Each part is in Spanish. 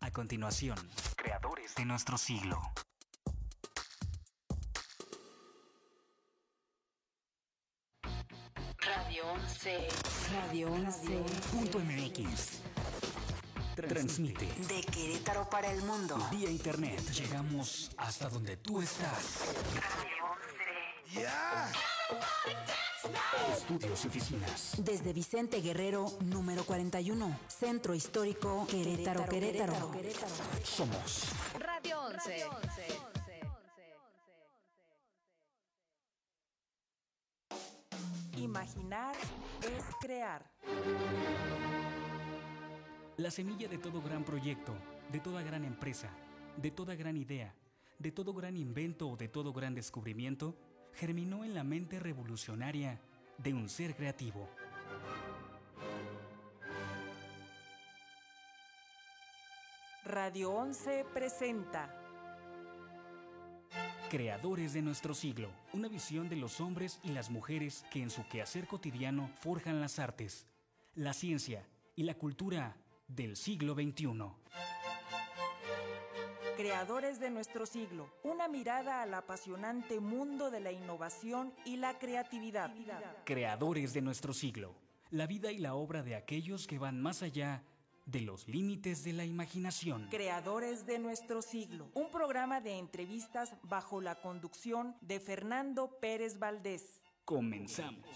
A continuación, creadores de nuestro siglo. Radio 11. Radio 11. Punto MX. Transmite De Querétaro para el mundo. vía internet. Llegamos hasta donde tú estás. Radio 11. Estudios y oficinas. Desde Vicente Guerrero, número 41. Centro Histórico Querétaro, Querétaro. Somos Radio 11. Imaginar es crear. la semilla de todo gran proyecto, de toda gran empresa, de toda gran idea, de todo gran invento o de todo gran descubrimiento, germinó en la mente revolucionaria de un ser creativo. Radio 11 presenta Creadores de nuestro siglo, una visión de los hombres y las mujeres que en su quehacer cotidiano forjan las artes, la ciencia y la cultura del siglo XXI. Creadores de nuestro siglo. Una mirada al apasionante mundo de la innovación y la creatividad. Creadores de nuestro siglo, la vida y la obra de aquellos que van más allá de los límites de la imaginación. Creadores de nuestro siglo. Un programa de entrevistas bajo la conducción de Fernando Pérez Valdés. Comenzamos.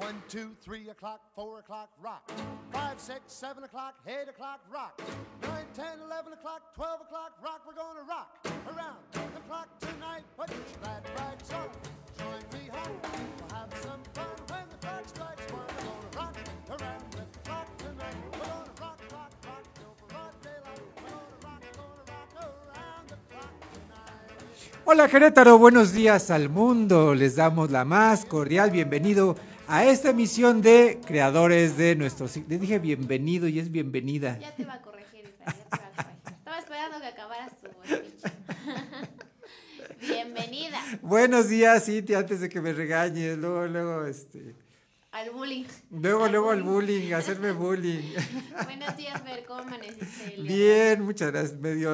One, two, three o'clock, four o'clock, rock. Five, six, seven o'clock, eight o'clock, rock. Nine, ten, eleven o'clock, twelve o'clock, rock. We're gonna rock around the clock tonight. Put your glad rags on. Join me. We'll have some fun when the clock strikes one. We're rock around the clock tonight. Hola Querétaro, buenos días al mundo. Les damos la más cordial bienvenido a esta emisión de Creadores de nuestro. Les dije bienvenido y es bienvenida. Ya te va a corregir, Isa, ya te va a corregir. Estaba esperando que acabaras tu. Bienvenida Buenos días, Cintia, antes de que me regañes. Luego, luego, este. al bullying. Luego, luego al bullying, hacerme bullying. Buenos días, Ver, ¿cómo amaneciste? Bien, muchas gracias. Medio,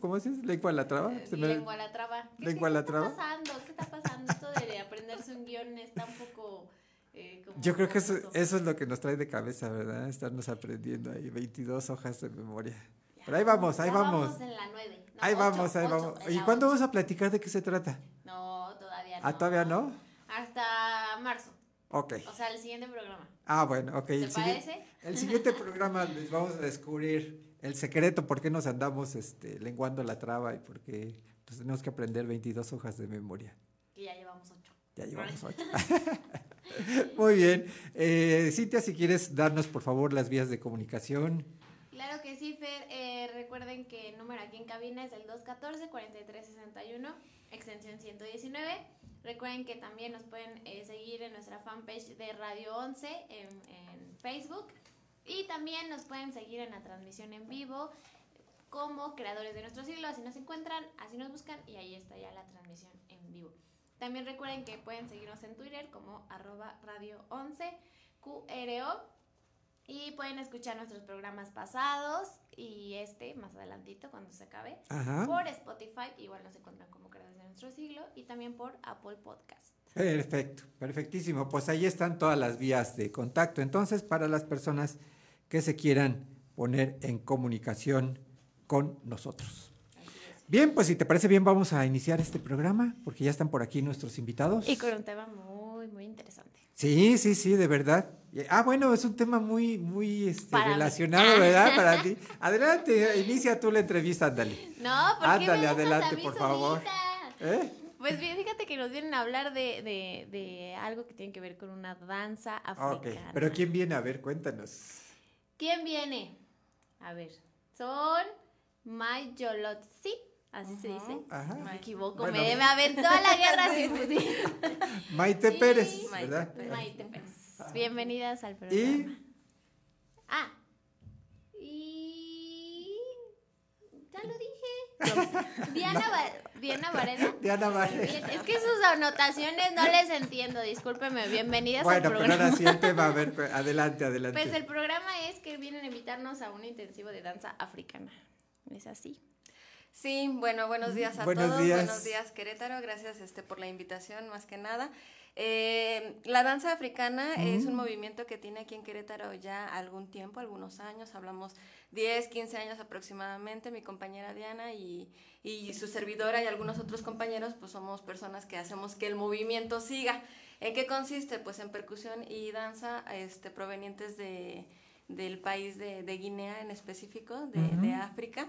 ¿cómo, se dice? ¿Lengua a la traba? Se me- Lengua a la traba. ¿Qué, Lengua a la qué traba. está pasando? ¿Qué está pasando? Esto de aprenderse un guion está un poco... eh, como Yo creo que eso, eso es lo que nos trae de cabeza, ¿verdad? Estarnos aprendiendo ahí 22 hojas de memoria. Pero ahí vamos, ahí Ya vamos. en la nueve. No, Ahí ocho, vamos, ahí ocho, vamos. en ¿Y cuándo ocho. vamos a platicar de qué se trata? No, todavía no. Ah, ¿todavía no? Hasta marzo. Ok. O sea, el siguiente programa. Ah, bueno, ok. ¿Te El, siguiente- parece? el siguiente programa les vamos a descubrir el secreto, por qué nos andamos este, lenguando la traba y por qué pues, tenemos que aprender 22 hojas de memoria. Que ya llevamos ocho. Ya llevamos ocho. Muy bien. Eh, Cintia, si quieres darnos por favor las vías de comunicación. Claro que sí, Fer. Eh, recuerden que el número aquí en cabina es el 214-4361, extensión 119. Recuerden que también nos pueden eh, seguir en nuestra fanpage de Radio 11 en, en Facebook. Y también nos pueden seguir en la transmisión en vivo como creadores de nuestro siglo. Así nos encuentran, así nos buscan y ahí está ya la transmisión en vivo. También recuerden que pueden seguirnos en Twitter como arroba radio 11 QRO. Y pueden escuchar nuestros programas pasados y este más adelantito cuando se acabe Ajá. por Spotify, igual nos encuentran como Creadores de Nuestro Siglo y también por Apple Podcast. Perfecto, perfectísimo. Pues ahí están todas las vías de contacto. Entonces, para las personas que se quieran poner en comunicación con nosotros. Bien, pues si te parece bien, vamos a iniciar este programa, porque ya están por aquí nuestros invitados. Y con un tema muy, muy interesante. Sí, sí, sí, de verdad. Ah, bueno, es un tema muy, muy este, mí. relacionado, ¿verdad? Para ti. Adelante, inicia tú la entrevista, ándale. No, ¿por qué Ándale, adelante, a mí por favor. ¿Eh? Pues bien, fíjate que nos vienen a hablar de, de, de algo que tiene que ver con una danza Ok, africana. pero ¿quién viene? A ver, cuéntanos. ¿Quién así se dice. Ajá. Me equivoco, Bueno. me, me aventó a la guerra sin fusil. Maite Sí, Pérez, Maite ¿verdad? Pérez. Maite Pérez. Bienvenidas al programa. Y Ah. Y. Ya lo dije. Diana, Diana Varela. Diana Varela. Es que sus anotaciones no les entiendo, discúlpeme, bienvenidas Bueno, al pero programa. ahora sí el tema, a ver, pues, adelante, adelante. Pues el programa es que vienen a invitarnos a un intensivo de danza africana. Es así. Sí, bueno, buenos días a Buenos todos. días. Buenos días, Querétaro. Gracias este, por la invitación, más que nada. Eh, la danza africana es un movimiento que tiene aquí en Querétaro ya algún tiempo, algunos años, hablamos 10, 15 años aproximadamente. Mi compañera Diana y, y su servidora y algunos otros compañeros, pues somos personas que hacemos que el movimiento siga. ¿En qué consiste? Pues en percusión y danza este, provenientes de, del país de, de Guinea en específico, de, de África.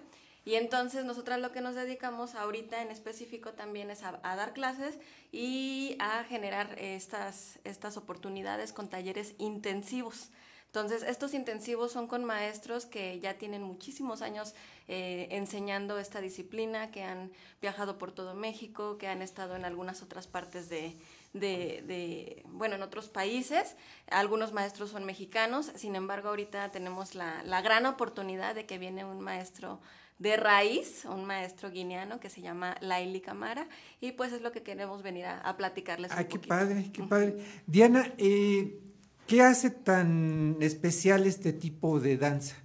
Y entonces nosotras lo que nos dedicamos ahorita en específico también es a, dar clases y a generar estas, estas oportunidades con talleres intensivos. Entonces, estos intensivos son con maestros que ya tienen muchísimos años eh, enseñando esta disciplina, que han viajado por todo México, que han estado en algunas otras partes de, de, de, bueno, en otros países. Algunos maestros son mexicanos, sin embargo, ahorita tenemos la, la gran oportunidad de que viene un maestro de raíz, un maestro guineano que se llama Laili Camara, y pues es lo que queremos venir a, a platicarles Ay, un qué poquito. padre, qué padre. Diana, eh, ¿qué hace tan especial este tipo de danza?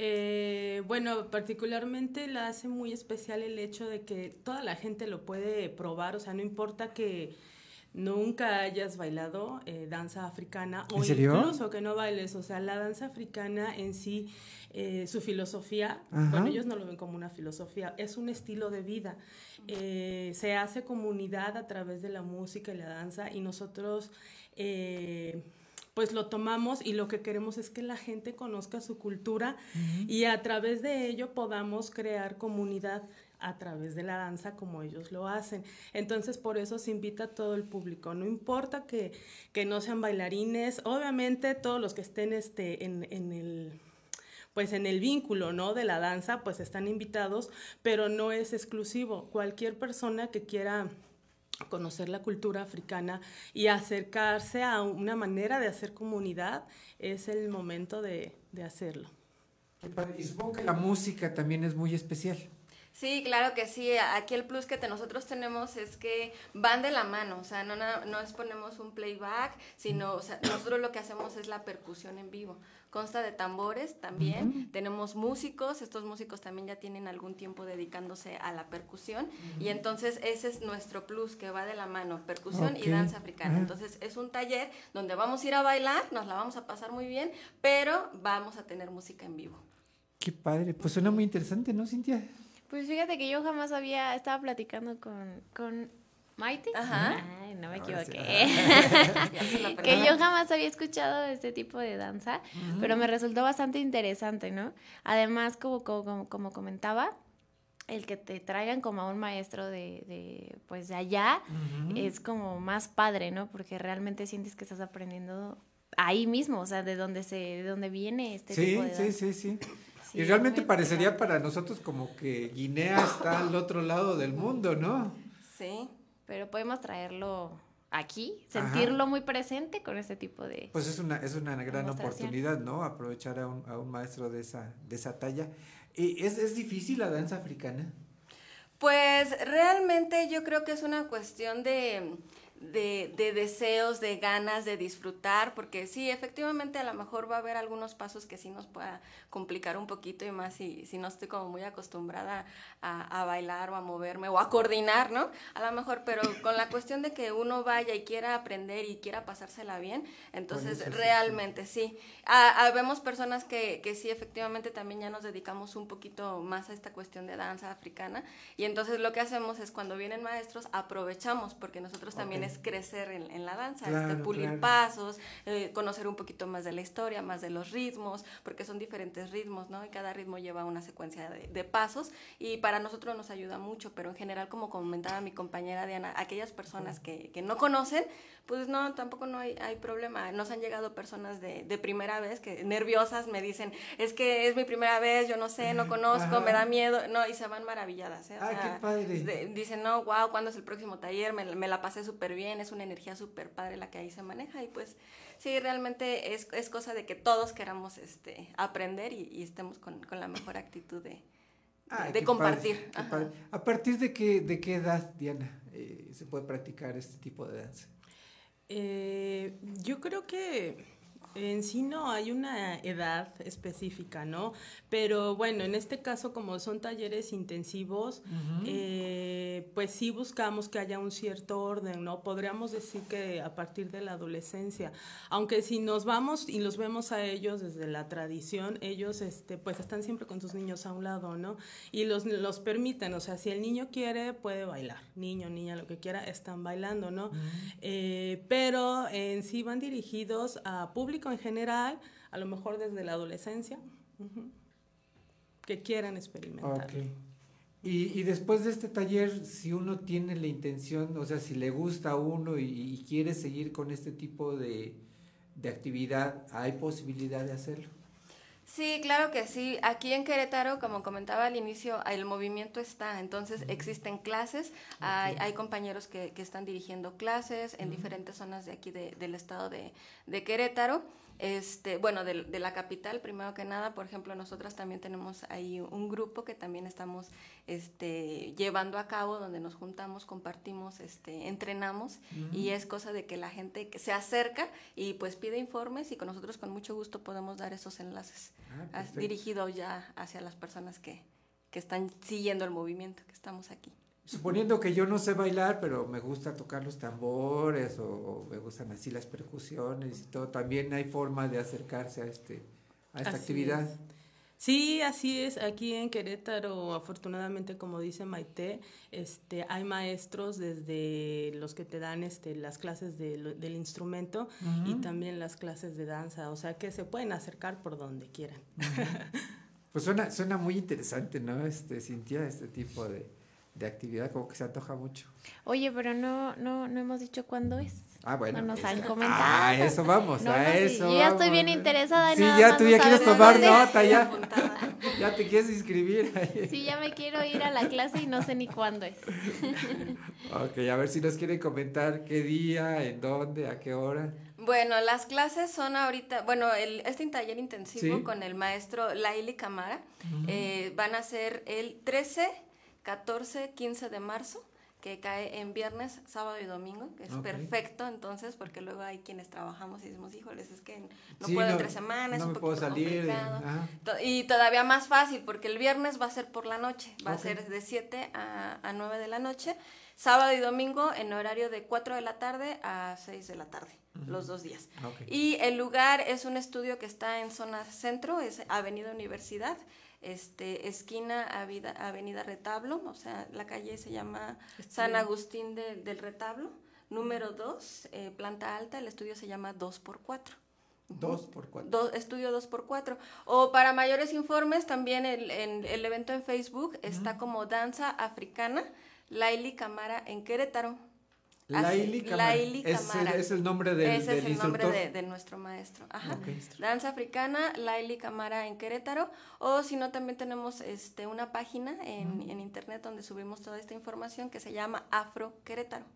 Eh, bueno, particularmente la hace muy especial el hecho de que toda la gente lo puede probar, o sea, no importa que nunca hayas bailado eh, danza africana o ¿En serio? incluso que no bailes, o sea, la danza africana en sí, eh, su filosofía, Ajá. bueno, ellos no lo ven como una filosofía, es un estilo de vida. Eh, se hace comunidad a través de la música y la danza y nosotros... eh, pues lo tomamos y lo que queremos es que la gente conozca su cultura y a través de ello podamos crear comunidad a través de la danza como ellos lo hacen. Entonces por eso se invita a todo el público, no importa que, que no sean bailarines, obviamente todos los que estén este, en, en el pues en el vínculo, ¿no? De la danza, pues están invitados, pero no es exclusivo. Cualquier persona que quiera conocer la cultura africana y acercarse a una manera de hacer comunidad, es el momento de, de hacerlo. Y supongo que la música también es muy especial. Sí, claro que sí. Aquí el plus que te- nosotros tenemos es que van de la mano, o sea, no, no es ponemos un playback, sino, o sea, nosotros lo que hacemos es la percusión en vivo. Consta de tambores también, tenemos músicos, estos músicos también ya tienen algún tiempo dedicándose a la percusión y entonces ese es nuestro plus que va de la mano, percusión y danza africana. ajá. Entonces es un taller donde vamos a ir a bailar, nos la vamos a pasar muy bien, pero vamos a tener música en vivo. Qué padre. Pues suena muy interesante, ¿no, Cintia? Pues fíjate que yo jamás había, estaba platicando con, con Maite. Ajá. Ay, no me Ahora sí. equivoqué. La que yo jamás había escuchado de este tipo de danza, pero me resultó bastante interesante, ¿no? Además, como, como, como comentaba, el que te traigan como a un maestro de, de pues de allá es como más padre, ¿no? Porque realmente sientes que estás aprendiendo ahí mismo, o sea, de dónde se, de dónde viene este sí, tipo de sí, danza. sí, sí, Sí, Y realmente parecería para nosotros como que Guinea está al otro lado del mundo, ¿no? Sí. Pero podemos traerlo aquí, Ajá. sentirlo muy presente con este tipo de... Pues es una, es una gran oportunidad, ¿no? Aprovechar a un, a un maestro de esa, de esa talla. ¿Y es, es difícil la danza africana? Pues realmente yo creo que es una cuestión de, de, de deseos, de ganas de disfrutar, porque sí, efectivamente a lo mejor va a haber algunos pasos que sí nos pueda complicar un poquito y más si, si no estoy como muy acostumbrada a, a bailar o a moverme o a coordinar, ¿no? A lo mejor, pero con la cuestión de que uno vaya y quiera aprender y quiera pasársela bien, entonces sí, realmente sí. Ah, ah, vemos personas que, que sí, efectivamente también ya nos dedicamos un poquito más a esta cuestión de danza africana y entonces lo que hacemos es cuando vienen maestros aprovechamos porque nosotros también Ok. Es crecer en, en la danza, Claro, este, pulir claro. pasos, eh, conocer un poquito más de la historia, más de los ritmos, porque son diferentes ritmos, ¿no? Y cada ritmo lleva una secuencia de, de pasos y para nosotros nos ayuda mucho, pero en general, como comentaba mi compañera Diana, aquellas personas que, que no conocen, pues no, tampoco no hay, hay problema. Nos han llegado personas de, de primera vez que nerviosas me dicen, es que es mi primera vez, yo no sé, no conozco, Ajá. me da miedo, no, y se van maravilladas, ¿eh? O Ay, qué sea, padre. de- dicen, no, wow, ¿cuándo es el próximo taller? Me, me la pasé súper bien, es una energía súper padre la que ahí se maneja y pues sí, realmente es, es cosa de que todos queramos este, aprender y, y estemos con, con la mejor actitud de, Ay, de qué compartir. padre, qué padre. ¿A partir de qué, de qué edad, Diana, eh, se puede practicar este tipo de danza? Eh, yo creo que en sí no hay una edad específica, ¿no? Pero bueno, en este caso como son talleres intensivos, eh, pues sí buscamos que haya un cierto orden, ¿no? Podríamos decir que a partir de la adolescencia, aunque si nos vamos y los vemos a ellos desde la tradición, ellos este, pues están siempre con sus niños a un lado, ¿no? Y los, los permiten, o sea, si el niño quiere, puede bailar, niño, niña, lo que quiera, están bailando, ¿no? Eh, pero en sí van dirigidos a público en general, a lo mejor desde la adolescencia, que quieran experimentar. Y después de este taller, si uno tiene la intención, o sea, si le gusta a uno y, y quiere seguir con este tipo de, de actividad, ¿hay posibilidad de hacerlo? Sí, claro que sí. Aquí en Querétaro, como comentaba al inicio, el movimiento está, entonces existen clases, hay, hay compañeros que, que están dirigiendo clases en diferentes zonas de aquí de- del estado de, de Querétaro. Este, bueno, de, de la capital, primero que nada, por ejemplo, nosotras también tenemos ahí un grupo que también estamos este, llevando a cabo, donde nos juntamos, compartimos, este, entrenamos, y es cosa de que la gente que se acerca y pues pide informes y con nosotros con mucho gusto podemos dar esos enlaces Ah, has perfecto. dirigido ya hacia las personas que, que están siguiendo el movimiento, que estamos aquí. Suponiendo que yo no sé bailar, pero me gusta tocar los tambores o, o me gustan así las percusiones y todo, también hay forma de acercarse a, este, a esta Así actividad. es. Sí, así es. Aquí en Querétaro, afortunadamente, como dice Maite, este, hay maestros desde los que te dan este, las clases de lo- del instrumento y también las clases de danza. O sea que se pueden acercar por donde quieran. Pues suena, suena muy interesante, ¿no? Este, Cintia, este tipo de, de actividad, como que se antoja mucho. Oye, pero no, no, no hemos dicho cuándo es. Ah, bueno. No nos han comentado. Ah, eso vamos, No, a no, sí, eso. yo ya estoy bien interesada y Sí, nada ya más tú no ya quieres tomar nota, ya. Ya te quieres inscribir. ahí. Sí, ya me quiero ir a la clase y no sé ni cuándo es. Ok, a ver si nos quieren comentar qué día, en dónde, a qué hora. Bueno, las clases son ahorita, bueno, el, este taller intensivo Sí. con el maestro Laili Camara eh, van a ser el 13, 14, 15 de marzo, que cae en viernes, sábado y domingo, que es perfecto entonces, porque luego hay quienes trabajamos y decimos, híjoles, es que no Sí, puedo no- entre semanas, no es un poquito salir, eh, complicado. Y todavía más fácil, porque el viernes va a ser por la noche, va a ser de 7 a, a 9 de la noche, sábado y domingo en horario de 4 de la tarde a 6 de la tarde, los dos días. Y el lugar es un estudio que está en zona centro, es Avenida Universidad, este, esquina Avida- Avenida Retablo, o sea, la calle se llama San Agustín de- del Retablo, número 2, planta alta, el estudio se llama 2x4. Dos por cuatro. Do- estudio 2x4. O para mayores informes, también el, en- el evento en Facebook está como Danza Africana, Laili Camara en Querétaro. Laili Camara. Laili Es el- Camara. es el nombre del- Ese del es el nombre de, de nuestro maestro. Ajá. Danza Africana, Laili Camara en Querétaro. O si no, también tenemos este, una página en, en internet donde subimos toda esta información que se llama Afro Querétaro.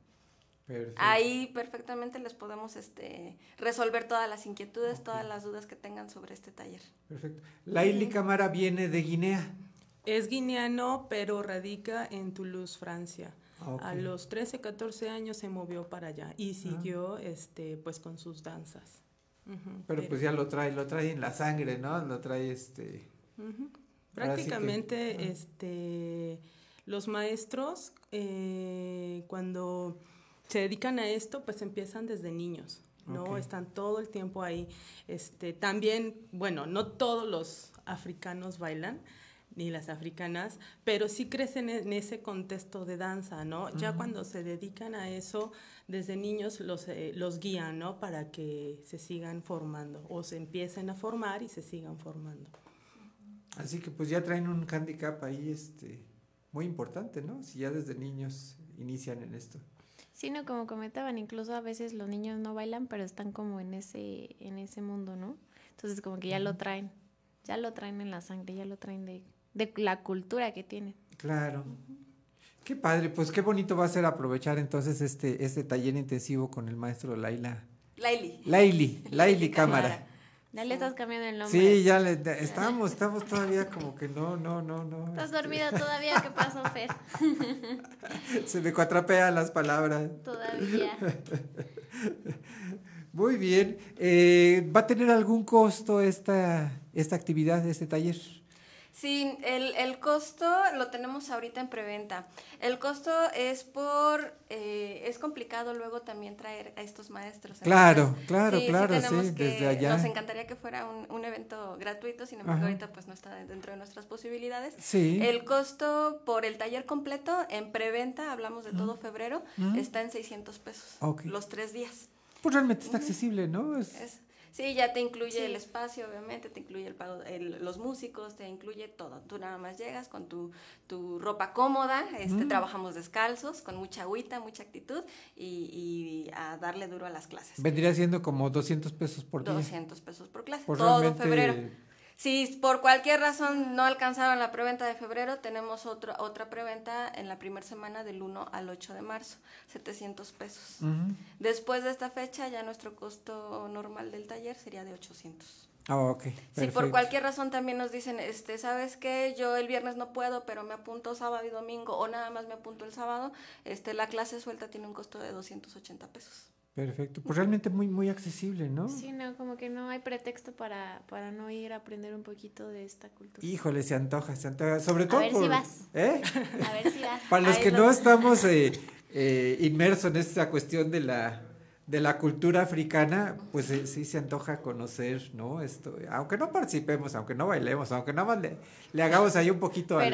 Perfecto. Ahí perfectamente les podemos este, resolver todas las inquietudes, todas las dudas que tengan sobre este taller. Perfecto. Laili Camara viene de Guinea. Es guineano, pero radica en Toulouse, Francia. Ah. A los 13, 14 años se movió para allá y siguió este, pues, con sus danzas. Pero pues ya lo trae, lo trae en la sangre, ¿no? Lo trae este. Que- Prácticamente, ajá. este, los maestros eh, cuando se dedican a esto, pues empiezan desde niños, ¿no? Están todo el tiempo ahí. Este, también, bueno, no todos los africanos bailan ni las africanas, pero sí crecen en ese contexto de danza, ¿no? Ya cuando se dedican a eso, desde niños los, eh, los guían, ¿no? Para que se sigan formando o se empiecen a formar y se sigan formando. Así que pues ya traen un handicap ahí, este, muy importante, ¿no? Si ya desde niños inician en esto. Sí, no, como comentaban, incluso a veces los niños no bailan, pero están como en ese, en ese mundo, ¿no? Entonces como que ya lo traen, ya lo traen en la sangre, ya lo traen de, de la cultura que tienen. Claro. Qué padre, pues qué bonito va a ser aprovechar entonces este, este taller intensivo con el maestro Laila. Laili. Laili, Laili Cámara. Ya le estás cambiando el nombre. Sí, ya le, estamos, estamos todavía como que no, no, no, no. ¿Estás este, dormido todavía? ¿Qué pasó, Fer? Se me cuatrapean las palabras. Todavía. Muy bien. Eh, ¿Va a tener algún costo esta, esta actividad, este taller? Sí, el, el costo lo tenemos ahorita en preventa. El costo es por, eh, es complicado luego también traer a estos maestros. Claro, Entonces, claro, claro, tenemos sí, que- desde allá. Nos encantaría que fuera un, un evento gratuito, sin embargo Ajá. ahorita pues no está dentro de nuestras posibilidades. Sí. El costo por el taller completo en preventa, hablamos de todo febrero, está en 600 pesos los tres días. Pues realmente está accesible, ¿no? Es- Es- sí, ya te incluye Sí. el espacio, obviamente, te incluye el pago, el- los músicos, te incluye todo. Tú nada más llegas con tu, tu ropa cómoda, Mm. este, trabajamos descalzos, con mucha agüita, mucha actitud y, y a darle duro a las clases. vendría siendo como 200 pesos por día. 200 pesos por clase, Pues todo febrero. Si por cualquier razón no alcanzaron la preventa de febrero, tenemos otro, otra preventa en la primera semana del 1 al 8 de marzo, 700 pesos. Después de esta fecha, ya nuestro costo normal del taller sería de 800. Ah, ok. Si por cualquier razón también nos dicen, este, ¿sabes qué? Yo el viernes no puedo, pero me apunto sábado y domingo, o nada más me apunto el sábado, este, la clase suelta tiene un costo de 280 pesos. Perfecto. Pues realmente muy, muy accesible, ¿no? Sí, no, como que no hay pretexto para, para no ir a aprender un poquito de esta cultura. Híjole, se antoja, se antoja. Sobre todo ver si vas. ¿Eh? A ver si vas. Para los que no estamos eh, eh, inmersos en esta cuestión de la, de la cultura africana, pues eh, sí se antoja conocer, ¿no? Esto, aunque no participemos, aunque no bailemos, aunque nada más le, le hagamos ahí un poquito al,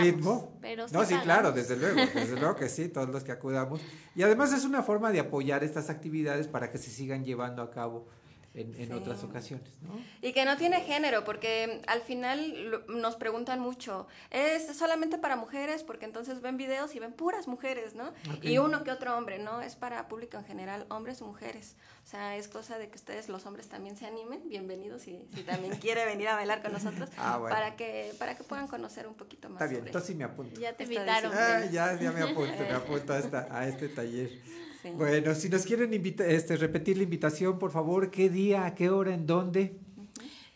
ritmo. pero sí no, sí, pagamos. claro, desde luego, desde luego que sí, todos los que acudamos. Y además es una forma de apoyar estas actividades para que se sigan llevando a cabo en, en Sí. otras ocasiones, ¿no? Y que no tiene género, porque al final lo- nos preguntan mucho, ¿es solamente para mujeres? Porque entonces ven videos y ven puras mujeres, ¿no? Y uno que otro hombre, ¿no? Es para público en general, hombres y mujeres. O sea, es cosa de que ustedes, los hombres, también se animen. Bienvenidos si, si también quiere venir a bailar con nosotros, Ah, bueno. para, que, para que puedan conocer un poquito más Está bien, sobre entonces sí me apunto. Ya te invitaron. Ah, ya, ya me apunto, me apunto a, esta, a este taller. Sí. Bueno, si nos quieren invita- este, repetir la invitación, por favor, ¿qué día, a qué hora, en dónde?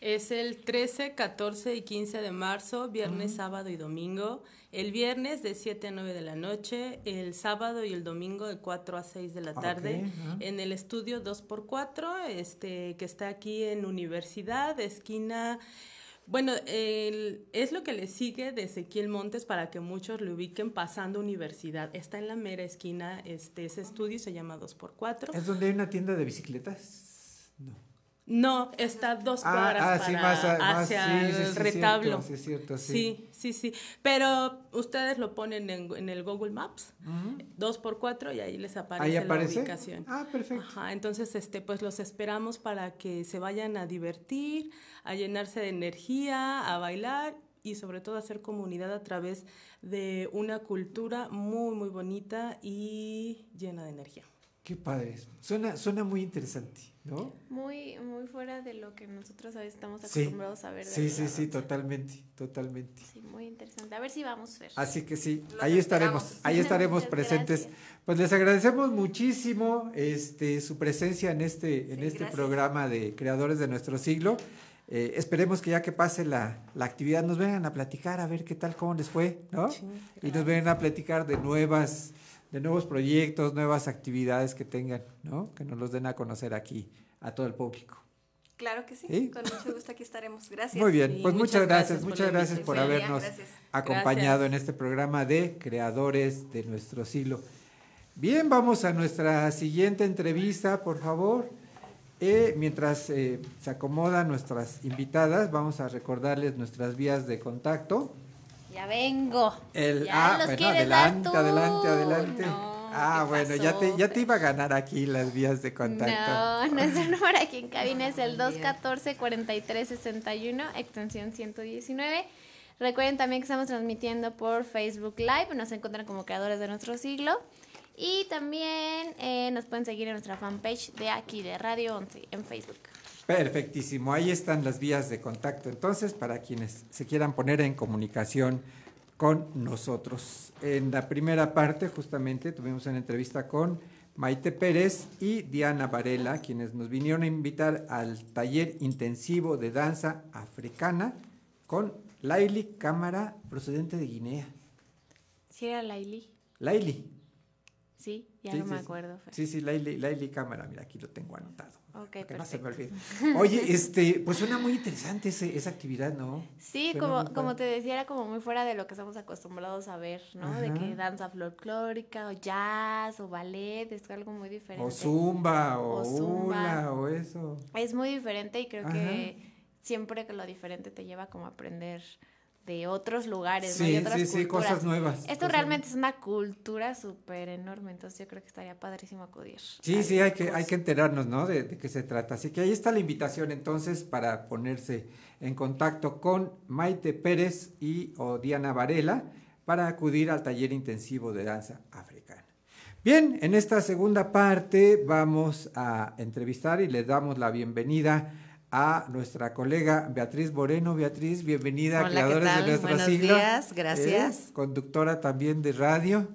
Es el 13, 14 y 15 de marzo, viernes, sábado y domingo. El viernes de 7 a 9 de la noche, el sábado y el domingo de 4 a 6 de la tarde, ajá. en el estudio 2x4, este, que está aquí en Universidad, esquina... Bueno, el- es lo que le sigue de Ezequiel Montes para que muchos le ubiquen pasando universidad. Está en la mera esquina, este, ese estudio se llama 2x4. ¿Es donde hay una tienda de bicicletas? No. No, está dos Ah, cuadras ah, sí, para- más a- más- hacia sí, sí, el retablo. cierto, sí, cierto, sí. sí. Pero ustedes lo ponen en, en el Google Maps, dos por cuatro, y ahí les aparece, ¿Ahí aparece? la ubicación. Ah, perfecto. Ajá, entonces, este, pues los esperamos para que se vayan a divertir, a llenarse de energía, a bailar y sobre todo a hacer comunidad a través de una cultura muy, muy bonita y llena de energía. Qué padre. Suena, suena muy interesante, ¿no? Muy, muy fuera de lo que nosotros a veces estamos Sí. acostumbrados a ver. de Sí, la sí, sí, totalmente, totalmente. Sí, muy interesante. A ver si vamos, Fer. Así que sí, Los ahí estaremos, ahí estaremos Muchas presentes. gracias. Pues les agradecemos muchísimo este, su presencia en este, en este gracias. programa de Creadores de Nuestro Siglo. Eh, esperemos que ya que pase la, la actividad nos vengan a platicar a ver qué tal, cómo les fue, ¿no? Sí, y nos vengan a platicar de nuevas, de nuevos proyectos, nuevas actividades que tengan, ¿no? Que nos los den a conocer aquí a todo el público. Claro que sí, ¿Sí? con mucho gusto aquí estaremos. Gracias. Muy bien, pues muchas muchas gracias, gracias por muchas gracias por habernos Gracias. acompañado en este programa de Creadores de nuestro siglo. Bien, vamos a nuestra siguiente entrevista, por favor. Eh, mientras eh, se acomodan nuestras invitadas, vamos a recordarles nuestras vías de contacto. Ya vengo. El, Ya ah, los bueno, quieres dar adelante, tú. adelante, adelante. No, ah, ¿qué bueno, ya te, ya te iba a ganar aquí las vías de contacto. No, nuestro número aquí en cabina es el 214-4361, extensión 119. Recuerden también que estamos transmitiendo por Facebook Live, nos encuentran como creadores de nuestro siglo. Y también eh, nos pueden seguir en nuestra fanpage de aquí, de Radio 11, en Facebook. Perfectísimo, ahí están las vías de contacto entonces para quienes se quieran poner en comunicación con nosotros. En la primera parte justamente tuvimos una entrevista con Maite Pérez y Diana Varela, quienes nos vinieron a invitar al taller intensivo de danza africana con Laili Cámara, procedente de Guinea. Sí, era Laili. Laili. Sí, ya Sí, no sí, me acuerdo. Fer. Sí, sí, Laili, Laili Cámara, mira, aquí lo tengo anotado. Ok, para que no se me perfecto. olvide. Oye, este, pues suena muy interesante ese- esa actividad, ¿no? Sí, Suena como, como te decía, era como muy fuera de lo que estamos acostumbrados a ver, ¿no? De que danza folclórica o jazz o ballet, es algo muy diferente. O zumba, o, O zumba. o eso. Es muy diferente y creo Ajá. que siempre que lo diferente te lleva como a aprender de otros lugares, ¿no? Sí, Y otras sí, sí, culturas. cosas nuevas. Esto cosas realmente es una cultura súper enorme, entonces yo creo que estaría padrísimo acudir. Sí, sí, hay que, hay que enterarnos, ¿no? De, de qué se trata. Así que ahí está la invitación entonces para ponerse en contacto con Maite Pérez y o Diana Varela para acudir al taller intensivo de danza africana. Bien, en esta segunda parte vamos a entrevistar y le damos la bienvenida a nuestra colega Beatriz Moreno. Beatriz, bienvenida a Hola, ¿qué Creadores de Nuestro Buenos Siglo. días, gracias. Eh, conductora también de radio.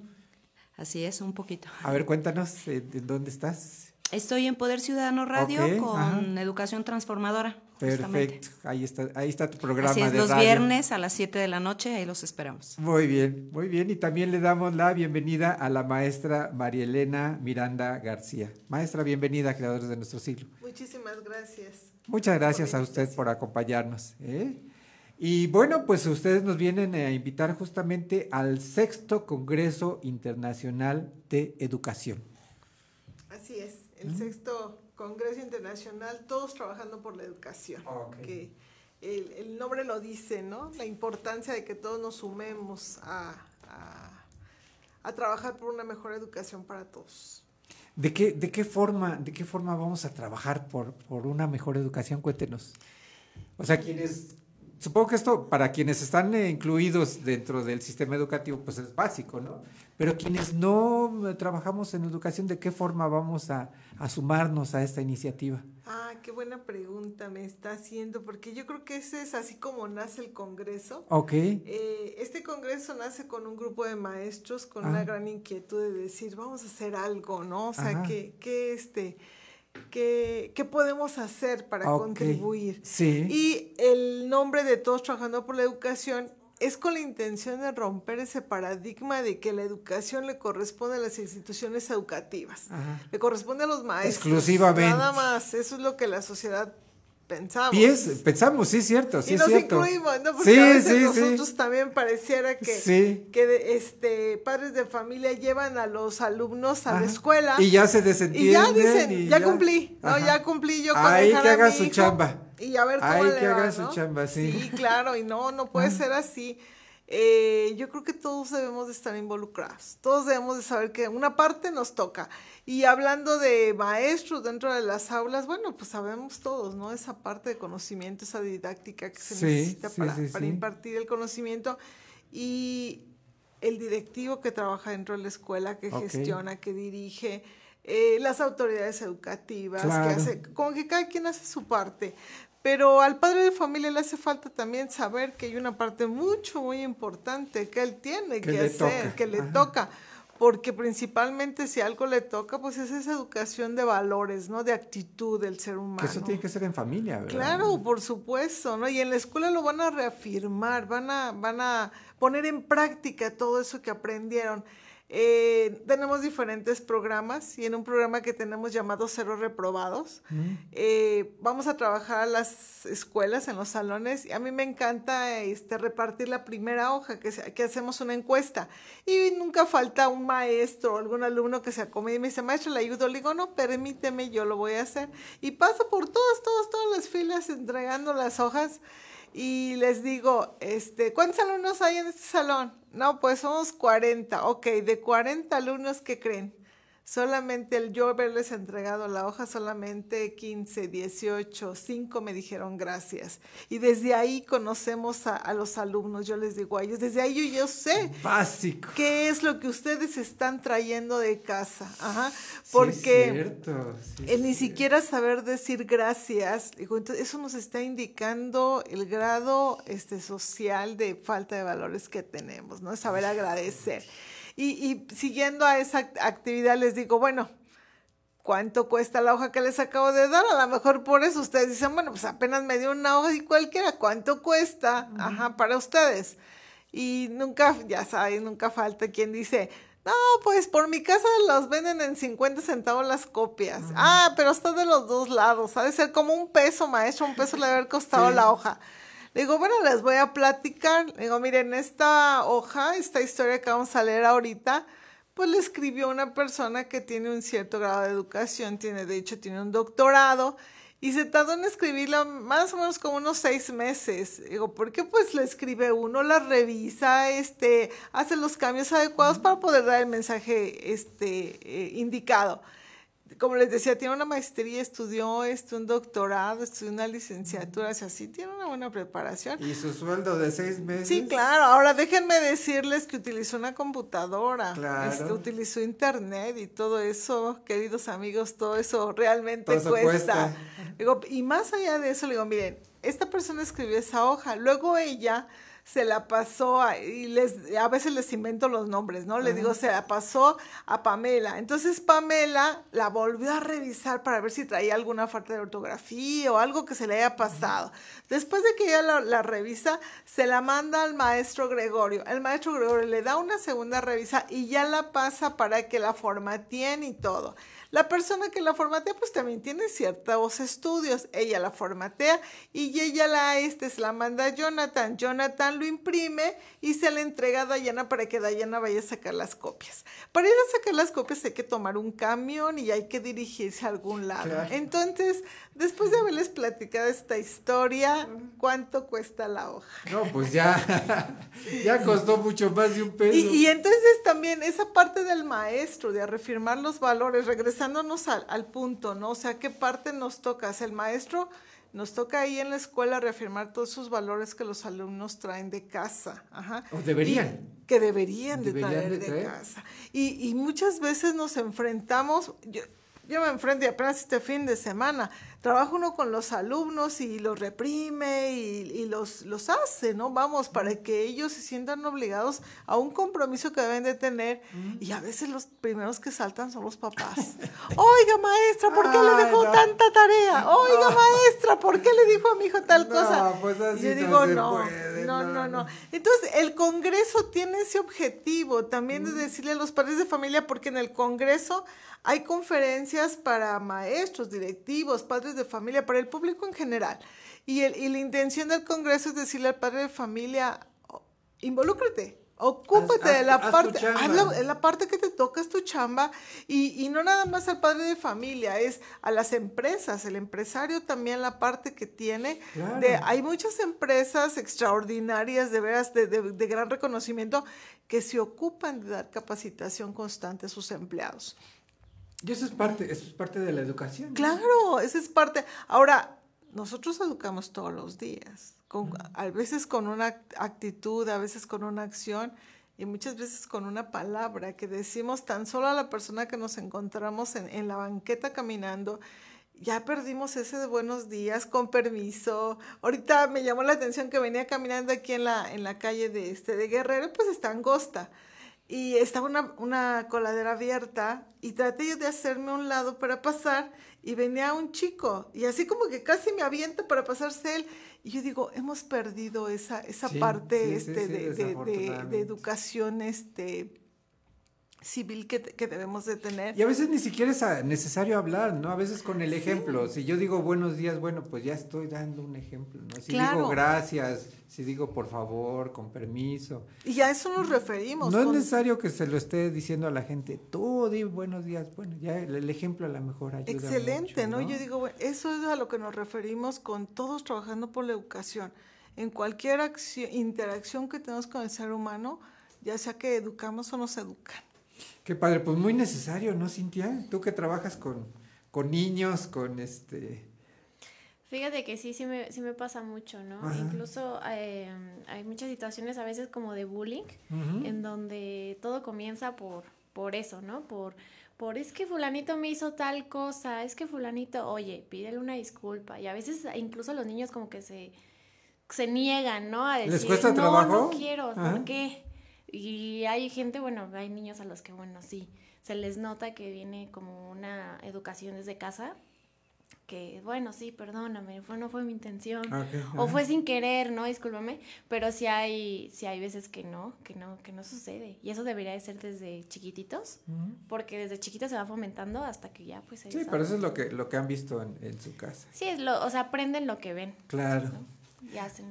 Así es, un poquito. A ver, cuéntanos, ¿de dónde estás? Estoy en Poder Ciudadano Radio con ajá. Educación Transformadora. justamente. Perfecto, ahí está, ahí está tu programa Así es, de los radio. viernes a las 7 de la noche, ahí los esperamos. Muy bien, muy bien. Y también le damos la bienvenida a la maestra María Elena Miranda García. Maestra, bienvenida a Creadores de Nuestro Siglo. Muchísimas gracias. Muchas gracias a usted por acompañarnos. ¿eh? Y bueno, pues ustedes nos vienen a invitar justamente al sexto Congreso Internacional de Educación. Así es, el sexto Congreso Internacional, todos trabajando por la educación. Ok. Que el, el nombre lo dice, ¿no? La importancia de que todos nos sumemos a, a- a trabajar por una mejor educación para todos. ¿De qué, de qué forma, de qué forma vamos a trabajar por, por una mejor educación? Cuéntenos. O sea, quienes, supongo que esto para quienes están eh, incluidos dentro del sistema educativo, pues es básico, ¿no? Pero quienes no eh, trabajamos en educación, ¿de qué forma vamos a, a sumarnos a esta iniciativa? Ah, qué buena pregunta me está haciendo, porque yo creo que ese es así como nace el Congreso. Ok, Eh, este congreso nace con un grupo de maestros con Ah. una gran inquietud de decir, vamos a hacer algo, ¿no? O sea, Ajá. ¿qué, qué, este, qué, qué podemos hacer para contribuir? sí. Y el nombre de Todos Trabajando por la Educación es con la intención de romper ese paradigma de que la educación le corresponde a las instituciones educativas, Ajá. le corresponde a los maestros. Exclusivamente. Nada más, eso es lo que la sociedad pensaba. Pies- pensamos, sí, cierto, sí y nos cierto. incluimos, ¿no? Porque Sí, a veces sí, sí. nosotros también pareciera que, Sí. que este, padres de familia llevan a los alumnos a Ajá. la escuela. Y ya se y desentienden. ya dicen, y ya, cumplí, ¿no? Ya cumplí yo con Ahí que haga su hijo chamba. Y a ver cómo Ahí le que va, haga su chamba, sí. Sí, claro, y no, no puede ser así. Eh, yo creo que todos debemos de estar involucrados, todos debemos de saber que una parte nos toca. Y hablando de maestros dentro de las aulas, bueno, pues sabemos todos, ¿no? Esa parte de conocimiento, esa didáctica que se Sí, necesita sí, para, sí, para sí. impartir el conocimiento. Y el directivo que trabaja dentro de la escuela, que gestiona, que dirige, eh, las autoridades educativas, Claro. que hace, como que cada quien hace su parte. Pero al padre de familia le hace falta también saber que hay una parte mucho, muy importante que él tiene Que hacer, toca. que le Ajá. toca. Porque principalmente si algo le toca, pues es esa educación de valores, ¿no? De actitud del ser humano. Que eso tiene que ser en familia, ¿verdad? Claro, por supuesto, ¿no? Y en la escuela lo van a reafirmar, van a, van a poner en práctica todo eso que aprendieron. Eh, tenemos diferentes programas y en un programa que tenemos llamado Cero Reprobados, eh, vamos a trabajar a las escuelas, en los salones, y a mí me encanta este, repartir la primera hoja, que hacemos una encuesta, y nunca falta un maestro o algún alumno que se acomode y me dice, maestro, ¿le ayudo? Le digo, no, permíteme, yo lo voy a hacer. Y paso por todas, todas, todas las filas entregando las hojas y les digo, este, ¿cuántos alumnos hay en este salón? No, pues somos 40. Ok, de 40 alumnos, ¿qué creen? Solamente el yo haberles entregado la hoja, solamente 15, 18, 5 me dijeron gracias. Y desde ahí conocemos a, a los alumnos, yo les digo a ellos, desde ahí yo, yo sé Básico. qué es lo que ustedes están trayendo de casa. Ajá, Sí, porque es cierto, sí, el ni siquiera saber decir gracias, digo, entonces eso nos está indicando el grado este, social de falta de valores que tenemos, ¿no? Saber agradecer. Y, y siguiendo a esa act- actividad les digo, bueno, ¿cuánto cuesta la hoja que les acabo de dar? A lo mejor por eso ustedes dicen, bueno, pues apenas me dio una hoja y cualquiera, ¿cuánto cuesta? Ajá, para ustedes. Y nunca, ya saben, nunca falta quien dice, no, pues por mi casa los venden en 50 centavos las copias. Ah, pero está de los dos lados. Ha de ser como un peso, maestro, un peso le debe haber costado la hoja. Le digo, bueno, les voy a platicar. Le digo, miren, esta hoja, esta historia que vamos a leer ahorita, pues le escribió una persona que tiene un cierto grado de educación, tiene, de hecho, tiene un doctorado, y se tardó en escribirla más o menos como unos seis meses. Digo, ¿por qué pues le escribe uno, la revisa, este, hace los cambios adecuados para poder dar el mensaje este, eh, indicado? Como les decía, tiene una maestría, estudió este, un doctorado, estudió una licenciatura, o sea, sí tiene una buena preparación. ¿Y su sueldo de seis meses? Sí, claro. Ahora déjenme decirles que utilizó una computadora, claro. este, utilizó internet y todo eso, queridos amigos, todo eso realmente cuesta. Digo, y más allá de eso, le digo, miren, esta persona escribió esa hoja, luego ella se la pasó a, y les a veces les invento los nombres, ¿no? Le digo, se la pasó a Pamela. Entonces Pamela la volvió a revisar para ver si traía alguna falta de ortografía o algo que se le haya pasado. Después de que ella la, la, revisa, se la manda al maestro Gregorio. El maestro Gregorio le da una segunda revisa y ya la pasa para que la formateen y todo. La persona que la formatea pues también tiene ciertos estudios. Ella la formatea y ella la, este, se la manda a Jonathan. Jonathan lo imprime y se la entrega a Dayana para que Dayana vaya a sacar las copias. Para ir a sacar las copias hay que tomar un camión y hay que dirigirse a algún lado. Claro. Entonces, después de haberles platicado esta historia, ¿cuánto cuesta la hoja? No, pues ya, ya costó mucho más de un peso. Y, y entonces también esa parte del maestro, de reafirmar los valores, regresar regresándonos al, al, punto, ¿no? O sea, ¿qué parte nos toca? el maestro nos toca ahí en la escuela reafirmar todos esos valores que los alumnos traen de casa. Ajá. O deberían. Y que deberían, deberían de, traer de, traer de casa. Y, y, muchas veces nos enfrentamos, yo, yo me enfrento apenas este fin de semana, trabaja uno con los alumnos y los reprime y, y, los, los hace, ¿no? Vamos, para que ellos se sientan obligados a un compromiso que deben de tener. Y a veces los primeros que saltan son los papás. Oiga, maestra, ¿por qué Ay, le dejó no. tanta tarea? Oiga, no. maestra, ¿por qué le dijo a mi hijo tal no, cosa? Pues así y yo digo, no, puede, no, no, no, Entonces, el Congreso tiene ese objetivo también de decirle a los padres de familia, porque en el Congreso hay conferencias para maestros, directivos, padres de familia, para el público en general. Y, el, y la intención del Congreso es decirle al padre de familia, involúcrate, ocúpate haz, haz, de la parte, haz la, la, parte que te toca, es tu chamba, y, y, no nada más al padre de familia, es a las empresas, el empresario también la parte que tiene. Claro. De, hay muchas empresas extraordinarias, de veras, de, de, de gran reconocimiento, que se ocupan de dar capacitación constante a sus empleados. Y eso es parte, eso es parte de la educación. Claro, eso es parte. Ahora, nosotros educamos todos los días, con, a veces con una actitud, a veces con una acción y muchas veces con una palabra que decimos tan solo a la persona que nos encontramos en, en la banqueta caminando. Ya perdimos ese de buenos días, con permiso. Ahorita me llamó la atención que venía caminando aquí en la, en la calle de, este, de Guerrero, pues está angosta y estaba una, una, coladera abierta y traté yo de hacerme un lado para pasar y venía un chico y así como que casi me avienta para pasarse él. Y yo digo, hemos perdido esa, esa sí, parte sí, este, sí, de, de, de, de, educación este, civil que, que, debemos de tener. Y a veces ni siquiera es necesario hablar, ¿no? A veces con el ejemplo. Sí. Si yo digo buenos días, bueno, pues ya estoy dando un ejemplo, ¿no? Si claro. digo gracias, si digo por favor, con permiso. Y a eso nos referimos. No con... es necesario que se lo esté diciendo a la gente, tú di buenos días. Bueno, ya el, el ejemplo a lo mejor ayuda Excelente, mucho, ¿no? Yo digo, bueno, eso es a lo que nos referimos con todos trabajando por la educación. En cualquier acción, interacción que tenemos con el ser humano, ya sea que educamos o nos educan. Qué padre, pues muy necesario, ¿no, Cintia? Tú que trabajas con, con niños, con este... Fíjate que sí, sí me, sí me pasa mucho, ¿no? Ajá. Incluso eh, hay muchas situaciones a veces como de bullying, uh -huh. en donde todo comienza por, por eso, ¿no? Por, por es que fulanito me hizo tal cosa, es que fulanito, oye, pídele una disculpa. Y a veces incluso los niños como que se, se niegan, ¿no? A decir, ¿Les cuesta no, trabajo? no quiero, Ajá. ¿por qué? Y hay gente, bueno, hay niños a los que, bueno, sí, se les nota que viene como una educación desde casa, que, bueno, sí, perdóname, fue, no fue mi intención, Ah, o fue sin querer, ¿no? Discúlpame, pero sí hay, sí hay veces que no, que no, que no sucede. Y eso debería de ser desde chiquititos, porque desde chiquitos se va fomentando hasta que ya, pues, Sí, pero eso es lo que, lo que han visto en, en su casa. Sí, es lo, o sea, aprenden lo que ven. Claro. Que-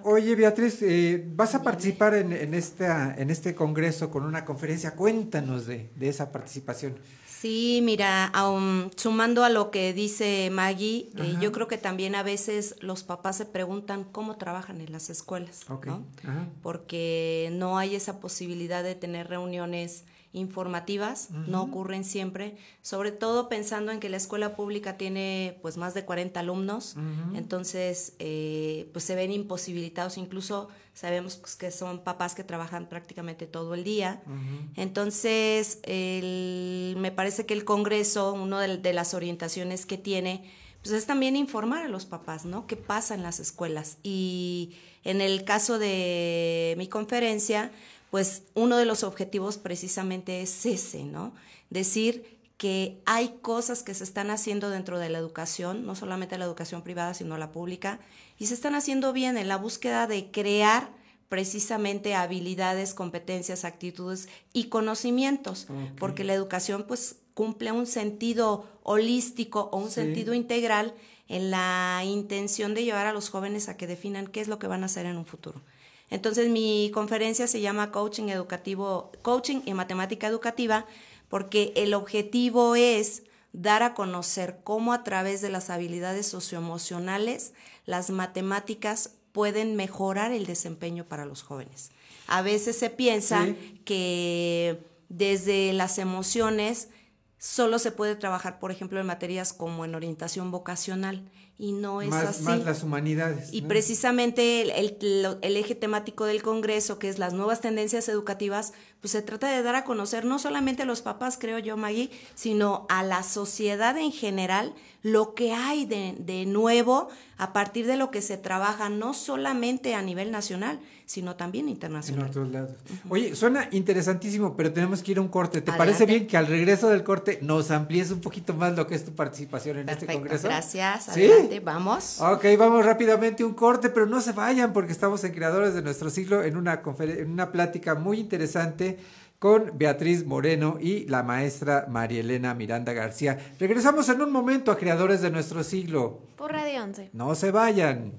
Oye, Beatriz, eh, vas a participar en, en, esta, en este congreso con una conferencia. Cuéntanos de, de esa participación. Sí, mira, aun sumando a lo que dice Maggie, eh, yo creo que también a veces los papás se preguntan cómo trabajan en las escuelas. ¿no? Porque no hay esa posibilidad de tener reuniones informativas, no ocurren siempre, sobre todo pensando en que la escuela pública tiene pues más de 40 alumnos, entonces eh, pues se ven imposibilitados, incluso sabemos pues, que son papás que trabajan prácticamente todo el día, entonces, el- me parece que el Congreso, una de, de las orientaciones que tiene, pues es también informar a los papás, ¿no? ¿Qué pasa en las escuelas? Y en el caso de mi conferencia, pues uno de los objetivos precisamente es ese, ¿no? Decir que hay cosas que se están haciendo dentro de la educación, no solamente la educación privada, sino la pública, y se están haciendo bien en la búsqueda de crear precisamente habilidades, competencias, actitudes y conocimientos, porque la educación pues cumple un sentido holístico o un Sí. sentido integral en la intención de llevar a los jóvenes a que definan qué es lo que van a hacer en un futuro. Entonces mi conferencia se llama Coaching Educativo, Coaching y Matemática Educativa, porque el objetivo es dar a conocer cómo a través de las habilidades socioemocionales las matemáticas pueden mejorar el desempeño para los jóvenes. A veces se piensa Sí. que desde las emociones solo se puede trabajar, por ejemplo, en materias como en orientación vocacional y no es más, así. más las humanidades. Y ¿no? precisamente el, el- eje temático del Congreso, que es las nuevas tendencias educativas, pues se trata de dar a conocer no solamente a los papás, creo yo, Maggie, sino a la sociedad en general, lo que hay de, de nuevo a partir de lo que se trabaja no solamente a nivel nacional, sino también En internacional. otros lados. Oye, suena interesantísimo, pero tenemos que ir a un corte. ¿Te parece bien que al regreso del corte nos amplíes un poquito más lo que es tu participación en este congreso? gracias. ¿Sí? Adelante, vamos. Ok, vamos rápidamente a un corte, pero no se vayan porque estamos en Creadores de nuestro siglo en una, en una plática muy interesante con Beatriz Moreno y la maestra Marielena Miranda García. Regresamos en un momento a Creadores de nuestro siglo. Por Radio 11. No se vayan.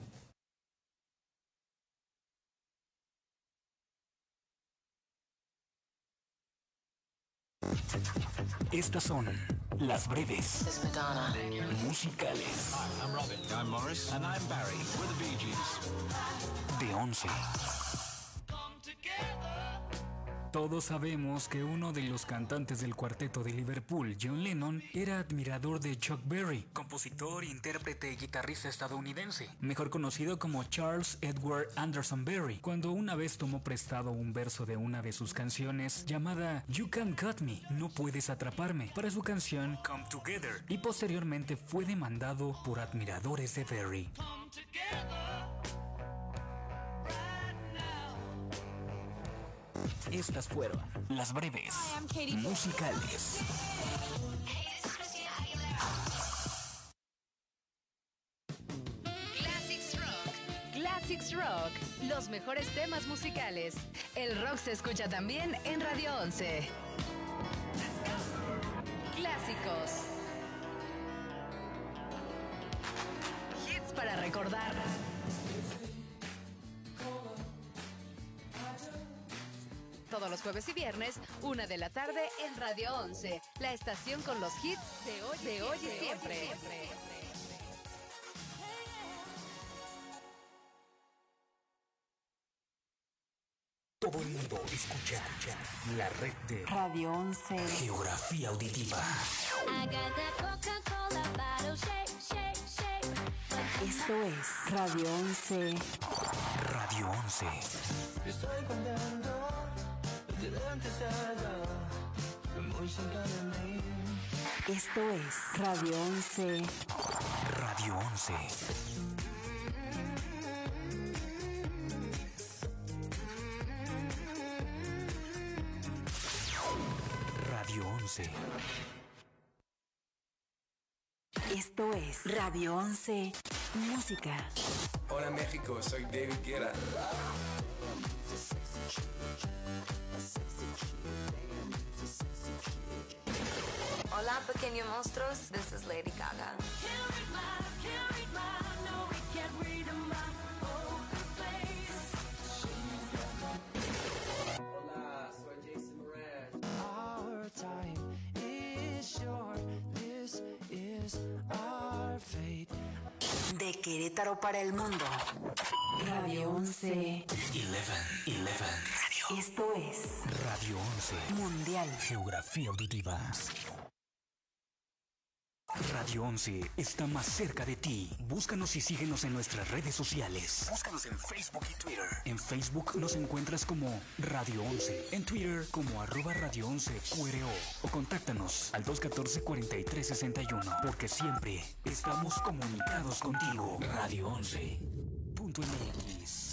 Estas son las breves musicales I'm Robin. I'm Morris. And I'm Barry. We're the Bee Gees. de 11. Todos sabemos que uno de los cantantes del cuarteto de Liverpool, John Lennon, era admirador de Chuck Berry, compositor, intérprete y guitarrista estadounidense, mejor conocido como Charles Edward Anderson Berry, cuando una vez tomó prestado un verso de una de sus canciones llamada You Can't Cut Me, No Puedes Atraparme, para su canción Come Together, y posteriormente fue demandado por admiradores de Berry. Estas fueron las breves musicales. Classics Rock. Classics Rock. Los mejores temas musicales. El rock se escucha también en Radio 11. Clásicos. Hits para recordar. Todos los jueves y viernes, una de la tarde en Radio 11, la estación con los hits de hoy, de hoy y siempre. Todo el mundo escucha la red de Radio 11. Geografía Auditiva. Esto es Radio 11. Radio 11. Esto es Radio 11. Radio 11. 11. Esto es Radio 11 Música. Hola México, soy David Guerra. Hola pequeños monstruos, this is Lady Gaga. Hola, soy Jason Mraz. Our time is short. This is our fate. De Querétaro para el mundo. Radio 11. 11. 11. Esto es Radio 11. Mundial. Geografía auditiva. Radio 11 está más cerca de ti. Búscanos y síguenos en nuestras redes sociales. Búscanos en Facebook y Twitter. En Facebook nos encuentras como Radio 11. En Twitter como arroba Radio 11 QRO. O contáctanos al 214-4361. Porque siempre estamos comunicados contigo. Radio 11. Punto MX.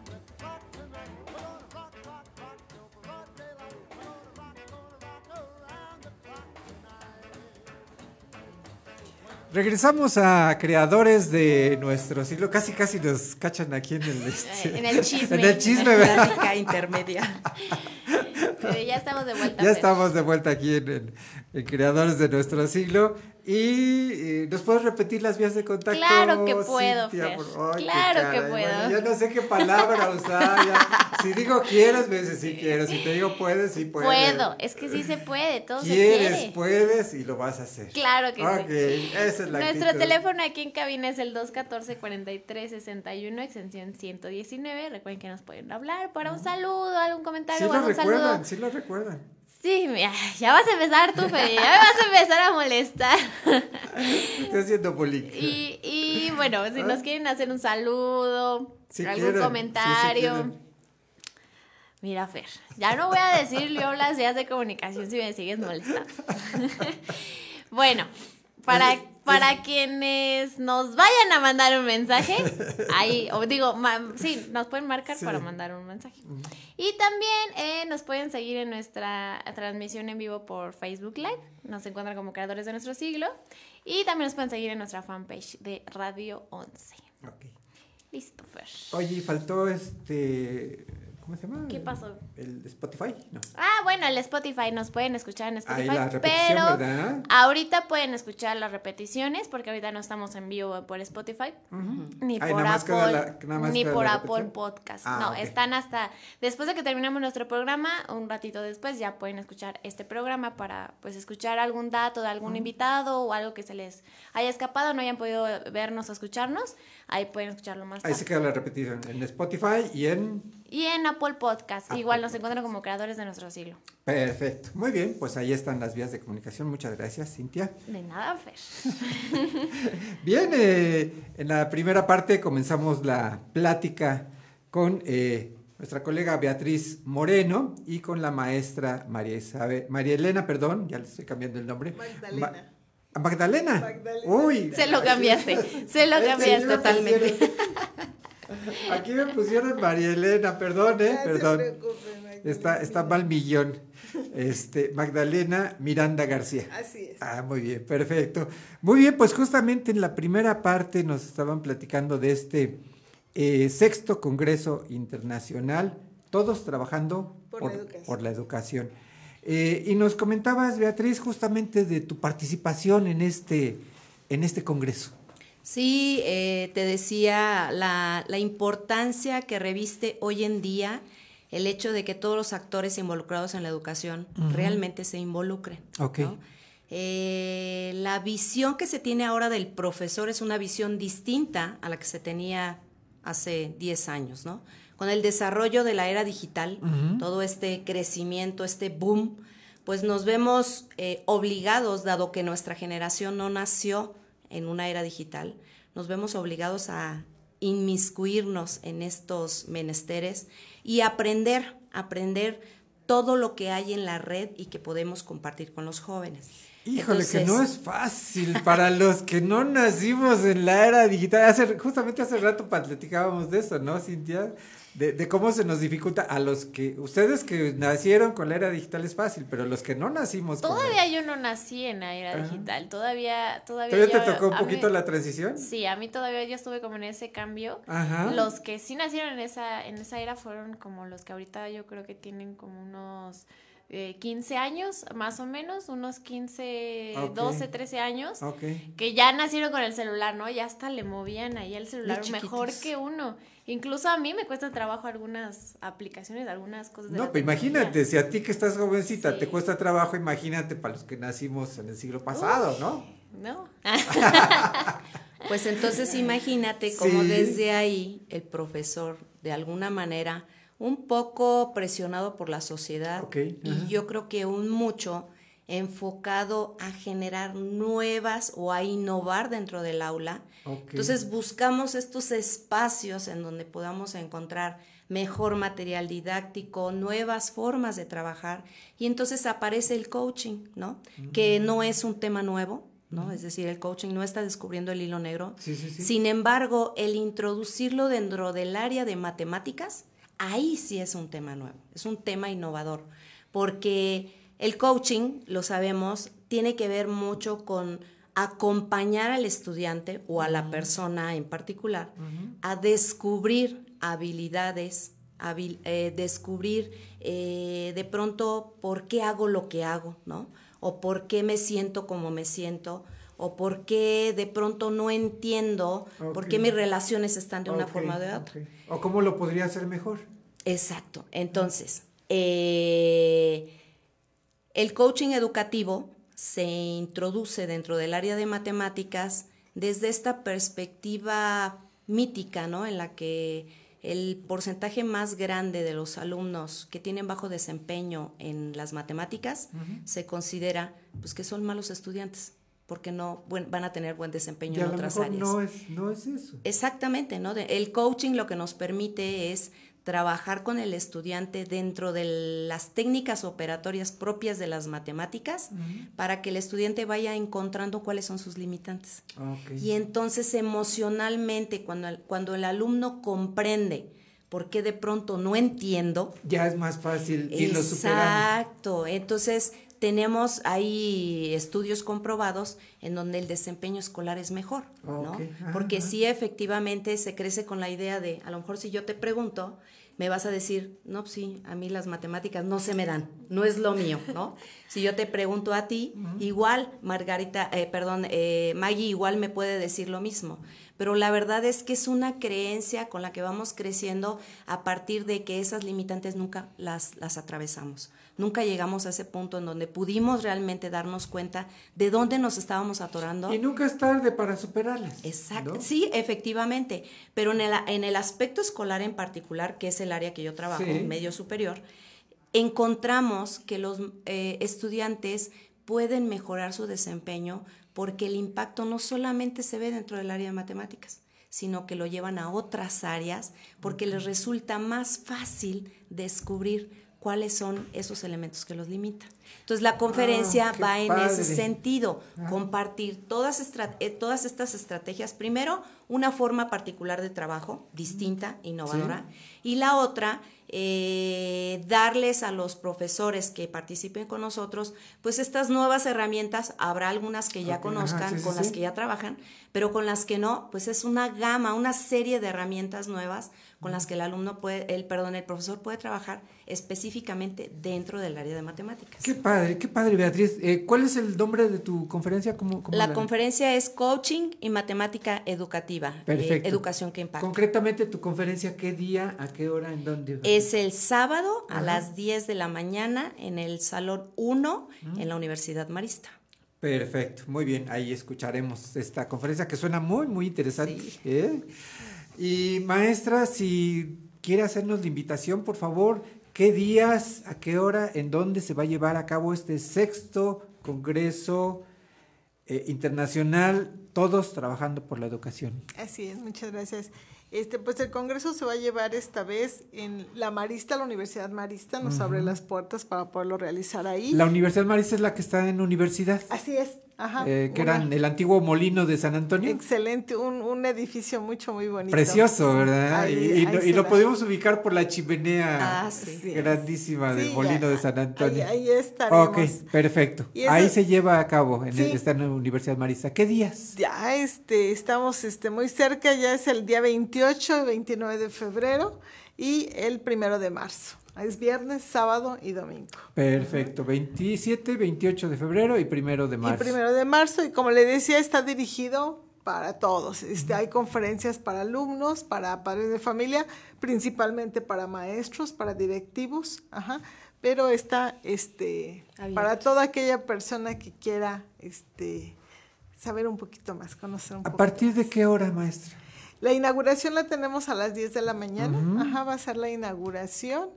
Regresamos a creadores de nuestro siglo. Casi, casi nos cachan aquí en el, este, En el chisme. En el chisme, ¿verdad? Plática intermedia. Pero ya estamos de vuelta. Ya Fer. estamos de vuelta aquí en, en- en Creadores de nuestro siglo. Y eh, ¿nos puedes repetir las vías de contacto? Claro que puedo, Cintia? Fer. Por- ay, qué Claro que puedo. bueno, ya no sé qué palabra usar. ya. Si digo quieres, me dices sí quiero. Si te digo puedes, sí puedes. Puedo, es que sí se puede, todo se Quieres, quiere. puedes y lo vas a hacer. Claro que Ok, sí. esa es la Nuestro actitud. teléfono aquí en cabina es el 214-4361, extensión 119. Recuerden que nos pueden hablar para un saludo, algún comentario Sí o algún saludo. Sí lo recuerdan. Sí, mira, ya vas a empezar tú, Fede, ya me vas a empezar a molestar. Estoy haciendo bullying. Y, y bueno, si nos quieren hacer un saludo, algún quieren, sí, sí comentario. Mira, Fer, ya no voy a decir yo las de comunicación si me sigues molestando. bueno, para, para quienes nos vayan a mandar un mensaje, ahí, o digo, sí, nos pueden marcar Sí. para mandar un mensaje. Y también eh, nos pueden seguir en nuestra transmisión en vivo por Facebook Live. Nos encuentran como creadores de nuestro siglo. Y también nos pueden seguir en nuestra fanpage de Radio 11. Listo, Fer. Oye, faltó este. ¿Cómo se llama? ¿Qué pasó? El Spotify, ¿no? Ah, bueno, el Spotify, nos pueden escuchar en Spotify, Ahí la repetición, pero ¿verdad? ahorita pueden escuchar las repeticiones porque ahorita no estamos en vivo por Spotify, ni Ay, por Apple, la- ni por Apple. Podcast. Ah, no, están hasta después de que terminamos nuestro programa, un ratito después ya pueden escuchar este programa para pues escuchar algún dato de algún invitado o algo que se les haya escapado, no hayan podido vernos o escucharnos, ahí pueden escucharlo más Ahí tarde. se queda la repetición. En Spotify y en. Y en Apple Podcast, igual nos encuentran como creadores de nuestro siglo. Perfecto. Muy bien, pues ahí están las vías de comunicación. Muchas gracias, Cintia. De nada, Fer. Bien, eh, en la primera parte comenzamos la plática con eh, nuestra colega Beatriz Moreno y con la maestra María Isabel, María Elena, perdón, ya le estoy cambiando el nombre. Magdalena. Ma- ¿A Magdalena. Uy. Se lo cambiaste, se lo cambiaste totalmente. Aquí me pusieron María Elena, perdón, eh, No se perdón. Está, está mal millón. Este, Magdalena Miranda García. Así es. Ah, muy bien, perfecto. Muy bien, pues justamente en la primera parte nos estaban platicando de este eh, sexto Congreso Internacional, todos trabajando Por la educación. por la educación. Eh, y nos comentabas, Beatriz, justamente de tu participación en este, en este Congreso. Sí, eh, te decía la, la importancia que reviste hoy en día el hecho de que todos los actores involucrados en la educación realmente se involucren. Ok. ¿no? Eh, la visión que se tiene ahora del profesor es una visión distinta a la que se tenía hace 10 años, ¿no? Con el desarrollo de la era digital, todo este crecimiento, este boom, pues nos vemos eh, obligados, dado que nuestra generación no nació en una era digital, nos vemos obligados a inmiscuirnos en estos menesteres y aprender, aprender todo lo que hay en la red y que podemos compartir con los jóvenes. Híjole, que no es fácil para los que no nacimos en la era digital. Hace, justamente hace rato platicábamos de eso, ¿no, Cintia? De, de, cómo se nos dificulta a los que, ustedes que nacieron con la era digital es fácil, pero los que no nacimos Todavía yo no nací en la era digital, todavía... ¿Todavía, ¿Todavía te tocó un poquito mí, la transición? Sí, a mí todavía yo estuve como en ese cambio. Ajá. Los que sí nacieron en esa, en esa era fueron como los que ahorita yo creo que tienen como unos... Eh, 15 años, más o menos, unos 15, okay. 12, 13 años, okay. que ya nacieron con el celular, ¿no? Ya hasta le movían ahí el celular mejor que uno. Incluso a mí me cuesta trabajo algunas aplicaciones, algunas cosas. De no, pero imagínate, si a ti que estás jovencita sí. te cuesta trabajo, imagínate para los que nacimos en el siglo pasado, Uy, ¿no? No. pues entonces imagínate cómo sí. desde ahí el profesor, de alguna manera, un poco presionado por la sociedad okay. y yo creo que un mucho enfocado a generar nuevas o a innovar dentro del aula. Okay. Entonces buscamos estos espacios en donde podamos encontrar mejor material didáctico, nuevas formas de trabajar y entonces aparece el coaching, ¿no? Mm. Que no es un tema nuevo, ¿no? Mm. Es decir, el coaching no está descubriendo el hilo negro. Sí, sí, sí. Sin embargo, el introducirlo dentro del área de matemáticas, ahí sí es un tema nuevo, es un tema innovador, porque el coaching, lo sabemos, tiene que ver mucho con acompañar al estudiante o a la persona en particular uh -huh. a descubrir habilidades, habil eh, descubrir eh, de pronto por qué hago lo que hago, ¿no? O por qué me siento como me siento, o por qué de pronto no entiendo okay. por qué mis relaciones están de una okay, forma o de otra. Okay. O cómo lo podría hacer mejor. Exacto. Entonces, eh, el coaching educativo se introduce dentro del área de matemáticas desde esta perspectiva mítica, ¿no? En la que el porcentaje más grande de los alumnos que tienen bajo desempeño en las matemáticas uh -huh. se considera pues que son malos estudiantes porque no van a tener buen desempeño y en otras áreas. No es, no es eso. Exactamente, ¿no? El coaching lo que nos permite es trabajar con el estudiante dentro de las técnicas operatorias propias de las matemáticas uh -huh. para que el estudiante vaya encontrando cuáles son sus limitantes. Okay. Y entonces emocionalmente, cuando el, cuando el alumno comprende por qué de pronto no entiendo, ya es más fácil irlo. Exacto, entonces tenemos ahí estudios comprobados en donde el desempeño escolar es mejor, ¿no? Okay. Porque sí efectivamente se crece con la idea de, a lo mejor si yo te pregunto, me vas a decir, no, pues sí, a mí las matemáticas no se me dan, no es lo mío, ¿no? si yo te pregunto a ti, uh -huh. igual, Margarita, eh, perdón, eh, Maggie igual me puede decir lo mismo, pero la verdad es que es una creencia con la que vamos creciendo a partir de que esas limitantes nunca las, las atravesamos. Nunca llegamos a ese punto en donde pudimos realmente darnos cuenta de dónde nos estábamos atorando. Y nunca es tarde para superarlas. Exacto. ¿no? Sí, efectivamente. Pero en el, en el aspecto escolar en particular, que es el área que yo trabajo, Sí. medio superior, encontramos que los eh, estudiantes pueden mejorar su desempeño porque el impacto no solamente se ve dentro del área de matemáticas, sino que lo llevan a otras áreas porque les resulta más fácil descubrir cuáles son esos elementos que los limitan. Entonces la conferencia Ah, va en padre. ese sentido, Ah. compartir todas, eh, todas estas estrategias. Primero, una forma particular de trabajo, distinta, innovadora. Y la otra, eh, darles a los profesores que participen con nosotros, pues estas nuevas herramientas, habrá algunas que ya conozcan, sí, con las que ya trabajan, pero con las que no, pues es una gama, una serie de herramientas nuevas con las que el alumno puede, el, perdón, el profesor puede trabajar específicamente dentro del área de matemáticas. Qué padre, qué padre, Beatriz. Eh, ¿Cuál es el nombre de tu conferencia? ¿Cómo, cómo La conferencia es Coaching y Matemática Educativa, eh, Perfecto. Educación que Impacta. Concretamente, tu conferencia, ¿qué día, a qué hora, en dónde? Es el sábado a las 10 de la mañana en el Salón 1 en la Universidad Marista. Perfecto, muy bien, ahí escucharemos esta conferencia que suena muy, muy interesante. ¿eh? Y maestra, si quiere hacernos la invitación, por favor, ¿qué días, a qué hora, en dónde se va a llevar a cabo este sexto Congreso eh, Internacional, todos trabajando por la educación? Así es, muchas gracias. Este, pues el congreso se va a llevar esta vez en la Marista, la Universidad Marista nos abre las puertas para poderlo realizar ahí. La Universidad Marista es la que está en universidad, Así es, ajá. eh, que una- eran el antiguo molino de San Antonio. Excelente, un, un edificio mucho, muy bonito. Precioso, ¿verdad? Ahí- y y ahí lo, y podemos ubicar por la chimenea Ah, sí. grandísima del molino ya, de San Antonio. ahí- ahí estaremos. Ok, perfecto. Y Ahí se lleva a cabo, en el- está en la Universidad Marista. ¿Qué días? Ya este, estamos este, muy cerca, ya es el día 28 y 29 de febrero y el primero de marzo. Es viernes, sábado y domingo. Perfecto, 27, 28 de febrero y primero de marzo. Y primero de marzo, y como le decía, está dirigido para todos. Este, hay conferencias para alumnos, para padres de familia, principalmente para maestros, para directivos, ajá, pero está este, para toda aquella persona que quiera este, saber un poquito más, conocer un ¿A partir de qué hora, maestra? La inauguración la tenemos a las 10 de la mañana. Ajá, va a ser la inauguración.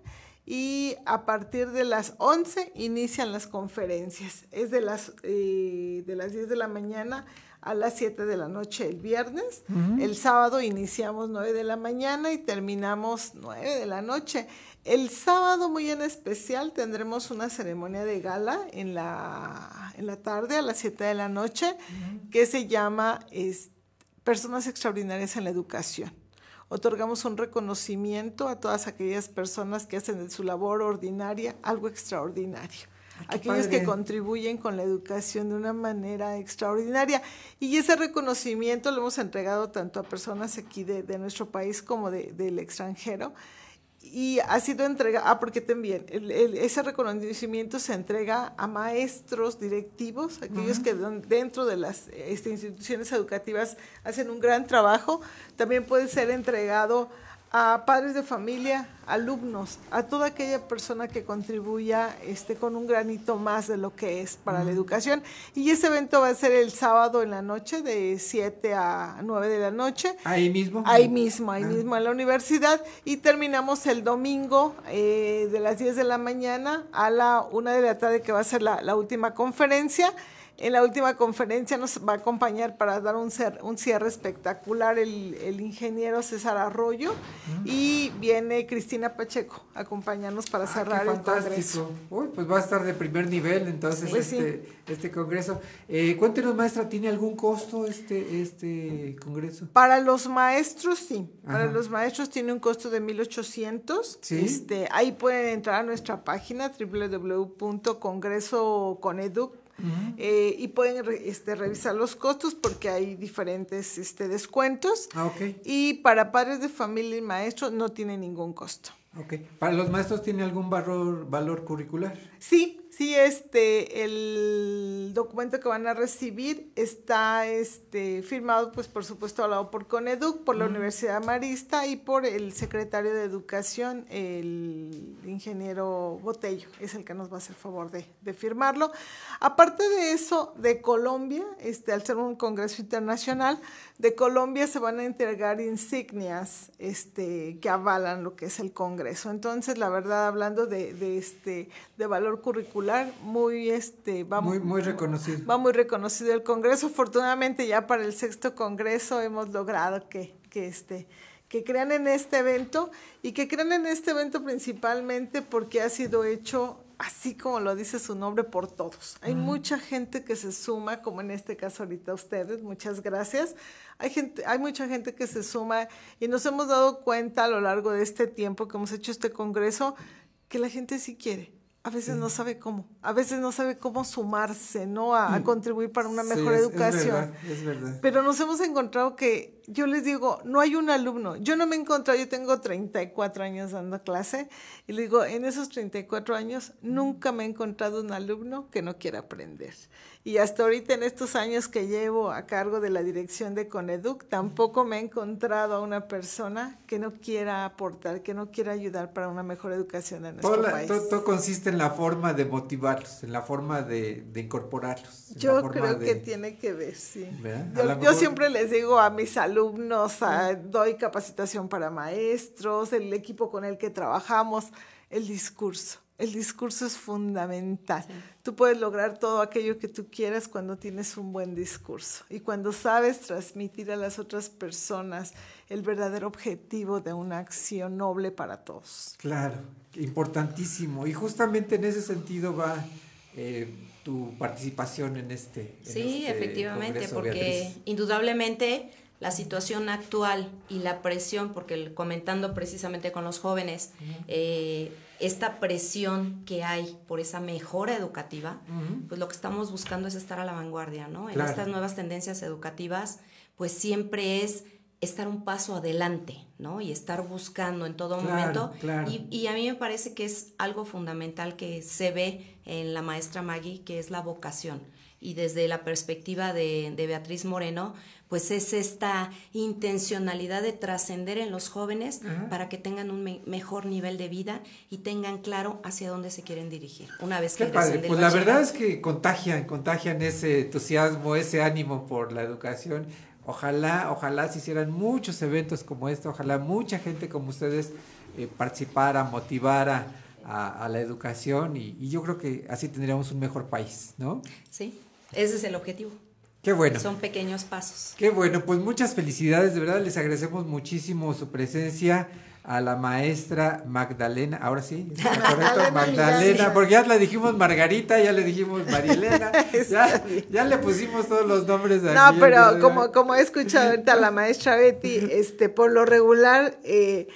Y a partir de las 11 inician las conferencias. Es de las, eh, de las 10 de la mañana a las 7 de la noche el viernes. El sábado iniciamos 9 de la mañana y terminamos 9 de la noche. El sábado, muy en especial, tendremos una ceremonia de gala en la, en la tarde a las 7 de la noche que se llama es, Personas Extraordinarias en la Educación. Otorgamos un reconocimiento a todas aquellas personas que hacen de su labor ordinaria algo extraordinario. qué Aquellos que contribuyen con la educación de una manera extraordinaria. Y ese reconocimiento lo hemos entregado tanto a personas aquí de, de nuestro país como de- del extranjero. Y ha sido entregado, ah, porque también el- el- ese reconocimiento se entrega a maestros directivos, aquellos que don- dentro de las este, instituciones educativas hacen un gran trabajo. También puede ser entregado a padres de familia, alumnos, a toda aquella persona que contribuya este, con un granito más de lo que es para la educación. Y ese evento va a ser el sábado en la noche, de 7 a 9 de la noche. Ahí mismo. Ahí mismo, ahí Ah. mismo en la universidad. Y terminamos el domingo eh, de las 10 de la mañana a la 1 de la tarde, que va a ser la, la última conferencia. En la última conferencia nos va a acompañar para dar un, cer- un cierre espectacular el, el ingeniero César Arroyo y viene Cristina Pacheco a acompañarnos para Ah, qué cerrar el congreso. fantástico. Uy, pues va a estar de primer nivel entonces Pues sí. este, este congreso. Eh, cuéntenos, maestra, ¿tiene algún costo este, este congreso? Para los maestros, sí. Para los maestros tiene un costo de 1,800. Sí. Este, ahí pueden entrar a nuestra página www.congresoconeduc eh, y pueden este, revisar los costos porque hay diferentes este, descuentos. Ah. Y para padres de familia y maestros no tiene ningún costo. Ok. ¿Para los maestros tiene algún valor, valor curricular? Sí, sí, este, el documento que van a recibir está este, firmado, pues por supuesto, hablado por Coneduc, por la. Universidad Marista y por el secretario de Educación, el ingeniero Botello, es el que nos va a hacer favor de, de firmarlo. Aparte de eso, de Colombia, este, al ser un congreso internacional, de Colombia se van a entregar insignias este, que avalan lo que es el congreso. Entonces, la verdad, hablando de, de este, de valor curricular, muy, este, va Muy, muy reconocido. Va muy reconocido el Congreso. Afortunadamente ya para el sexto Congreso hemos logrado que, que, este, que crean en este evento y que crean en este evento principalmente porque ha sido hecho así como lo dice su nombre por todos. Hay mucha gente que se suma, como en este caso ahorita ustedes, muchas gracias. Hay gente, hay mucha gente que se suma y nos hemos dado cuenta a lo largo de este tiempo que hemos hecho este congreso que la gente sí quiere. A veces no sabe cómo, a veces no sabe cómo sumarse, ¿no? A, a contribuir para una Sí, mejor es- es educación. verdad, es verdad. Pero nos hemos encontrado que, yo les digo, no hay un alumno. Yo no me he encontrado, yo tengo 34 años dando clase, y le digo, en esos 34 años nunca me he encontrado un alumno que no quiera aprender. Y hasta ahorita en estos años que llevo a cargo de la dirección de Coneduc, tampoco me he encontrado a una persona que no quiera aportar, que no quiera ayudar para una mejor educación en nuestro Todo, la- país. todo- todo consiste en la forma de motivarlos, en la forma de, de incorporarlos. Yo forma creo de- que tiene que ver, sí. Yo, siempre les digo a mis alumnos, a- doy capacitación para maestros, el equipo con el que trabajamos, el discurso. El discurso es fundamental. Tú puedes lograr todo aquello que tú quieras cuando tienes un buen discurso y cuando sabes transmitir a las otras personas el verdadero objetivo de una acción noble para todos. Claro, importantísimo. Y justamente en ese sentido va eh, tu participación en este. en Sí, este efectivamente, congreso, porque Beatriz. indudablemente la situación actual y la presión, porque comentando precisamente con los jóvenes, eh, esta presión que hay por esa mejora educativa, pues lo que estamos buscando es estar a la vanguardia, ¿no? En Claro. estas nuevas tendencias educativas, pues siempre es estar un paso adelante, ¿no? Y estar buscando en todo Claro, momento. claro. Y, y a mí me parece que es algo fundamental que se ve en la maestra Maggie, que es la vocación. Y desde la perspectiva de, de Beatriz Moreno, pues es esta intencionalidad de trascender en los jóvenes Ajá. para que tengan un me- mejor nivel de vida y tengan claro hacia dónde se quieren dirigir. Una vez que Qué padre. egresen del Pues la verdad es que contagian, contagian ese entusiasmo, ese ánimo por la educación. Ojalá, ojalá se hicieran muchos eventos como este, ojalá mucha gente como ustedes eh, participara, motivara a, a la educación y, y yo creo que así tendríamos un mejor país, ¿no? Sí, ese es el objetivo. Qué bueno. Son pequeños pasos. Qué bueno, pues muchas felicidades, de verdad les agradecemos muchísimo su presencia a la maestra Magdalena, ahora sí, ¿está correcto? Magdalena porque ya la dijimos Margarita, ya le dijimos Marilena, ya, ya le pusimos todos los nombres de No, pero ¿verdad? como, como he escuchado ahorita a la maestra Betty, este, por lo regular, eh,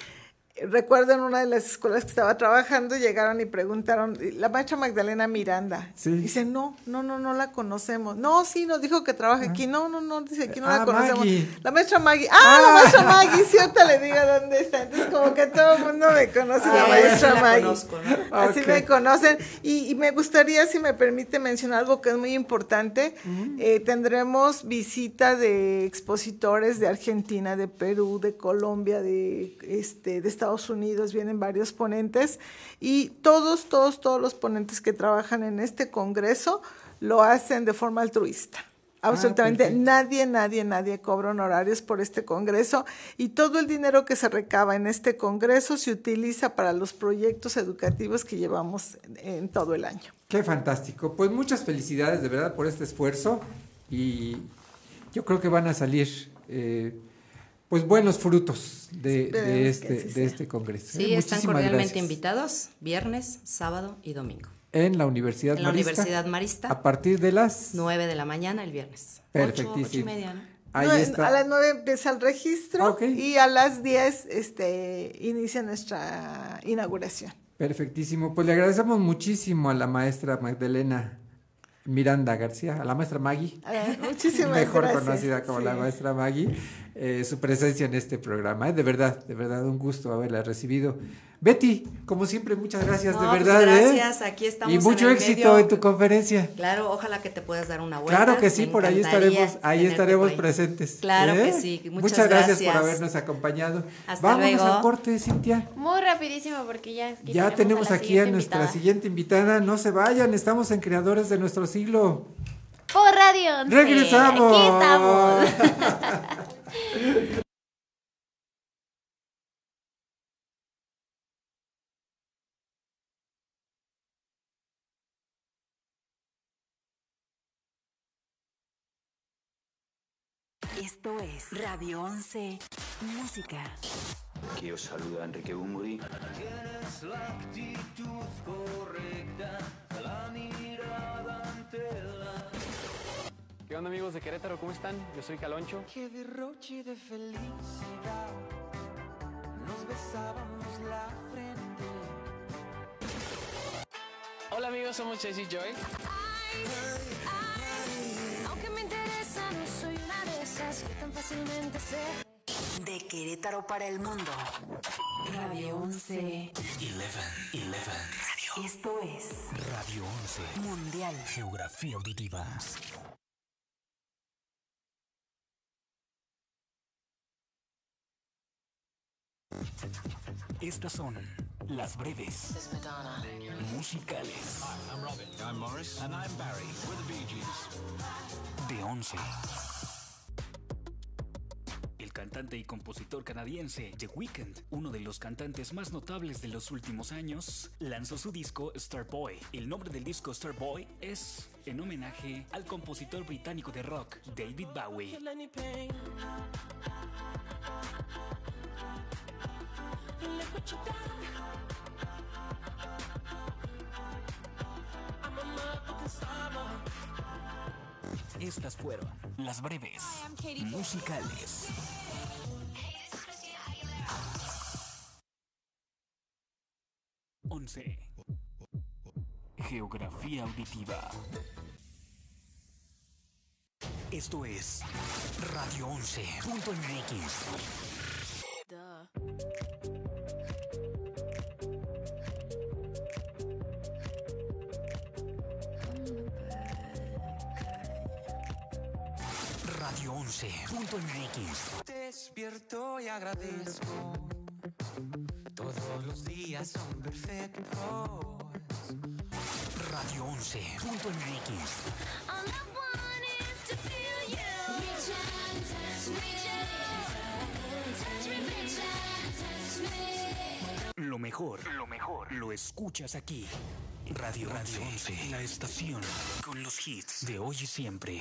recuerdo en una de las escuelas que estaba trabajando, llegaron y preguntaron, la maestra Magdalena Miranda. Sí. Dice, no, no, no, no la conocemos. No, sí, nos dijo que trabaja aquí. No, no, no, dice, aquí no Ah, la conocemos. Maggie. La maestra Maggie. Ah, la maestra Maggie, sí, ahorita le digo dónde está. Entonces, como que todo el mundo me conoce, la Ah, maestra la Maggie. conozco, ¿no? Así me conocen. Y, y me gustaría, si me permite mencionar algo que es muy importante, eh, tendremos visita de expositores de Argentina, de Perú, de Colombia, de, este, de Estados Unidos, vienen varios ponentes y todos, todos, todos los ponentes que trabajan en este congreso lo hacen de forma altruista. Absolutamente perfecto. nadie, nadie, nadie cobra honorarios por este congreso y todo el dinero que se recaba en este congreso se utiliza para los proyectos educativos que llevamos en, en todo el año. Qué fantástico, pues muchas felicidades de verdad por este esfuerzo y yo creo que van a salir eh, pues buenos frutos de, de este, de este congreso. ¿eh? Sí, están Muchísimas cordialmente gracias. invitados viernes, sábado y domingo. En la Universidad En la Marista. Universidad Marista. A partir de las 9 de la mañana el viernes. Perfectísimo. ocho y media, ¿no? Ahí Nue- está. A las 9 empieza el registro Ok. y a las 10 este, inicia nuestra inauguración. Perfectísimo. Pues le agradecemos muchísimo a la maestra Magdalena Miranda García, a la maestra Maggie, Ah, muchísimas mejor gracias. conocida como la maestra Maggie, eh, su presencia en este programa. ¿eh? De verdad, de verdad, un gusto haberla recibido. Betty, como siempre, muchas gracias, No, de pues verdad. ¿eh? gracias, aquí estamos Y mucho en el éxito medio. en tu conferencia. Claro, ojalá que te puedas dar una vuelta. Claro que sí, Me por ahí estaremos, ahí estaremos ahí. presentes. Claro ¿eh? que sí, muchas gracias, por gracias. habernos acompañado. Hasta Vámonos luego. al corte, Cintia. Muy rapidísimo porque ya, aquí Ya tenemos aquí a nuestra invitada. siguiente invitada. No se vayan, estamos en Creadores de nuestro siglo. Por Radio 11. ¡Regresamos! Aquí estamos. Esto es Radio 11 Música. Aquí os saluda Enrique Bumburi. Tienes la actitud correcta, la mirada ante la... ¿Qué onda amigos de Querétaro? ¿Cómo están? Yo soy Caloncho. Qué derroche de felicidad, nos besábamos la frente. Hola amigos, somos Jesse Joy. Aunque esas que tan fácilmente se. De Querétaro para el mundo. Radio 11. 11, 11. Radio. Esto es Radio 11. Mundial. Geografía auditiva. Estas son las breves musicales I'm Robin. I'm Morris. And I'm Barry. We're the Bee Gees. de 11. Cantante y compositor canadiense The Weeknd, uno de los cantantes más notables de los últimos años, lanzó su disco Starboy. El nombre del disco Starboy es en homenaje al compositor británico de rock David Bowie. Estas fueron las breves musicales. Once. Geografía auditiva. Esto es Radio 11.mx. 11.mx. Despierto y agradezco. Todos los días son perfectos. Radio 11.mx. Lo mejor, lo mejor, lo escuchas aquí. Radio Radio 11, la estación con los hits de hoy y siempre.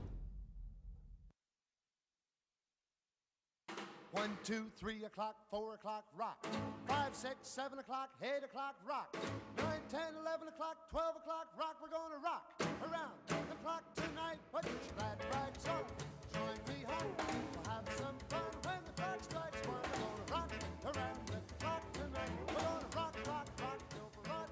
One, two, three o'clock, four o'clock, rock. Five, six, seven o'clock, eight o'clock, rock. Nine, ten, eleven o'clock, twelve o'clock, rock. We're gonna rock around the clock tonight. Put your. Join me home. We'll have some fun when the clock strikes one. Gonna rock around the clock tonight. We're gonna rock, rock, rock the clock.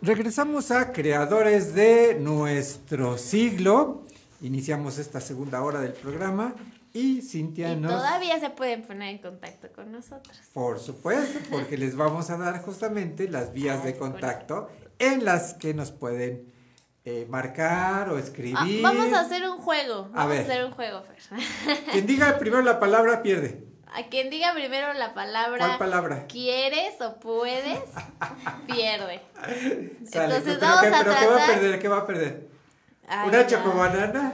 Regresamos a Creadores de nuestro siglo. Iniciamos esta segunda hora del programa y Cintia Y nos... todavía se pueden poner en contacto con nosotros. Por supuesto, porque les vamos a dar justamente las vías de contacto en las que nos pueden eh, marcar o Ah, escribir. vamos a hacer un juego. A Vamos a, ver. hacer un juego, Fer. Quien diga primero la palabra pierde. A quien diga primero la palabra. ¿Cuál palabra? ¿Quieres o puedes? pierde. Sale, Entonces pero vamos ¿qué, a pero ¿qué va a tratar- perder? ¿Qué va a perder? Ay, ¿Una no. chocobanana?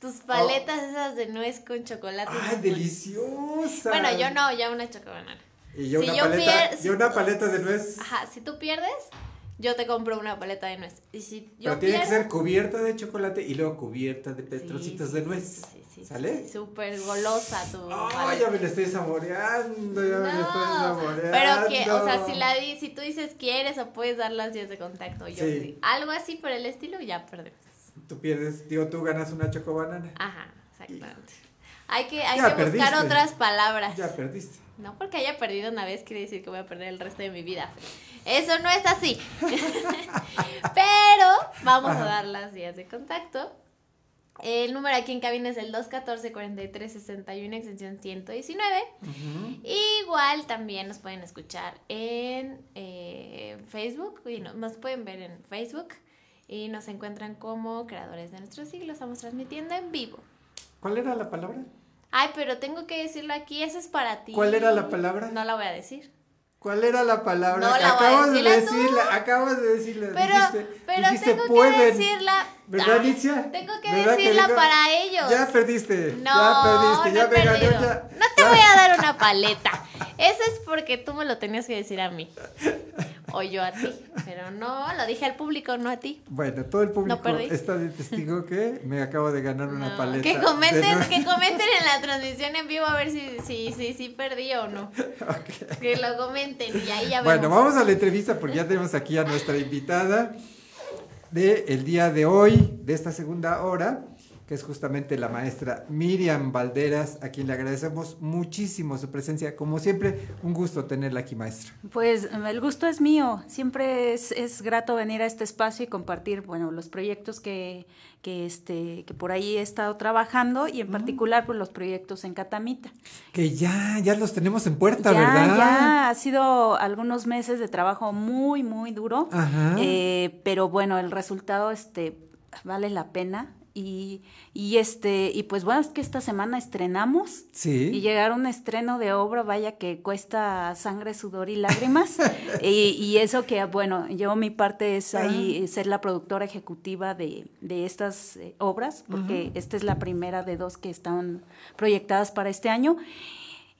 Tus paletas esas de nuez con chocolate. ¡Ay, deliciosa! Bueno, yo no, ya una chocobanana. Y yo, Si una, yo paleta, una paleta de nuez. Ajá, si tú pierdes, yo te compro una paleta de nuez. Y si yo Pero tiene que ser cubierta de chocolate y luego cubierta de trocitos de nuez. ¿Sale? súper golosa tu Ay, paleta. ya me la estoy saboreando, ya me la estoy saboreando. Pero que, o sea, si la di, si tú dices quieres o puedes dar las 10 de contacto, yo algo así por el estilo, ya perdemos. Tú pierdes, digo, tú ganas una chocobanana. Ajá, exactamente. Hay que, hay que buscar otras palabras. Ya perdiste. No porque haya perdido una vez quiere decir que voy a perder el resto de mi vida. Eso no es así. Pero vamos a dar las vías de contacto. El número aquí en cabina es el 214-4361, extensión 119. Igual también nos pueden escuchar en eh, Facebook y no- nos pueden ver en Facebook y nos encuentran como creadores de nuestro siglo. Estamos transmitiendo en vivo. ¿Cuál era la palabra? Ay, pero tengo que decirlo aquí, eso es para ti. ¿Cuál era la palabra? No la voy a decir. ¿Cuál era la palabra? No la voy a acabas de decirla tú. acabas de decirla. Pero, dijiste, pero dijiste, tengo que decirla. ¿Verdad, Alicia? Tengo que ¿Verdad decirla para ellos. Ya perdiste. No, ya perdiste. no ya he me ganó. perdido. Ya. No te voy a dar una paleta. Eso es porque tú me lo tenías que decir a mí. O yo a ti. Pero no, lo dije al público, no a ti. Bueno, todo el público está de testigo que me acabo de ganar una paleta. Que de comenten, que comenten en la transmisión en vivo a ver si, si, si, si perdí o no. Que lo comenten y ahí ya Bueno, vemos. vamos a la entrevista porque ya tenemos aquí a nuestra invitada del el día de hoy, de esta segunda hora, que es justamente la maestra Miriam Valderas, a quien le agradecemos muchísimo su presencia. Como siempre, un gusto tenerla aquí, maestra. Pues el gusto es mío. Siempre es, es grato venir a este espacio y compartir, bueno, los proyectos que, que, este, que por ahí he estado trabajando y en particular pues, los proyectos en Catamita. Que ya, ya los tenemos en puerta, ya, ¿verdad? Ya, ha sido algunos meses de trabajo muy, muy duro, Ajá. eh, pero bueno, el resultado este, vale la pena. Y, y este y pues bueno es que esta semana estrenamos Sí. y llegar a un estreno de obra vaya que cuesta sangre sudor y lágrimas y, y eso que bueno yo mi parte es ahí ser la productora ejecutiva de, de estas eh, obras porque Ujú. esta es la primera de dos que están proyectadas para este año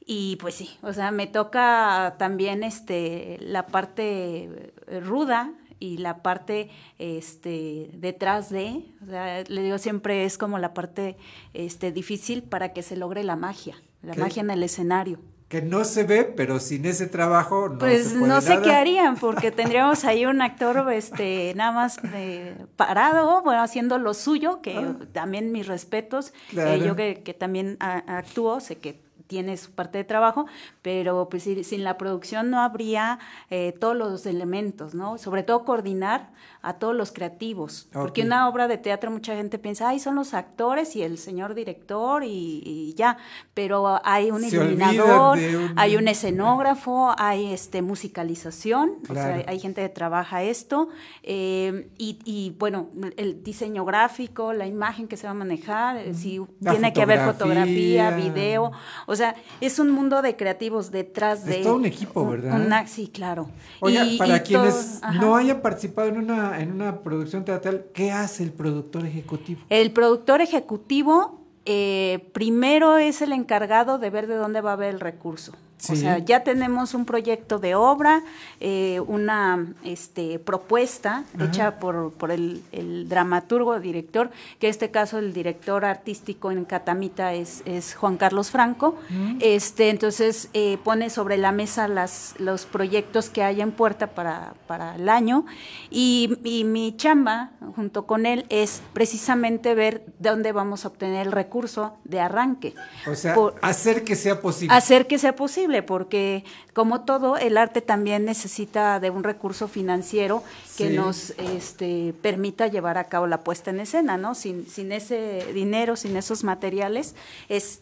y pues sí, o sea, me toca también este la parte eh, ruda y la parte este detrás de, o sea, le digo siempre es como la parte este difícil para que se logre la magia, la ¿Qué? magia en el escenario. Que no se ve, pero sin ese trabajo no Pues se puede no sé nada. qué harían, porque tendríamos ahí un actor este, nada más eh, parado, bueno, haciendo lo suyo, que también mis respetos. Eh, Claro. yo que, que también a- actúo, sé que tiene su parte de trabajo, pero pues si- sin la producción no habría eh, todos los elementos, ¿no? Sobre todo coordinar a todos los creativos, porque una obra de teatro mucha gente piensa, ay, son los actores y el señor director y, y ya, pero hay un Se iluminador, un- hay un escenógrafo, hay este musicalización, o Claro. sea, hay gente que trabaja esto, eh, y, y, bueno, el diseño gráfico, la imagen que se va a manejar, eh, si La tiene que haber fotografía. fotografía, video, o sea, es un mundo de creativos detrás de... Es todo un equipo, ¿verdad? una- sí, claro. Oiga, Y- para y quienes todo- no hayan participado en una, en una producción teatral, ¿qué hace el productor ejecutivo? El productor ejecutivo eh, primero es el encargado de ver de dónde va a haber el recurso. O sea, ya tenemos un proyecto de obra, eh, una este, propuesta Ajá. hecha por, por el, el dramaturgo, director, que en este caso el director artístico en Catamita es, es Juan Carlos Franco. Mm. Este, entonces eh, pone sobre la mesa las, los proyectos que hay en puerta para, para el año y, y mi chamba junto con él es precisamente ver de dónde vamos a obtener el recurso de arranque. O sea, Por- hacer que sea posible. Hacer que sea posible, porque como todo, el arte también necesita de un recurso financiero que Sí. nos este, permita llevar a cabo la puesta en escena, ¿no? Sin, sin ese dinero, sin esos materiales, es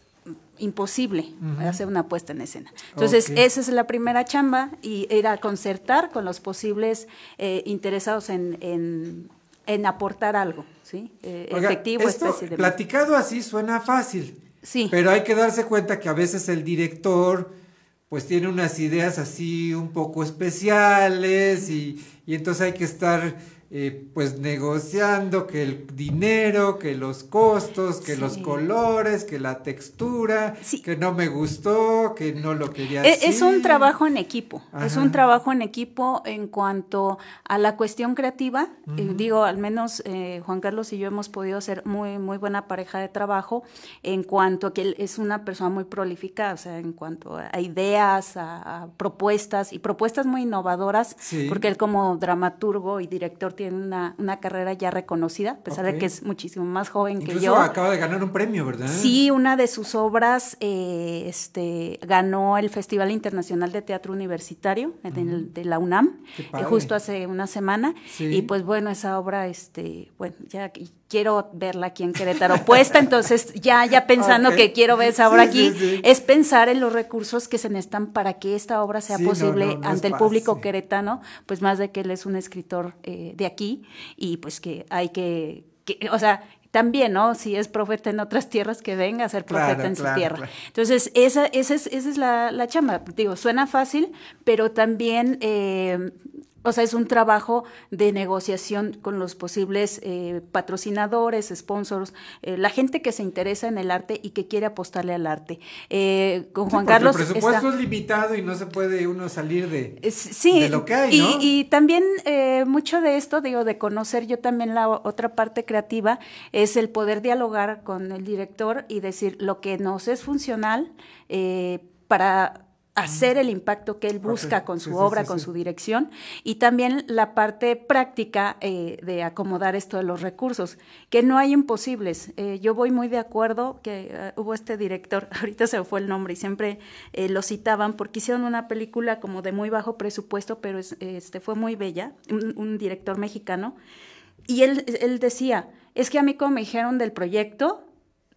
imposible hacer una puesta en escena. Entonces, esa es la primera chamba y era concertar con los posibles eh, interesados en, en, en aportar algo, ¿sí? Eh, Oiga, efectivo, esto, especie de... platicado así suena fácil. Sí. Pero hay que darse cuenta que a veces el director pues tiene unas ideas así un poco especiales y, y entonces hay que estar eh, pues negociando que el dinero, que los costos, que los colores, que la textura, que no me gustó, que no lo quería E- así. Es un trabajo en equipo, es un trabajo en equipo en cuanto a la cuestión creativa. Eh, digo, al menos eh, Juan Carlos y yo hemos podido ser muy, muy buena pareja de trabajo en cuanto a que él es una persona muy prolífica, o sea, en cuanto a ideas, a, a propuestas y propuestas muy innovadoras, Sí. porque él como dramaturgo y director tiene una, una carrera ya reconocida, a pesar de que es muchísimo más joven Incluso que yo. acaba de ganar un premio, ¿verdad? Sí, una de sus obras eh, este, ganó el Festival Internacional de Teatro Universitario en el- de la UNAM, eh, justo hace una semana. Sí. Y pues bueno, esa obra, este, bueno, ya quiero verla aquí en Querétaro puesta, entonces ya, ya pensando que quiero ver esa obra Sí, aquí, sí, sí. es pensar en los recursos que se necesitan para que esta obra sea no, posible no, no es ante el público queretano, pues más de que él es un escritor eh, de aquí y pues que hay que, que- o sea, también, ¿no? Si es profeta en otras tierras, que venga a ser profeta Claro, en claro, su tierra. claro. Entonces, esa, esa es, esa es la, la chamba. Digo, suena fácil, pero también, eh, o sea, es un trabajo de negociación con los posibles eh, patrocinadores, sponsors, eh, la gente que se interesa en el arte y que quiere apostarle al arte. Eh, con Sí, Juan porque Carlos. El presupuesto está- es limitado y no se puede uno salir de, Sí, de lo que hay, y, ¿no? y también eh, mucho de esto, digo, de conocer yo también la otra parte creativa, es el poder dialogar con el director y decir lo que nos es funcional eh, para hacer el impacto que él busca con su sí, obra, sí, con sí. su dirección, y también la parte práctica eh, de acomodar esto de los recursos, que no hay imposibles. Eh, yo voy muy de acuerdo que eh, hubo este director, ahorita se me fue el nombre y siempre eh, lo citaban porque hicieron una película como de muy bajo presupuesto, pero es- este, fue muy bella, un, un director mexicano, y él, él decía, es que a mí como me dijeron del proyecto,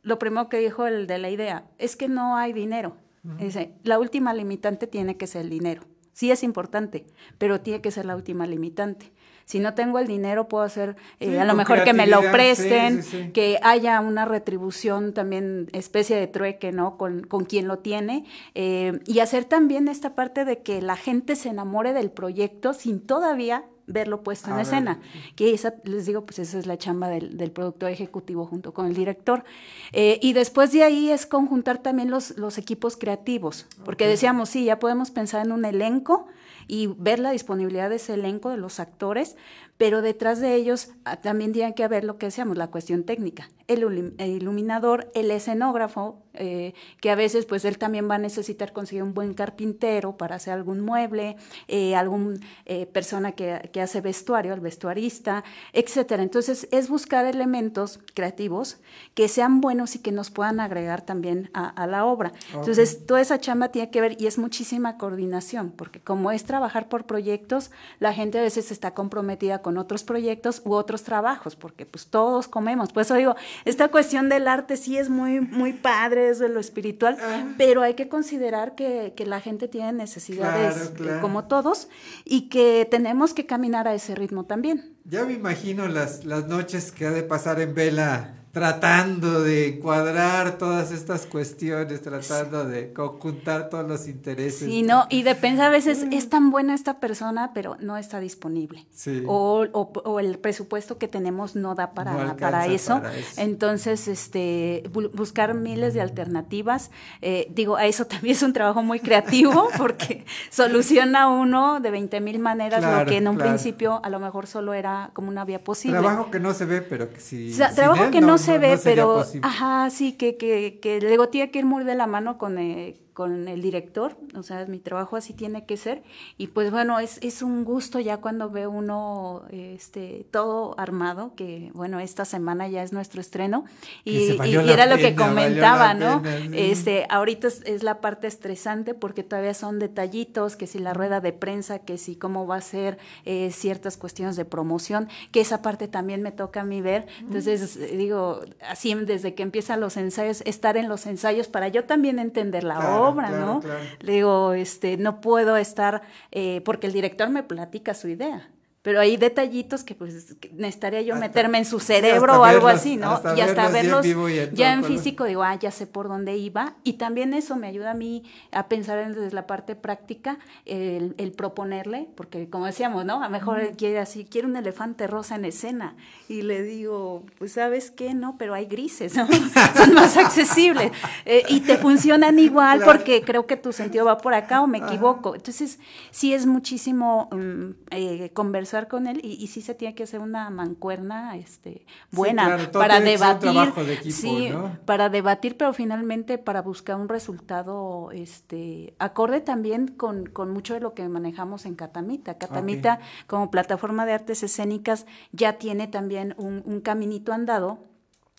lo primero que dijo el de la idea, es que no hay dinero. Dice, la última limitante tiene que ser el dinero. Sí es importante, pero tiene que ser la última limitante. Si no tengo el dinero, puedo hacer eh, Sí, a lo mejor que me lo presten, sí, sí. que haya una retribución también, especie de trueque, ¿no? Con, con quien lo tiene. eh, y hacer también esta parte de que la gente se enamore del proyecto sin todavía verlo puesto en ver. escena. Que esa, les digo, pues esa es la chamba del, del productor ejecutivo junto con el director. Eh, y después de ahí es conjuntar también los, los equipos creativos, porque decíamos, sí, ya podemos pensar en un elenco y ver la disponibilidad de ese elenco de los actores, pero detrás de ellos ah, también tiene que haber lo que decíamos, la cuestión técnica, el iluminador, el escenógrafo, eh, que a veces pues él también va a necesitar conseguir un buen carpintero para hacer algún mueble, eh, algún eh, persona que, que hace vestuario, el vestuarista, etcétera. Entonces es buscar elementos creativos que sean buenos y que nos puedan agregar también a, a la obra. Entonces toda esa chamba tiene que ver y es muchísima coordinación, porque como es trabajar por proyectos, la gente a veces está comprometida con otros proyectos u otros trabajos, porque pues todos comemos. Por eso digo, esta cuestión del arte sí es muy, muy padre, es de lo espiritual, pero hay que considerar que, que la gente tiene necesidades Claro, eh, claro. como todos y que tenemos que caminar a ese ritmo también. Ya me imagino las, las noches que ha de pasar en vela tratando de cuadrar todas estas cuestiones, tratando de conjuntar todos los intereses. Sí, no, y depende a veces, es tan buena esta persona, pero no está disponible. Sí. O, o- o el presupuesto que tenemos no da para, No para, eso. para eso. Entonces, este, bu- buscar miles de alternativas. Eh, digo, a eso también es un trabajo muy creativo porque soluciona uno de 20 mil maneras Claro, lo que en un claro. principio a lo mejor solo era como una vía posible. Trabajo que no se ve, pero que sí. O sea, sin trabajo que no, se ve, pero posible. ajá, sí, que, que, que luego tiene que ir muy de la mano con, eh, con el director, o sea, mi trabajo así tiene que ser, y pues bueno, es, es un gusto ya cuando ve uno este todo armado, que bueno, esta semana ya es nuestro estreno, Que y, y- y era lo que pena, valió la comentaba, ¿no? pena, sí. Este, ahorita es, es la parte estresante porque todavía son detallitos, que si la rueda de prensa, que si cómo va a ser eh, ciertas cuestiones de promoción, que esa parte también me toca a mí ver. Entonces, eh, digo, así desde que empiezan los ensayos, estar en los ensayos para yo también entender la Claro, obra, claro, ¿no? claro. Le digo, este, no puedo estar, eh, porque el director me platica su idea. Pero hay detallitos que pues que necesitaría yo Hasta- meterme en su cerebro o algo verlos- así, ¿no? hasta y hasta verlos ya en verlos vivo y en ya todo en color. físico digo, ah, ya sé por dónde iba. Y también eso me ayuda a mí a pensar en- desde la parte práctica, el, el proponerle, porque como decíamos, ¿no? A lo mejor él quiere así, quiere un elefante rosa en escena. Y le digo, pues, ¿sabes qué? No, pero hay grises, ¿no? Son más accesibles. Eh, y te funcionan igual Claro. porque creo que tu sentido va por acá o me equivoco. Entonces, sí es muchísimo mm, eh, conversar con él y, y sí se tiene que hacer una mancuerna este, buena claro, para debatir. de equipo, sí, ¿no? para debatir, pero finalmente para buscar un resultado este, acorde también con, con mucho de lo que manejamos en Catamita. Catamita, como plataforma de artes escénicas, ya tiene también un, un caminito andado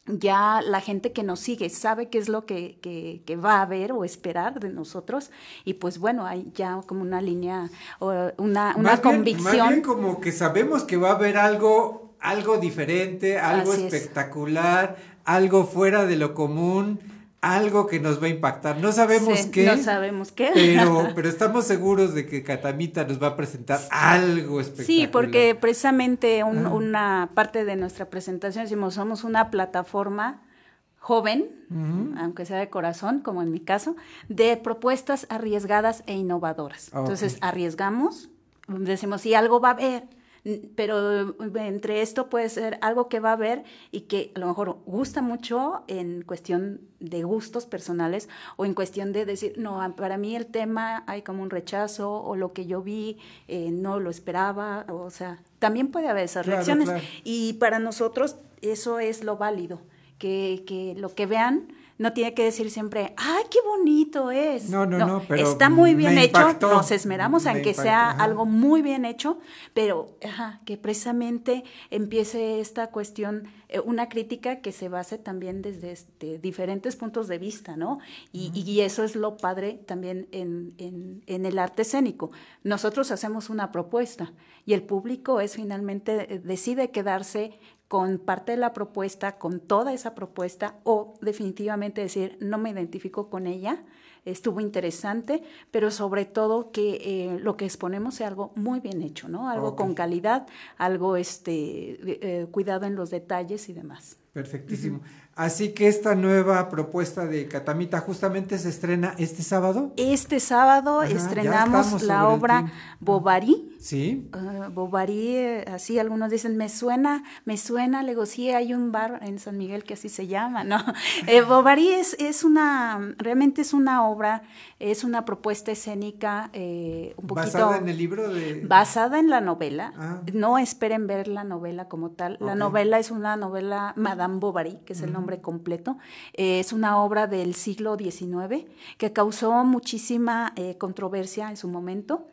ya la gente que nos sigue sabe qué es lo que, que- que va a ver o esperar de nosotros y pues bueno, hay ya como una línea o una, una Más bien- convicción. más bien como que sabemos que va a haber algo, algo diferente, algo Así es. espectacular, algo fuera de lo común, algo que nos va a impactar. No sabemos Sí, qué. no sabemos qué. Pero, pero estamos seguros de que Catamita nos va a presentar algo espectacular. Sí, porque precisamente un- una parte de nuestra presentación decimos, somos una plataforma joven, aunque sea de corazón, como en mi caso, de propuestas arriesgadas e innovadoras. Ah. Entonces, arriesgamos, decimos, sí, algo va a haber, pero eh, entre esto puede ser algo que va a haber y que a lo mejor gusta mucho en cuestión de gustos personales o en cuestión de decir, no, a- para mí el tema hay como un rechazo o lo que yo vi eh, no lo esperaba, o sea, también puede haber esas Claro, reacciones. claro. Y para nosotros eso es lo válido, que, que lo que vean no tiene que decir siempre, ¡ay, qué bonito es! No, no, no, pero Está muy bien hecho, impactó, nos esmeramos en me que impactó, sea ajá. algo muy bien hecho, pero ajá, que precisamente empiece esta cuestión, eh, una crítica que se base también desde este, diferentes puntos de vista, ¿no? Y, y eso es lo padre también en, en- en el arte escénico. Nosotros hacemos una propuesta y el público es finalmente, eh, decide quedarse con parte de la propuesta, con toda esa propuesta, o definitivamente decir, no me identifico con ella, estuvo interesante, pero sobre todo que eh, lo que exponemos sea algo muy bien hecho, ¿no? Algo con calidad, algo este, eh, cuidado en los detalles y demás. Perfectísimo. Así que esta nueva propuesta de Catamita justamente se estrena este sábado. Este sábado Ajá, estrenamos la obra. Bovary. Sí. Ah, Bovary, así algunos dicen, me suena, me suena, le digo, sí, hay un bar en San Miguel que así se llama, ¿no? Eh, Bovary es, es una, realmente es una obra, es una propuesta escénica eh, un poquito... Basada en el libro de. Basada en la novela. Ah. No esperen ver la novela como tal. La novela es una novela Madame Bovary, que es el Ujú. Nombre completo. Eh, es una obra del siglo XIX que causó muchísima eh, controversia en su momento.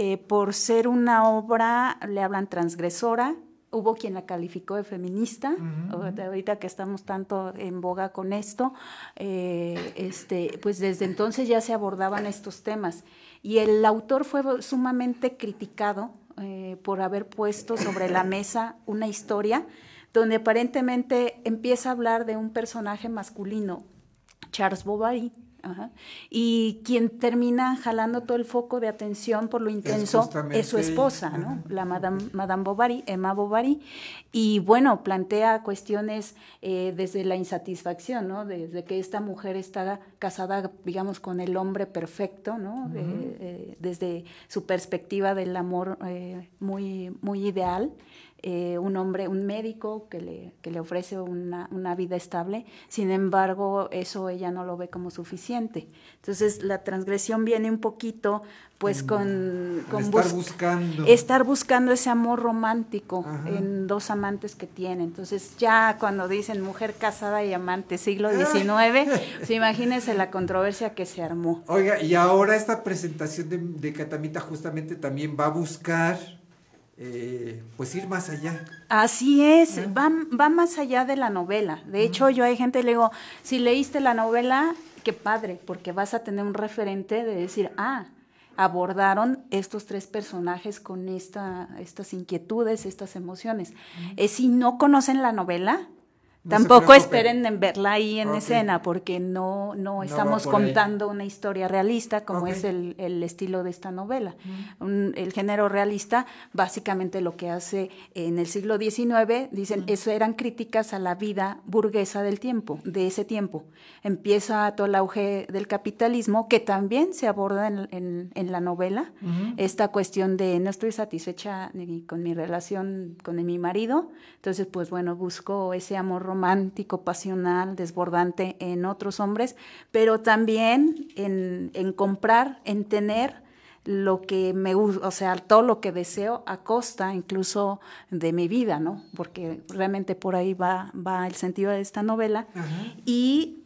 eh, por ser una obra, le hablan transgresora. Hubo quien la calificó de feminista, ahorita- ahorita que estamos tanto en boga con esto, eh, este, pues desde entonces ya se abordaban estos temas. Y el autor fue sumamente criticado eh, por haber puesto sobre la mesa una historia donde aparentemente empieza a hablar de un personaje masculino, Charles Bovary, ajá, y quien termina jalando todo el foco de atención por lo intenso es, su ella, esposa, ¿no? La Madame, Madame Bovary, Emma Bovary, y bueno, plantea cuestiones eh, desde la insatisfacción, ¿no? Desde que esta mujer está casada, digamos, con el hombre perfecto, ¿no? Eh, eh, desde su perspectiva del amor eh, muy, muy ideal. Eh, un hombre, un médico que le, que le ofrece una, una vida estable, sin embargo, eso ella no lo ve como suficiente. Entonces, la transgresión viene un poquito, pues, con... Con estar bus- buscando. Estar buscando ese amor romántico Ajá. en dos amantes que tiene. Entonces, ya cuando dicen mujer casada y amante siglo Ah. XIX, pues, imagínense la controversia que se armó. Oiga, y ahora esta presentación de, de Catamita justamente también va a buscar, eh, pues ir más allá. Así es, va, va más allá de la novela. De hecho, yo hay gente, le digo, si leíste la novela, qué padre, porque vas a tener un referente de decir, ah, abordaron estos tres personajes con esta, estas inquietudes, estas emociones. Eh, si no conocen la novela, No tampoco esperen en verla ahí en escena, porque no, no estamos ahí. contando una historia realista como es el, el estilo de esta novela. Un- el género realista, básicamente lo que hace en el siglo XIX, dicen, eso eran críticas a la vida burguesa del tiempo, de ese tiempo. Empieza todo el auge del capitalismo, que también se aborda en, en- en la novela, esta cuestión de no estoy satisfecha ni con mi relación con mi marido, entonces pues bueno, busco ese amor romántico, pasional, desbordante en otros hombres, pero también en, en comprar, en tener lo que me gusta, o sea, todo lo que deseo a costa incluso de mi vida, ¿no? Porque realmente por ahí va, va el sentido de esta novela. Y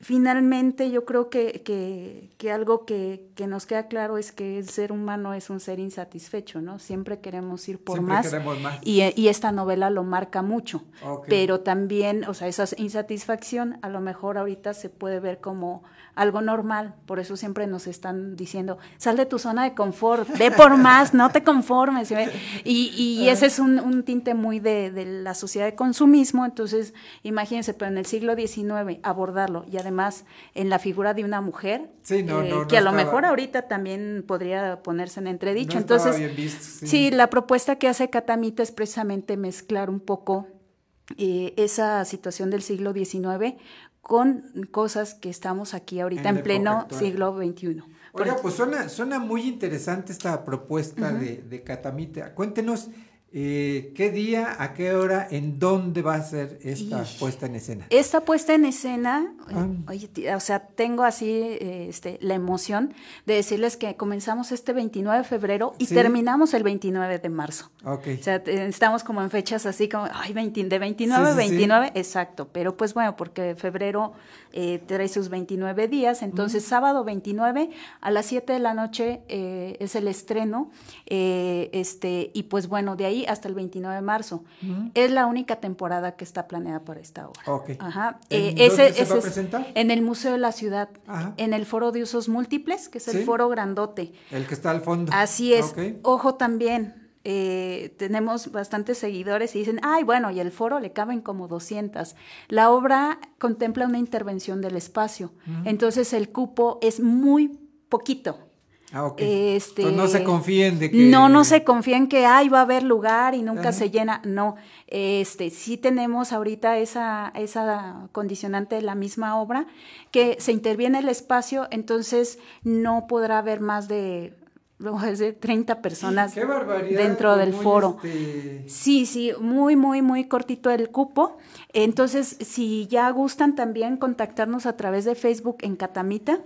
finalmente yo creo que, que, que algo que, que nos queda claro es que el ser humano es un ser insatisfecho, ¿no? Siempre queremos ir por Siempre más. queremos más. Y, y esta novela lo marca mucho. Pero también, o sea, esa insatisfacción a lo mejor ahorita se puede ver como algo normal. Por eso siempre nos están diciendo, sal de tu zona de confort, ve por más, no te conformes. Y, y ese es un, un tinte muy de, de la sociedad de consumismo. Entonces, imagínense, pero en el siglo XIX abordarlo y además en la figura de una mujer, Sí, no, eh, no, no que a lo mejor ahorita también podría ponerse en entredicho. Entonces, bien visto, sí. sí, la propuesta que hace Catamita es precisamente mezclar un poco eh, esa situación del siglo XIX con cosas que estamos aquí ahorita En pleno actual. siglo XXI. Oiga, pues suena, suena muy interesante esta propuesta de, de Catamita. Cuéntenos Eh, ¿Qué día, a qué hora, en dónde va a ser esta Y- puesta en escena? Esta puesta en escena, Ah. oye, o sea, tengo así eh, este, la emoción de decirles que comenzamos este 29 de febrero y Sí. terminamos el 29 de marzo. Ok. O sea, estamos como en fechas así como, ay, 20 de 29 a Sí, sí, sí. 29, exacto. Pero pues bueno, porque febrero eh, trae sus 29 días, entonces sábado 29 a las 7 de la noche eh, es el estreno, eh, este, y pues bueno, de ahí hasta el 29 de marzo. Es la única temporada que está planeada para esta obra. Ok. Ajá. ¿En Eh, ese- se ese va a es presentar? En el Museo de la Ciudad, Ajá. en el Foro de Usos Múltiples, que es el Sí. foro grandote. El que está al fondo. Así es. Ojo también, eh, tenemos bastantes seguidores y dicen, ay, bueno, y el foro le caben como 200. La obra contempla una intervención del espacio, entonces el cupo es muy poquito. Ah, ok. Este, Entonces no se confíen de que... No, no se confíen que ay, va a haber lugar y nunca Ajá. se llena. No, este, sí tenemos ahorita esa, esa condicionante de la misma obra, que se interviene el espacio, entonces no podrá haber más de, vamos a decir, 30 personas Qué dentro del muy, foro. este, Sí, sí, muy, muy, muy cortito el cupo. Entonces, si ya gustan también contactarnos a través de Facebook en Catamita,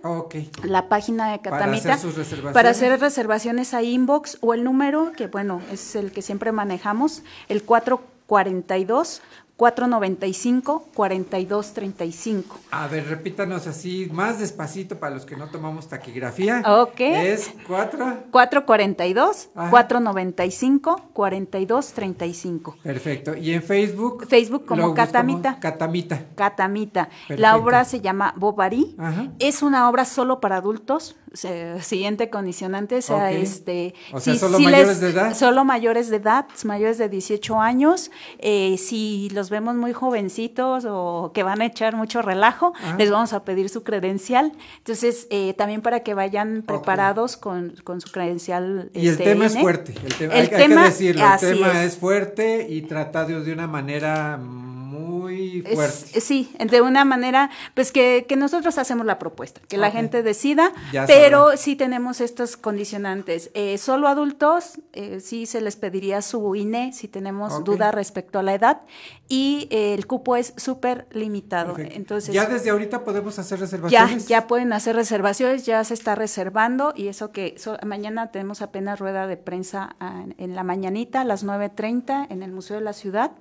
la página de Para Catamita, hacer sus reservaciones. para hacer reservaciones a inbox o el número, que bueno, es el que siempre manejamos, el 442 495 4235. A ver, repítanos así, más despacito para los que no tomamos taquigrafía. Ok. Es cuatro. 442 Ajá. 495 4235. Perfecto. Y en Facebook. Facebook como Catamita. Catamita. Catamita. Perfecto. La obra se llama Bovary. Ajá. Es una obra solo para adultos. se- siguiente condicionante, o sea, Ok. este, O sea, si- ¿solo si mayores les- de edad? Solo mayores de edad, mayores de 18 años. Eh, si los vemos muy jovencitos o que van a echar mucho relajo, Ajá. les vamos a pedir su credencial. Entonces, eh, también para que vayan preparados con, con su credencial. Y el este, tema es fuerte. El hay, hay tema- que decirlo. El tema es. es. fuerte y tratado de una manera muy Es- fuerte. sí, de una manera, pues que, que nosotros hacemos la propuesta, que la gente decida, Ya pero sí tenemos estos condicionantes. Eh, solo adultos, eh, sí se les pediría su INE si tenemos duda respecto a la edad y eh, el cupo es súper limitado. Perfecto. Entonces, ya desde ahorita podemos hacer ya, reservaciones. ya pueden hacer reservaciones, ya se está reservando y eso que so- mañana tenemos apenas rueda de prensa ah, en, en la mañanita a las 9.30 en el Museo de la Ciudad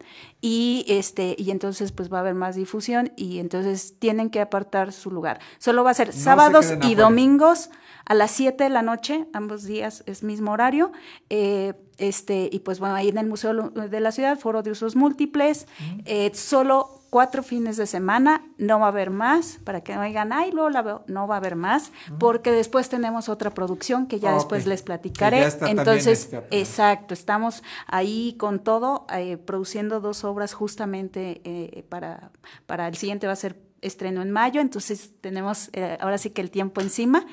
y este y entonces pues va a haber más difusión y entonces tienen que apartar su lugar. Solo va a ser No sábados y afuera. domingos a las 7 de la noche, ambos días es mismo horario. eh, este, y pues bueno, ahí en el Museo de la Ciudad, foro de usos múltiples, eh, solo cuatro fines de semana, no va a haber más, para que no digan, ay, luego la veo, no va a haber más, porque después tenemos otra producción que ya Ok, después les platicaré. ya está Entonces, este, exacto, estamos ahí con todo, eh, produciendo dos obras justamente eh, para, para el siguiente va a ser estreno en mayo, entonces tenemos eh, ahora sí que el tiempo encima.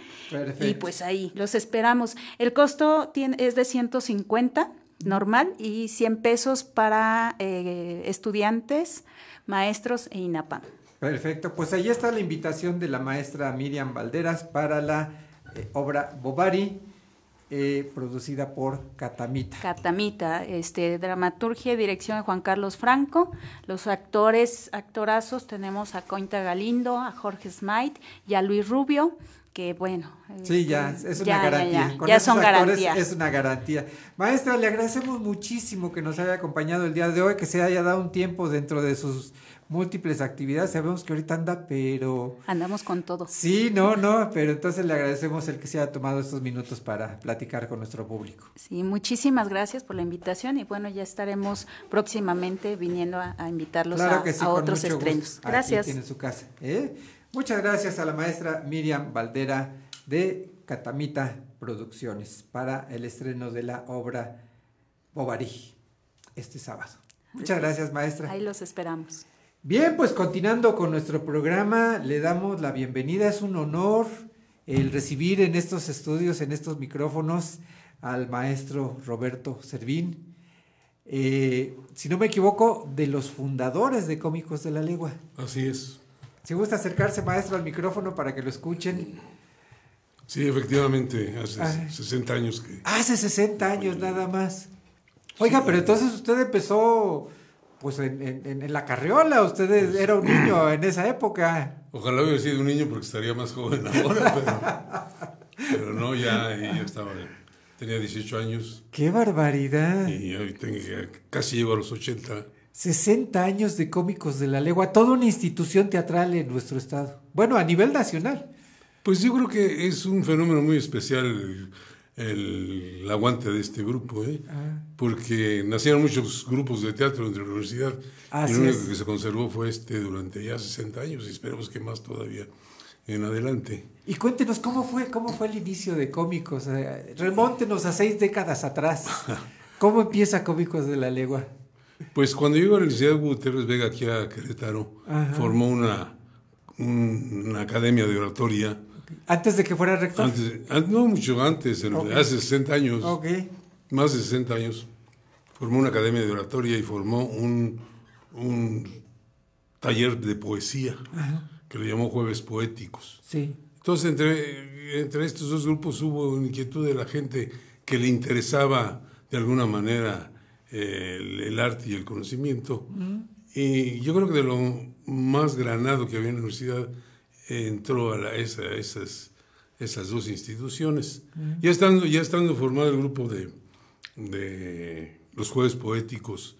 Y pues ahí, los esperamos. El costo tiene, es de 150 normal y 100 pesos para eh, estudiantes, maestros e INAPAM. Perfecto, pues ahí está la invitación de la maestra Miriam Valderas para la eh, obra Bovary, eh, producida por Catamita. Catamita, este, dramaturgia y dirección de Juan Carlos Franco. Los actores, actorazos, tenemos a Cointa Galindo, a Jorge Smite y a Luis Rubio, que bueno. Sí, este, ya, es una ya, ya, garantía. ya, Con ya esos son garantía. Es una garantía. Maestra, le agradecemos muchísimo que nos haya acompañado el día de hoy, que se haya dado un tiempo dentro de sus múltiples actividades. Sabemos que ahorita anda, pero... Andamos con todo. Sí, no, no, pero entonces le agradecemos el que se haya tomado estos minutos para platicar con nuestro público. Sí, muchísimas gracias por la invitación y bueno, ya estaremos próximamente viniendo a, a invitarlos Claro a, que sí, a con otros mucho gusto. estrenos. Aquí Gracias. tiene su casa. ¿eh? Muchas gracias a la maestra Miriam Valdera de Catamita Producciones para el estreno de la obra Bovary este sábado. Muchas gracias, maestra. Ahí los esperamos. Bien, pues continuando con nuestro programa, le damos la bienvenida. Es un honor el recibir en estos estudios, en estos micrófonos, al maestro Roberto Servín. Eh, si no me equivoco, de los fundadores de Cómicos de la Legua. Así es. Si gusta acercarse, maestro, al micrófono para que lo escuchen. Sí, efectivamente, hace Ah. 60 años que... Hace 60 años nada más. Oiga, pero entonces usted empezó pues en, en- en la carriola, usted era un niño en esa época. Ojalá hubiera sido un niño porque estaría más joven ahora, pero, pero no, ya, ya estaba, tenía 18 años ¡Qué barbaridad! y hoy casi llego a los 80. 60 años de cómicos de la legua, toda una institución teatral en nuestro estado. Bueno, a nivel nacional. Pues yo creo que es un fenómeno muy especial el, el aguante de este grupo, ¿eh? Ah. porque nacieron muchos grupos de teatro entre la universidad Así y lo único es. que se conservó fue este durante ya 60 años y esperemos que más todavía en adelante. Y cuéntenos cómo fue, cómo fue el inicio de cómicos. Remóntenos a seis décadas atrás. ¿Cómo empieza Cómicos de la Legua? Pues cuando llegó a la Universidad Gutiérrez Vega aquí a Querétaro, Ajá. formó una, un- una academia de oratoria. Antes de que fuera rector. Antes, an- no mucho antes, en Ok. realidad, hace 60 años, Ok. más de 60 años, formó una academia de oratoria y formó un, un taller de poesía Ajá. que le llamó Jueves Poéticos. Sí. Entonces, entre, entre estos dos grupos hubo inquietud de la gente que le interesaba de alguna manera eh, el, el arte y el conocimiento. Y yo creo que de lo más granado que había en la universidad entró a la- esa- esas, esas dos instituciones. Ya estando, ya estando formado el grupo de, de los jueves poéticos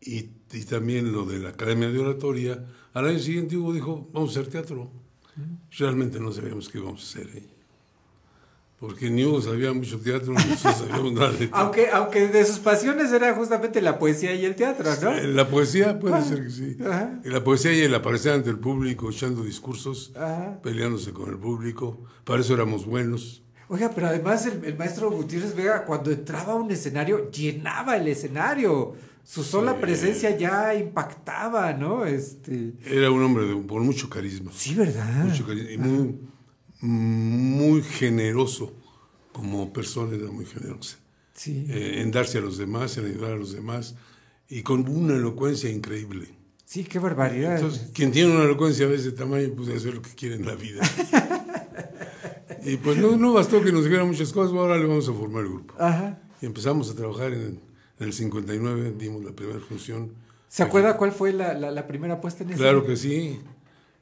y, y también lo de la Academia de Oratoria, al año siguiente Hugo dijo, vamos a hacer teatro. Realmente no sabíamos qué íbamos a hacer. ¿eh? Porque ni Hugo sabía mucho teatro, ni sabíamos nada de teatro. Aunque, aunque de sus pasiones era justamente la poesía y el teatro, ¿no? Eh, La poesía puede Ah. ser que sí. Ajá. Y la poesía y el aparecer ante el público, echando discursos, Ajá. peleándose con el público. Para eso éramos buenos. Oiga, pero además el, el maestro Gutiérrez Vega cuando entraba a un escenario llenaba el escenario. Su sola Sí. presencia ya impactaba, ¿no? Este, Era un hombre de, con mucho carisma. Sí, ¿verdad? Mucho carisma. Y muy, muy generoso como persona, era muy generosa. Sí. Eh, en darse a los demás, en ayudar a los demás. Y con una elocuencia increíble. sí, qué barbaridad. Entonces, quien tiene una elocuencia de ese tamaño puede hacer lo que quiere en la vida. y pues no, no bastó que nos dijeran muchas cosas, ahora le vamos a formar el grupo. Ajá. Y empezamos a trabajar en, en el 59, dimos la primera función. ¿Se acuerda cuál fue la, la- la primera puesta en escena? Claro que sí.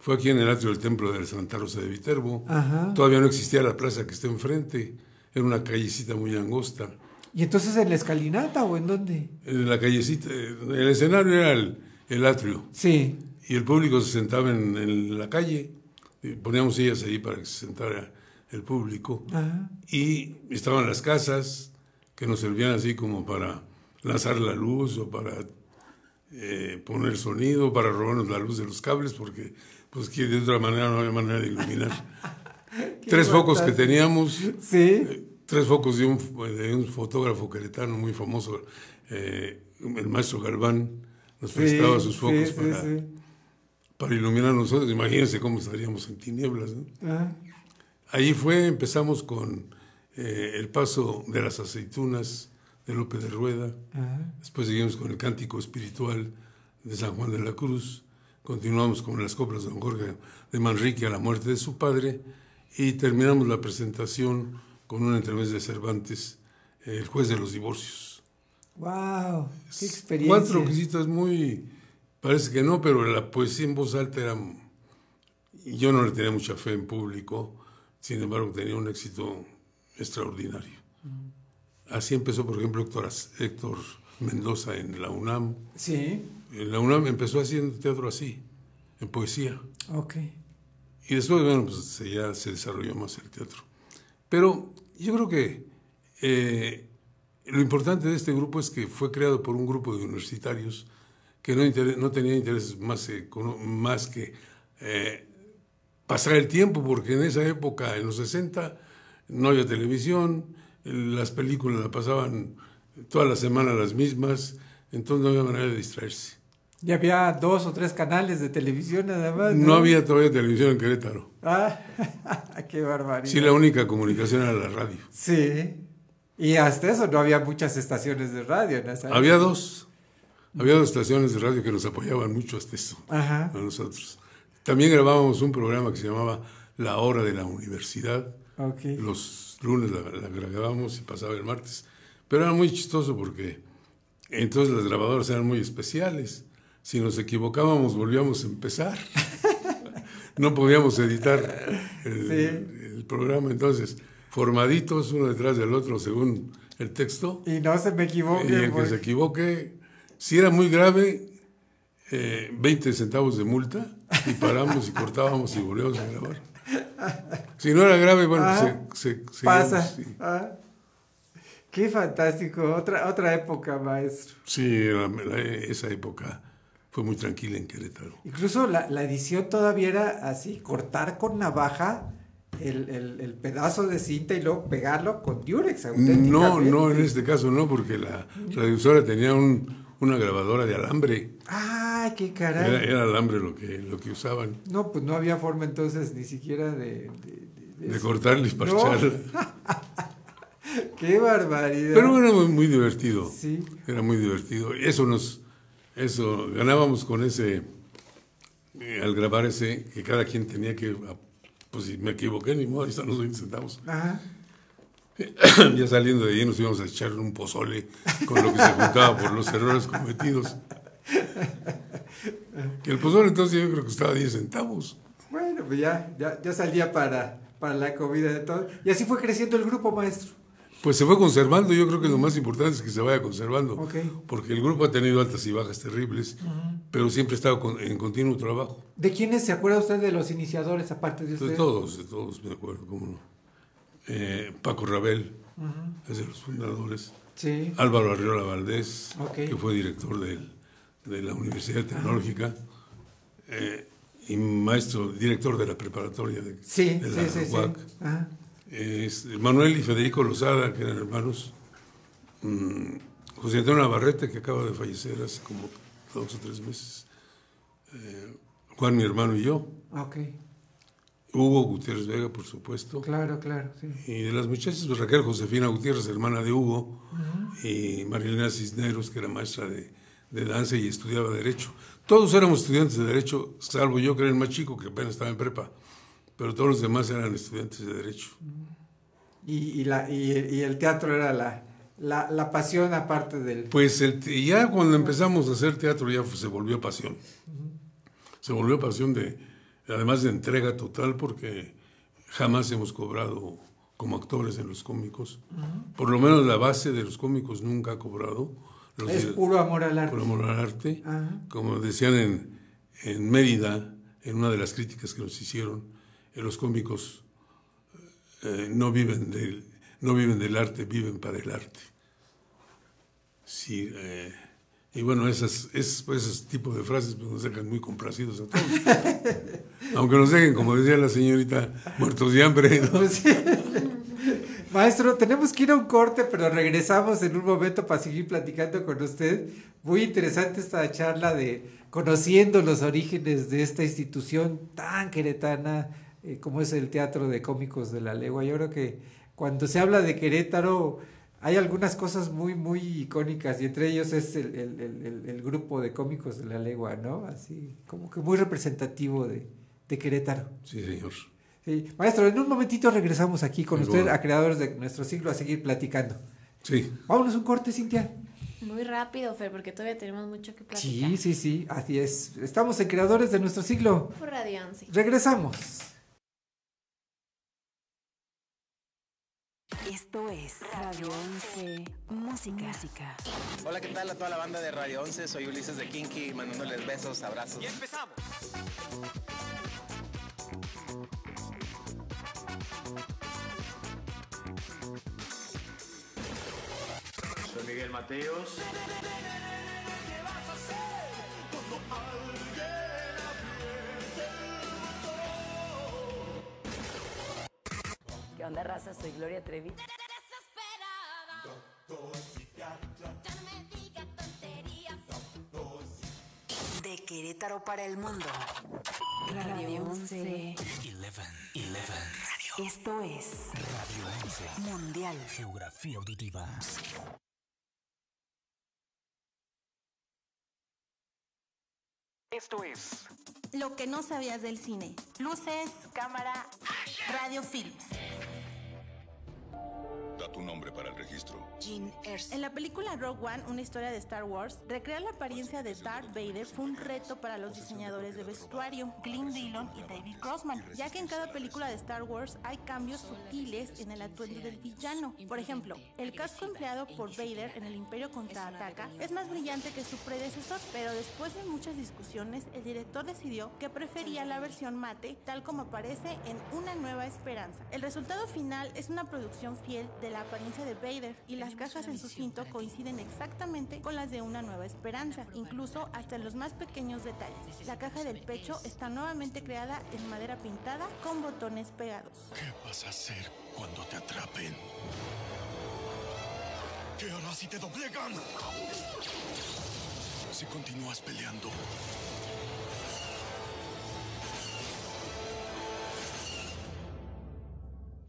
Fue aquí en el atrio del templo de Santa Rosa de Viterbo. Ajá. Todavía no existía la plaza que está enfrente. Era una callecita muy angosta. ¿Y entonces en la escalinata o en dónde? En la callecita, el escenario era el, el atrio. Sí. Y el público se sentaba en, en la calle. Poníamos sillas ahí para que se sentara el público. Ajá. Y estaban las casas que nos servían así como para lanzar la luz o para eh, poner sonido, para robarnos la luz de los cables, porque pues que de otra manera no había manera de iluminar. tres focos que teníamos, Sí. eh, tres focos de un, de un fotógrafo queretano muy famoso, eh, el maestro Galván, nos Sí, prestaba sus focos sí, para, sí. para iluminar nosotros. Imagínense cómo estaríamos en tinieblas. ¿no? Ajá. Ahí fue, empezamos con eh, el paso de las aceitunas de Lope de Rueda, Ajá. después seguimos con el cántico espiritual de San Juan de la Cruz, continuamos con las coplas de Don Jorge de Manrique a la muerte de su padre y terminamos la presentación con una entrevista de Cervantes, el juez de los divorcios. ¡Wow! ¡Qué experiencia! Cuatro cositas muy, parece que no, pero la poesía en voz alta era, yo no le tenía mucha fe en público, sin embargo tenía un éxito extraordinario. Así empezó, por ejemplo, Héctor, Héctor Mendoza en la UNAM. Sí. En la UNAM empezó haciendo teatro así, en poesía. Ok. Y después, bueno, pues se- ya se desarrolló más el teatro. Pero yo creo que eh, lo importante de este grupo es que fue creado por un grupo de universitarios que no, inter- no tenía intereses más, que eh, pasar el tiempo, porque en esa época, en los 60, no había televisión, las películas la pasaban toda la semana las mismas, entonces no había manera de distraerse. Ya había dos o tres canales de televisión nada más. No había todavía televisión en Querétaro. Ah, qué barbaridad. Sí, la única comunicación era la radio. Sí. Y hasta eso no había muchas estaciones de radio en esa Había dos. Había dos estaciones de radio que nos apoyaban mucho hasta eso, Ajá. a nosotros. También grabábamos un programa que se llamaba La Hora de la Universidad. Ok. Los lunes la, la grabábamos y pasaba el martes. Pero era muy chistoso porque Entonces las grabadoras eran muy especiales. Si nos equivocábamos, volvíamos a empezar. no podíamos editar el, el programa. Entonces, formaditos uno detrás del otro según el texto. Y no se me equivoque. Y el que se equivoque, si era muy grave, eh, 20 centavos de multa y paramos y cortábamos y volvíamos a grabar. Si no era grave, bueno, Ah, se, se- Pasa. sí. Ah. Qué fantástico. Otra, otra época, maestro. Sí, la- la- esa época fue muy tranquila en Querétaro. Incluso la, la edición todavía era así, cortar con navaja el, el- el pedazo de cinta y luego pegarlo con Durex. No, no, en este caso no, porque la radiodifusora tenía un- una grabadora de alambre. ¡Ay, qué caray! Era, era alambre lo que, lo que usaban. No, pues no había forma entonces ni siquiera de... De, De cortarle y parcharle. ¡Qué barbaridad! Pero era muy, muy divertido. Sí. Era muy divertido. Eso nos, eso, ganábamos con ese, eh, al grabar ese, que cada quien tenía que, ah, pues si me equivoqué, ni modo, ahí están los 20 centavos. Ajá. ya saliendo de ahí nos íbamos a echar un pozole con lo que se juntaba por los errores cometidos. Que el pozole entonces yo creo que estaba a 10 centavos. Bueno, pues ya, ya, ya salía para, para la comida de todo. Y así fue creciendo el grupo, maestro. Pues se fue conservando, yo creo que lo más importante es que se vaya conservando, porque el grupo ha tenido altas y bajas terribles, pero siempre ha estado con- en continuo trabajo. ¿De quiénes se acuerda usted de los iniciadores, aparte de usted? De todos, de todos, me acuerdo, cómo no. Eh, Paco Rabel, es de los fundadores. Sí. Álvaro Arriola Valdés, que fue director de la Universidad Tecnológica, eh, y maestro, director de la preparatoria de, Sí, de sí, la sí, sí. UAC. Ajá. Es Manuel y Federico Lozada, que eran hermanos. Mm, José Antonio Navarrete, que acaba de fallecer hace como dos o tres meses. Eh, Juan, mi hermano y yo. Ok, Hugo Gutiérrez Vega, por supuesto. claro, claro, sí. Y de las muchachas, pues Raquel Josefina Gutiérrez, hermana de Hugo. Y Marilena Cisneros, que era maestra de, de danza y estudiaba Derecho. Todos éramos estudiantes de Derecho, salvo yo, que era el más chico, que apenas estaba en prepa. Pero todos los demás eran estudiantes de Derecho. Y, y, la, y, y el teatro era la, la, la pasión aparte del... Pues el ya cuando empezamos a hacer teatro ya se volvió pasión. Se volvió pasión de, además de entrega total, porque jamás hemos cobrado como actores en los cómicos. Por lo menos la base de los cómicos nunca ha cobrado. Los Es de- puro amor al arte. Puro amor al arte. Ajá. Como decían en, en Mérida, en una de las críticas que nos hicieron, los cómicos eh, no, viven del, no viven del arte, viven para el arte. Sí, eh, y bueno, esas, es, pues, esos tipos de frases pues, nos dejan muy complacidos a todos. Aunque nos dejen, como decía la señorita, muertos de hambre. ¿no? Pues Maestro, tenemos que ir a un corte, pero regresamos en un momento para seguir platicando con usted. Muy interesante esta charla de conociendo los orígenes de esta institución tan queretana eh, como es el Teatro de Cómicos de la Legua. Yo creo que cuando se habla de Querétaro hay algunas cosas muy, muy icónicas y entre ellos es el, el- el- grupo de cómicos de la Legua, ¿no? Así como que muy representativo de, de Querétaro. Sí, señor. Sí. Maestro, en un momentito regresamos aquí con Muy usted bueno. a Creadores de nuestro siglo a seguir platicando. Sí. Vámonos un corte, Cintia. Muy rápido, Fer, porque todavía tenemos mucho que platicar. Sí, sí, sí, así es. Estamos en Creadores de nuestro siglo. Por Radio 11. Regresamos. Esto es Radio 11 Música. Hola, ¿qué tal a toda la banda de Radio 11? Soy Ulises de Kinky, mandándoles besos, abrazos. Y empezamos. Soy Miguel Mateos. ¿Qué onda, raza? Soy Gloria Trevi. De Querétaro para el mundo. Radio 11. Esto es Radio 11. Mundial. Geografía auditiva. Esto es Lo que no sabías del cine. Luces, cámara, radio films. Será tu nombre para el registro? Jean Erso. En la película Rogue One, una historia de Star Wars, recrear la apariencia de Darth Vader fue un reto para los diseñadores de vestuario, Glenn Dillon y David Crossman, ya que en cada película de Star Wars hay cambios sutiles en el atuendo del villano. Por ejemplo, el casco empleado por Vader en el Imperio contraataca es más brillante que su predecesor, pero después de muchas discusiones, el director decidió que prefería la versión mate, tal como aparece en Una Nueva Esperanza. El resultado final es una producción fiel de la apariencia de Vader y las cajas en su cinto coinciden exactamente con las de Una Nueva Esperanza, incluso hasta en los más pequeños detalles. La caja del pecho está nuevamente creada en madera pintada con botones pegados. ¿Qué vas a hacer cuando te atrapen? ¿Qué harás si te doblegan? Si continúas peleando.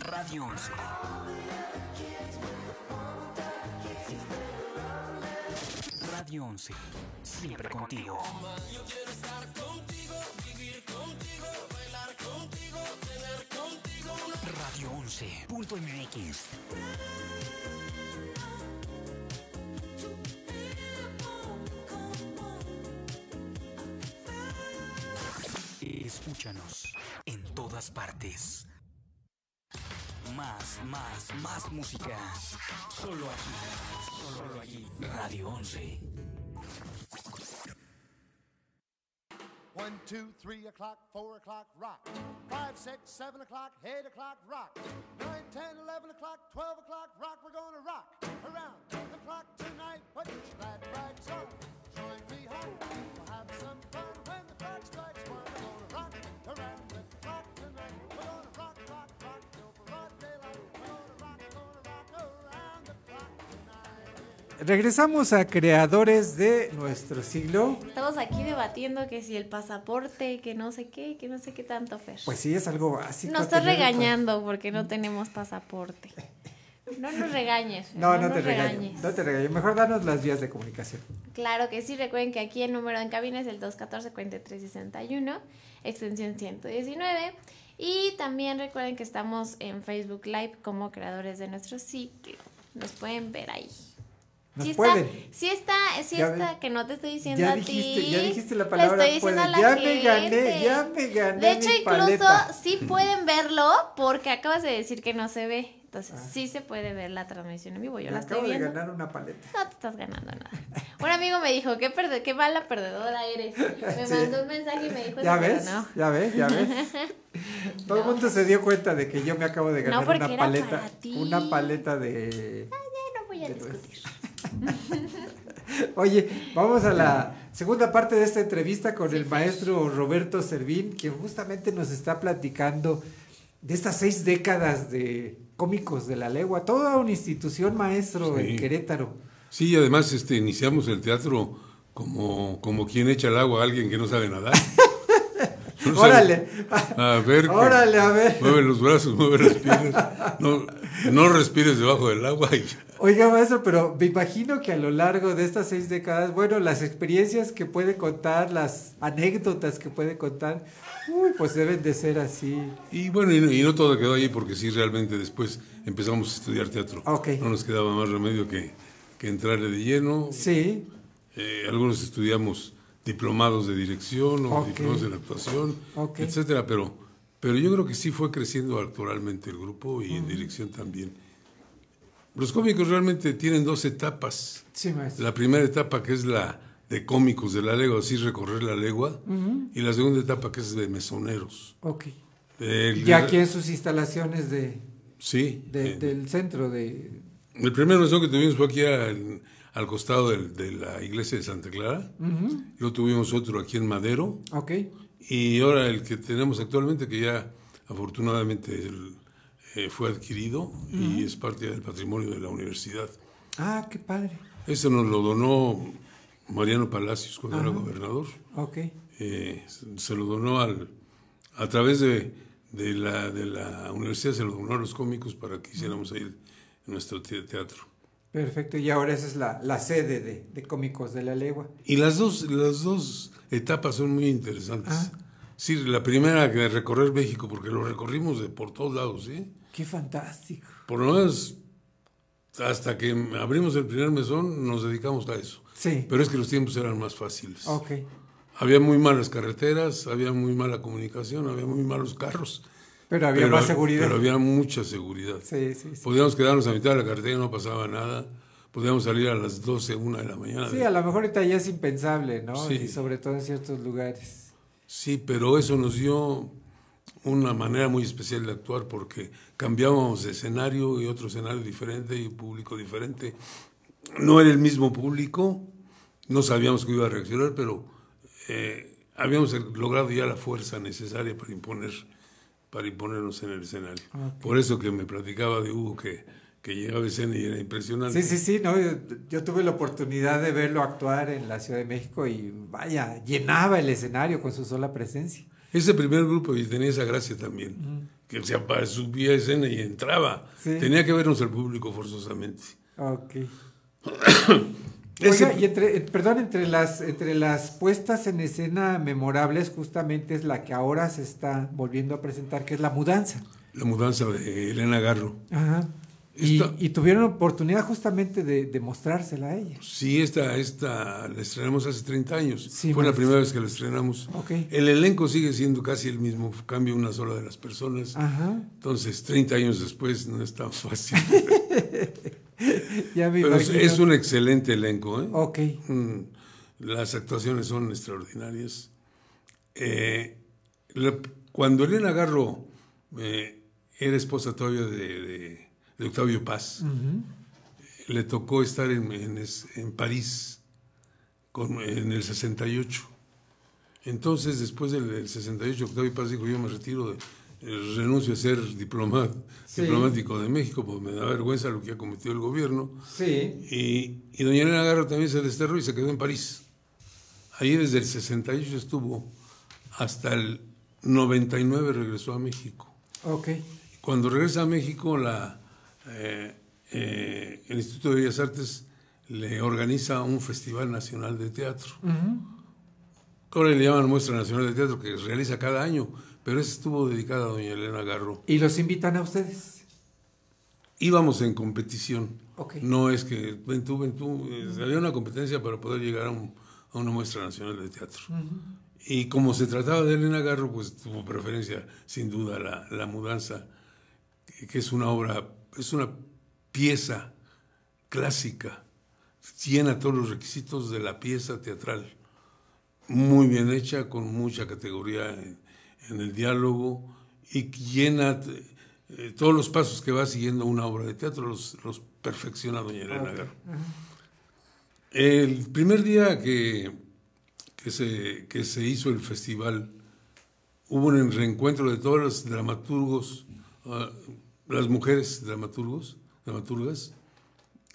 Radio 11. Radio 11. Siempre contigo. Yo quiero estar contigo, vivir contigo, bailar contigo, tener contigo. Radio 11. Punto MX. Escúchanos en todas partes. Más, más, más música. Solo aquí. Solo aquí. Radio 11. One, two, three o'clock, four o'clock, rock. Five, six, seven o'clock, eight o'clock, rock. Nine, ten, eleven o'clock, twelve o'clock, rock. We're gonna rock around the clock tonight. Put your glad rags on. Join me home. We'll have some fun when the clock strikes one. We're gonna rock around the clock tonight. We're gonna rock, rock, Regresamos a creadores de nuestro siglo. Estamos aquí debatiendo que si el pasaporte, que no sé qué, que no sé qué tanto, Fer. Pues sí, es algo básico. Nos estás tener- regañando porque no tenemos pasaporte. No nos regañes. Fer, No, no, te regañes. No te regaño. Mejor danos las vías de comunicación. Claro que sí, recuerden que aquí el número en cabina es el 214-4361, extensión 119. Y también recuerden que estamos en Facebook Live como creadores de nuestro sitio. Nos pueden ver ahí. Nos Sí pueden. está, sí está, sí Ya está, que no te estoy diciendo Ya a dijiste, ti. ya dijiste la Le palabra estoy diciendo pueden. a la Ya me gané, ya me gané De hecho, mi incluso paleta. sí pueden verlo porque acabas de decir que no se ve. Entonces, Ah. sí se puede ver la transmisión en vivo. Yo Me la acabo estoy de viendo. ganar una paleta. No te estás ganando nada. Un amigo me dijo, qué, perde qué mala perdedora eres. Me Sí. mandó un mensaje y me dijo, ¿Ya ves? no. ¿Ya ves? ¿Ya ves? Todo el mundo se dio cuenta de que yo me acabo de ganar una paleta. Una paleta de. Ya no voy a de- discutir. Oye, vamos a la segunda parte de esta entrevista con el maestro Roberto Servín, quien justamente nos está platicando de estas seis décadas de cómicos de la legua, toda una institución maestro en. Querétaro. Sí, y además este, iniciamos el teatro como, como quien echa el agua a alguien que no sabe nadar. No sabe- Órale. A ver. Órale, a ver. Mueve los brazos, mueve las piernas. No, no respires debajo del agua. Y, Oiga, maestro, pero me imagino que a lo largo de estas seis décadas, bueno, las experiencias que puede contar, las anécdotas que puede contar, uy, pues deben de ser así. y bueno, y no, y no todo quedó ahí porque sí, realmente después empezamos a estudiar teatro. Ok. No nos quedaba más remedio que, que entrarle de lleno. Sí. Eh, algunos estudiamos diplomados de dirección o diplomados de actuación, Ok. etcétera, pero, pero yo creo que sí fue creciendo actualmente el grupo y en dirección también. Los cómicos realmente tienen dos etapas. Sí, maestro. La primera etapa que es la de cómicos de la legua, así recorrer la legua, y la segunda etapa que es de mesoneros. Ok. El- Y aquí en sus instalaciones de, Sí. de- eh, del centro de... el primer mesón que tuvimos fue aquí al, al costado de, la iglesia de Santa Clara. Ujú. Luego tuvimos otro aquí en Madero. Ok. Y ahora el que tenemos actualmente, que ya afortunadamente el, eh, fue adquirido y es parte del patrimonio de la universidad. Ah, qué padre. Eso nos lo donó Mariano Palacios cuando era gobernador. Ok. Eh, se lo donó al, a través de, de la, de la universidad, se lo donó a los cómicos para que hiciéramos ahí nuestro te- teatro. Perfecto. Y ahora esa es la, la sede de, de Cómicos de la Legua. Y las dos, las dos etapas son muy interesantes. Ah. Sí, la primera que recorrer México, porque lo recorrimos de por todos lados, ¿eh? Qué fantástico. Por lo menos hasta que abrimos el primer mesón nos dedicamos a eso. Sí. Pero es que los tiempos eran más fáciles. Ok. Había muy malas carreteras, había muy mala comunicación, había muy malos carros. Pero había más seguridad. Pero había mucha seguridad. Sí, sí, sí. Podíamos quedarnos a mitad de la carretera y no pasaba nada. Podíamos salir a las 12, 1 de la mañana. Sí, a lo mejor ahorita ya es impensable, ¿no? Sí. Y sobre todo en ciertos lugares. Sí, pero eso nos dio una manera muy especial de actuar porque cambiábamos de escenario y otro escenario diferente y público diferente. No era el mismo público, no sabíamos que iba a reaccionar, pero eh, habíamos logrado ya la fuerza necesaria para imponer, para imponernos en el escenario. Ok. Por eso que me platicaba de Hugo que, que llegaba a escena y era impresionante. Sí, sí, sí, no, yo, yo tuve la oportunidad de verlo actuar en la Ciudad de México y vaya, llenaba el escenario con su sola presencia. Ese primer grupo y tenía esa gracia también, que se subía a escena y entraba. Sí. Tenía que vernos el público forzosamente. Ok. Ese- Oiga, y entre, eh, perdón, entre las, entre las puestas en escena memorables, justamente es la que ahora se está volviendo a presentar, que es la mudanza. La mudanza de Elena Garro. Ajá. Y, Esta- y tuvieron oportunidad justamente de, de mostrársela a ella. Sí, esta, esta la estrenamos hace 30 años. Sí, Fue la primera vez que la estrenamos. El elenco sigue siendo casi el mismo, cambia una sola de las personas. Ajá. Entonces, 30 años después no es tan fácil. Ya me Pero es, imagino. es un excelente elenco. ¿eh? Ok. Mm, Las actuaciones son extraordinarias. Eh, la- cuando Elena Garro eh, era esposa todavía de, de- de Octavio Paz, le tocó estar en, en París con- en el 68. Entonces, después del, del 68, Octavio Paz dijo, yo me retiro, de, eh, renuncio a ser Sí. diplomático de México, porque me da vergüenza lo que ha cometido el gobierno. Sí. Y, y doña Elena Garro también se desterró y se quedó en París. Ahí desde el 68 estuvo, hasta el 99 regresó a México. Ok. Cuando regresa a México, la, eh, eh, el Instituto de Bellas Artes le organiza un Festival Nacional de Teatro. Ujú. que Ahora le llaman Muestra Nacional de Teatro, que realiza cada año, pero ese estuvo dedicada a doña Elena Garro. Y los invitan a ustedes. Íbamos en competición. Ok. No es que ven tú, ven tú. eh, Había una competencia para poder llegar a, un- a una muestra nacional de teatro. Ujú. Y como se trataba de Elena Garro, pues tuvo preferencia, sin duda, la, la mudanza, que, que es una obra, es una pieza clásica, llena todos los requisitos de la pieza teatral, muy bien hecha, con mucha categoría en, en el diálogo y llena eh, todos los pasos que va siguiendo una obra de teatro, los, los perfecciona doña Elena. Garro. El primer día que, que, se, que se hizo el festival, hubo un reencuentro de todos los dramaturgos, ah, las mujeres dramaturgos, dramaturgas,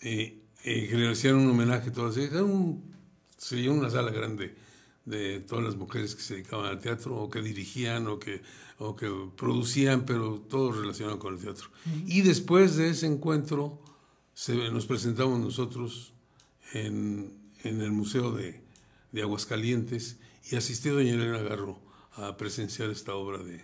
eh, eh, que le hacían un homenaje a todas ellas. Era un- se llenó una sala grande de todas las mujeres que se dedicaban al teatro o que dirigían o que, o que producían, pero todo relacionado con el teatro. Y después de ese encuentro se- nos presentamos nosotros en, en el Museo de, de Aguascalientes y asistió doña Elena Garro a presenciar esta obra de...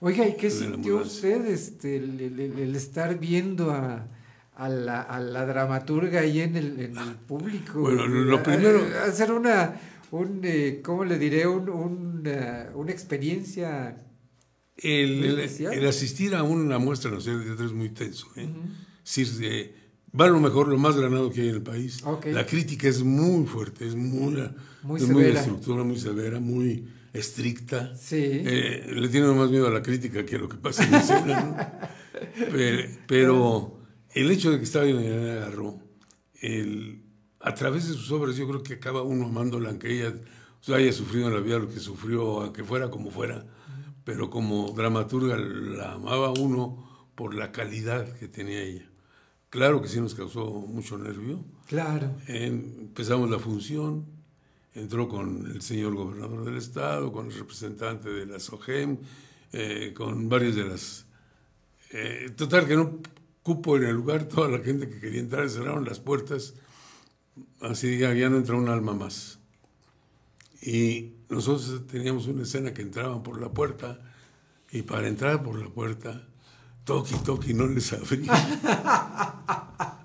Oiga, ¿y qué sintió usted este, el, el- el- el estar viendo a, a la, a la dramaturga ahí en el, en el público? Bueno, lo A- primero- a- hacer una, un, eh, ¿cómo le diré? Un, un, eh, una experiencia... El, Muy el- especial. el asistir a una muestra nacional de teatro es muy tenso. ¿eh? Es eh, va lo mejor, lo más granado que hay en el país. La crítica es muy fuerte, es muy, Muy es muy severa. estructura, muy severa, muy estricta. Sí. Eh, le tiene más miedo a la crítica que a lo que pasa en escena. ¿no? pero, pero el hecho de que estaba en Elena Garro, el, a través de sus obras, yo creo que acaba uno amándola, aunque ella o sea, haya sufrido en la vida lo que sufrió, aunque fuera como fuera, pero como dramaturga la amaba uno por la calidad que tenía ella. Claro que sí nos causó mucho nervio. Claro. empezamos la función, entró con el señor gobernador del estado, con el representante de la SOGEM, eh, con varias de las... eh, total, que no cupo en el lugar, toda la gente que quería entrar, cerraron las puertas, así ya, ya no entró un alma más. Y nosotros teníamos una escena que entraban por la puerta, y para entrar por la puerta, toqui, toqui, no les abría.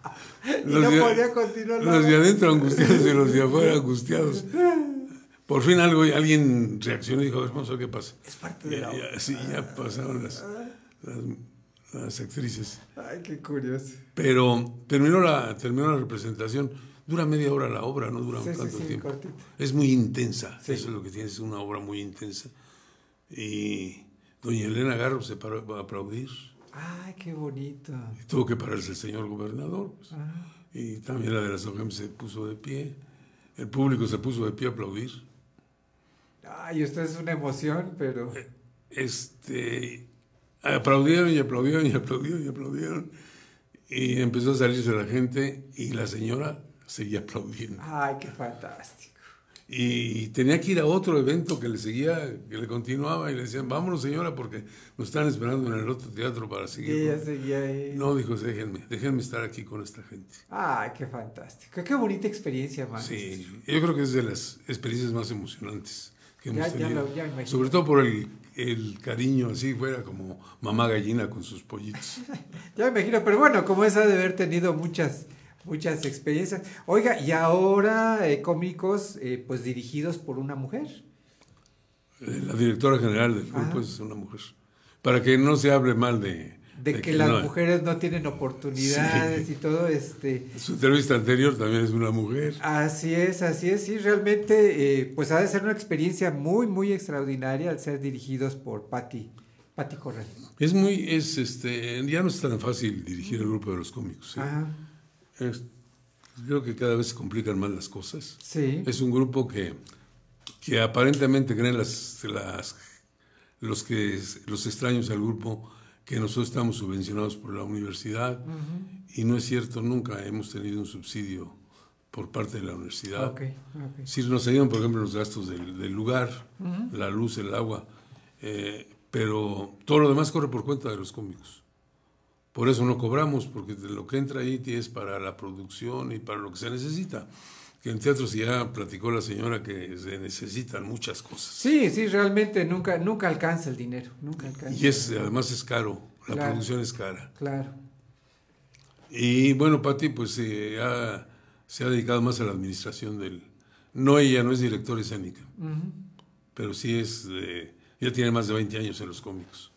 Y no de- podía continuar los de adentro angustiados y los de afuera angustiados. Por fin algo, alguien reaccionó y dijo, vamos a ver qué pasa. Es parte de la obra. Sí, ya pasaron las, las, las actrices. Ay, qué curioso. Pero terminó la, terminó la representación. Dura media hora la obra, no dura Sí, sí, tanto sí, tiempo. cortito. Es muy intensa, eso es lo que tiene, es una obra muy intensa. Y doña Elena Garro se paró a aplaudir. Ay, qué bonito. Y tuvo que pararse el señor gobernador. pues. Ah. Y también la de la SOGEM se puso de pie. El público se puso de pie a aplaudir. Ay, esto es una emoción, pero... Este, aplaudieron y aplaudieron y aplaudieron y aplaudieron. Y empezó a salirse la gente y la señora seguía aplaudiendo. Ay, qué fantástico. Y tenía que ir a otro evento que le seguía, que le continuaba y le decían, vámonos señora porque nos están esperando en el otro teatro para Y seguir. ella seguía ahí. No, dijo, déjenme, déjenme estar aquí con esta gente. Ay, qué fantástico. Qué bonita experiencia, man. Sí, yo creo que es de las experiencias más emocionantes que hemos Ya- ya tenido. lo- ya me imagino. Sobre todo por el, el cariño, así fuera como mamá gallina con sus pollitos. Ya me imagino, pero bueno, como esa de haber tenido muchas, muchas experiencias. Oiga, y ahora eh, cómicos, eh, pues dirigidos por una mujer. Eh, La directora general del grupo Ah. es una mujer. Para que no se hable mal de... De que las no- mujeres no tienen oportunidades y todo, este... Su entrevista anterior también es una mujer. Así es, así es, sí, realmente, eh, pues ha de ser una experiencia muy, muy extraordinaria al ser dirigidos por Patti, Patti Corral. Es muy, es este, ya no es tan fácil dirigir el grupo de los cómicos. ¿sí? Ajá. Es- creo que cada vez se complican más las cosas. Sí. Es un grupo que, que aparentemente creen las, las, los, que, los extraños al grupo que nosotros estamos subvencionados por la universidad y no es cierto, nunca hemos tenido un subsidio por parte de la universidad. Ok, ok. Si nos ayudan, por ejemplo, los gastos del, del lugar, la luz, el agua, eh, pero todo lo demás corre por cuenta de los cómicos. Por eso no cobramos, porque lo que entra ahí es para la producción y para lo que se necesita. Que en teatro sí ya platicó la señora que se necesitan muchas cosas. Sí, sí, realmente nunca, nunca alcanza el dinero, nunca alcanza. Y es, además es caro, la Claro. producción es cara. Claro. Y bueno, Patti pues se ha, se ha dedicado más a la administración del... No, ella no es directora escénica, pero sí es... de- ya tiene más de 20 años en los cómicos.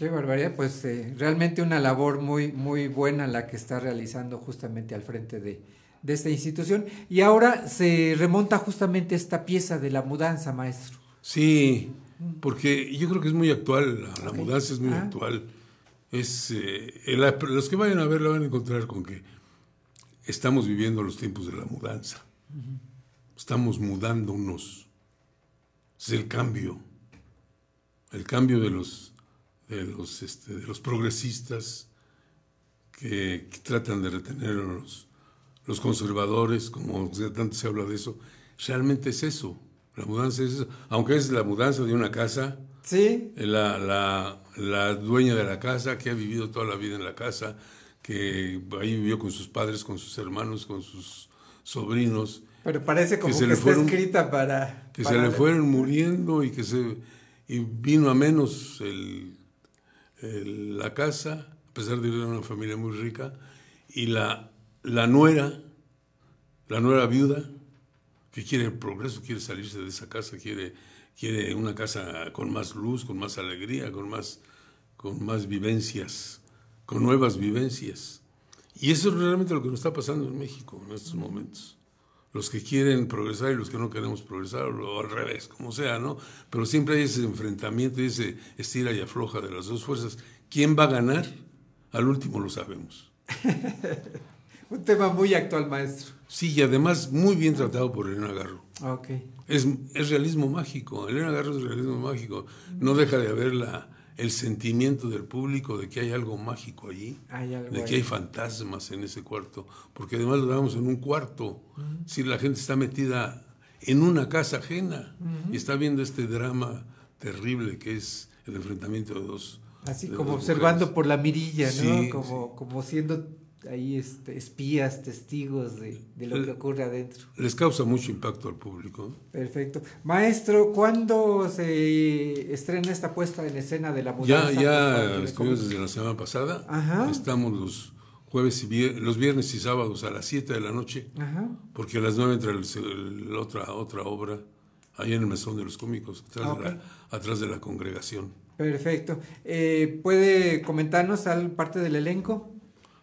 Qué barbaridad, pues eh, realmente una labor muy, muy buena la que está realizando justamente al frente de, de esta institución. Y ahora se remonta justamente esta pieza de la mudanza, maestro. Sí, porque yo creo que es muy actual, la, la mudanza es muy Ah. actual. Es, eh, los que vayan a verla van a encontrar con que estamos viviendo los tiempos de la mudanza. Estamos mudándonos. Es el cambio. El cambio de los, de los, este, de los progresistas que, que tratan de retener a los, los conservadores, como tanto se habla de eso. Realmente es eso. La mudanza es eso. Aunque es la mudanza de una casa. Sí. La, la, la dueña de la casa, que ha vivido toda la vida en la casa, que ahí vivió con sus padres, con sus hermanos, con sus sobrinos. Pero parece como que, se le está fueron- escrita para... que para- se le fueron muriendo y que se y vino a menos el, la casa, a pesar de vivir en una familia muy rica, y la, la nuera, la nuera viuda, que quiere el progreso, quiere salirse de esa casa, quiere, quiere una casa con más luz, con más alegría, con más, con más vivencias, con nuevas vivencias. Y eso es realmente lo que nos está pasando en México en estos momentos los que quieren progresar y los que no queremos progresar, o al revés, como sea, ¿no? Pero siempre hay ese enfrentamiento y ese estira y afloja de las dos fuerzas. ¿Quién va a ganar? Al último lo sabemos. Un tema muy actual, maestro. Sí, y además muy bien tratado por Elena Garro. Ok. Es, es realismo mágico, Elena Garro es realismo mágico. No deja de haber la, el sentimiento del público de que hay algo mágico allí, Hay algo de que ahí. hay fantasmas en ese cuarto, porque además lo damos en un cuarto, si la gente está metida en una casa ajena y está viendo este drama terrible que es el enfrentamiento de dos. Así de como dos observando mujeres. por la mirilla, ¿no? Sí, como, como siendo ahí este, espías, testigos de, de lo que Eh, ocurre adentro. Les causa mucho impacto al público. Perfecto. Maestro, ¿cuándo se estrena esta puesta en escena de la Ya, mudanza? ya de estuvimos desde la semana pasada. Ajá. Estamos los jueves y vier- los viernes y sábados a las 7 de la noche, Ajá. porque a las 9 entra el- el- otra, otra obra, ahí en el Mesón de los Cómicos, atrás, Ah, de, la, atrás de la congregación. Perfecto. Eh, ¿Puede comentarnos al parte del elenco?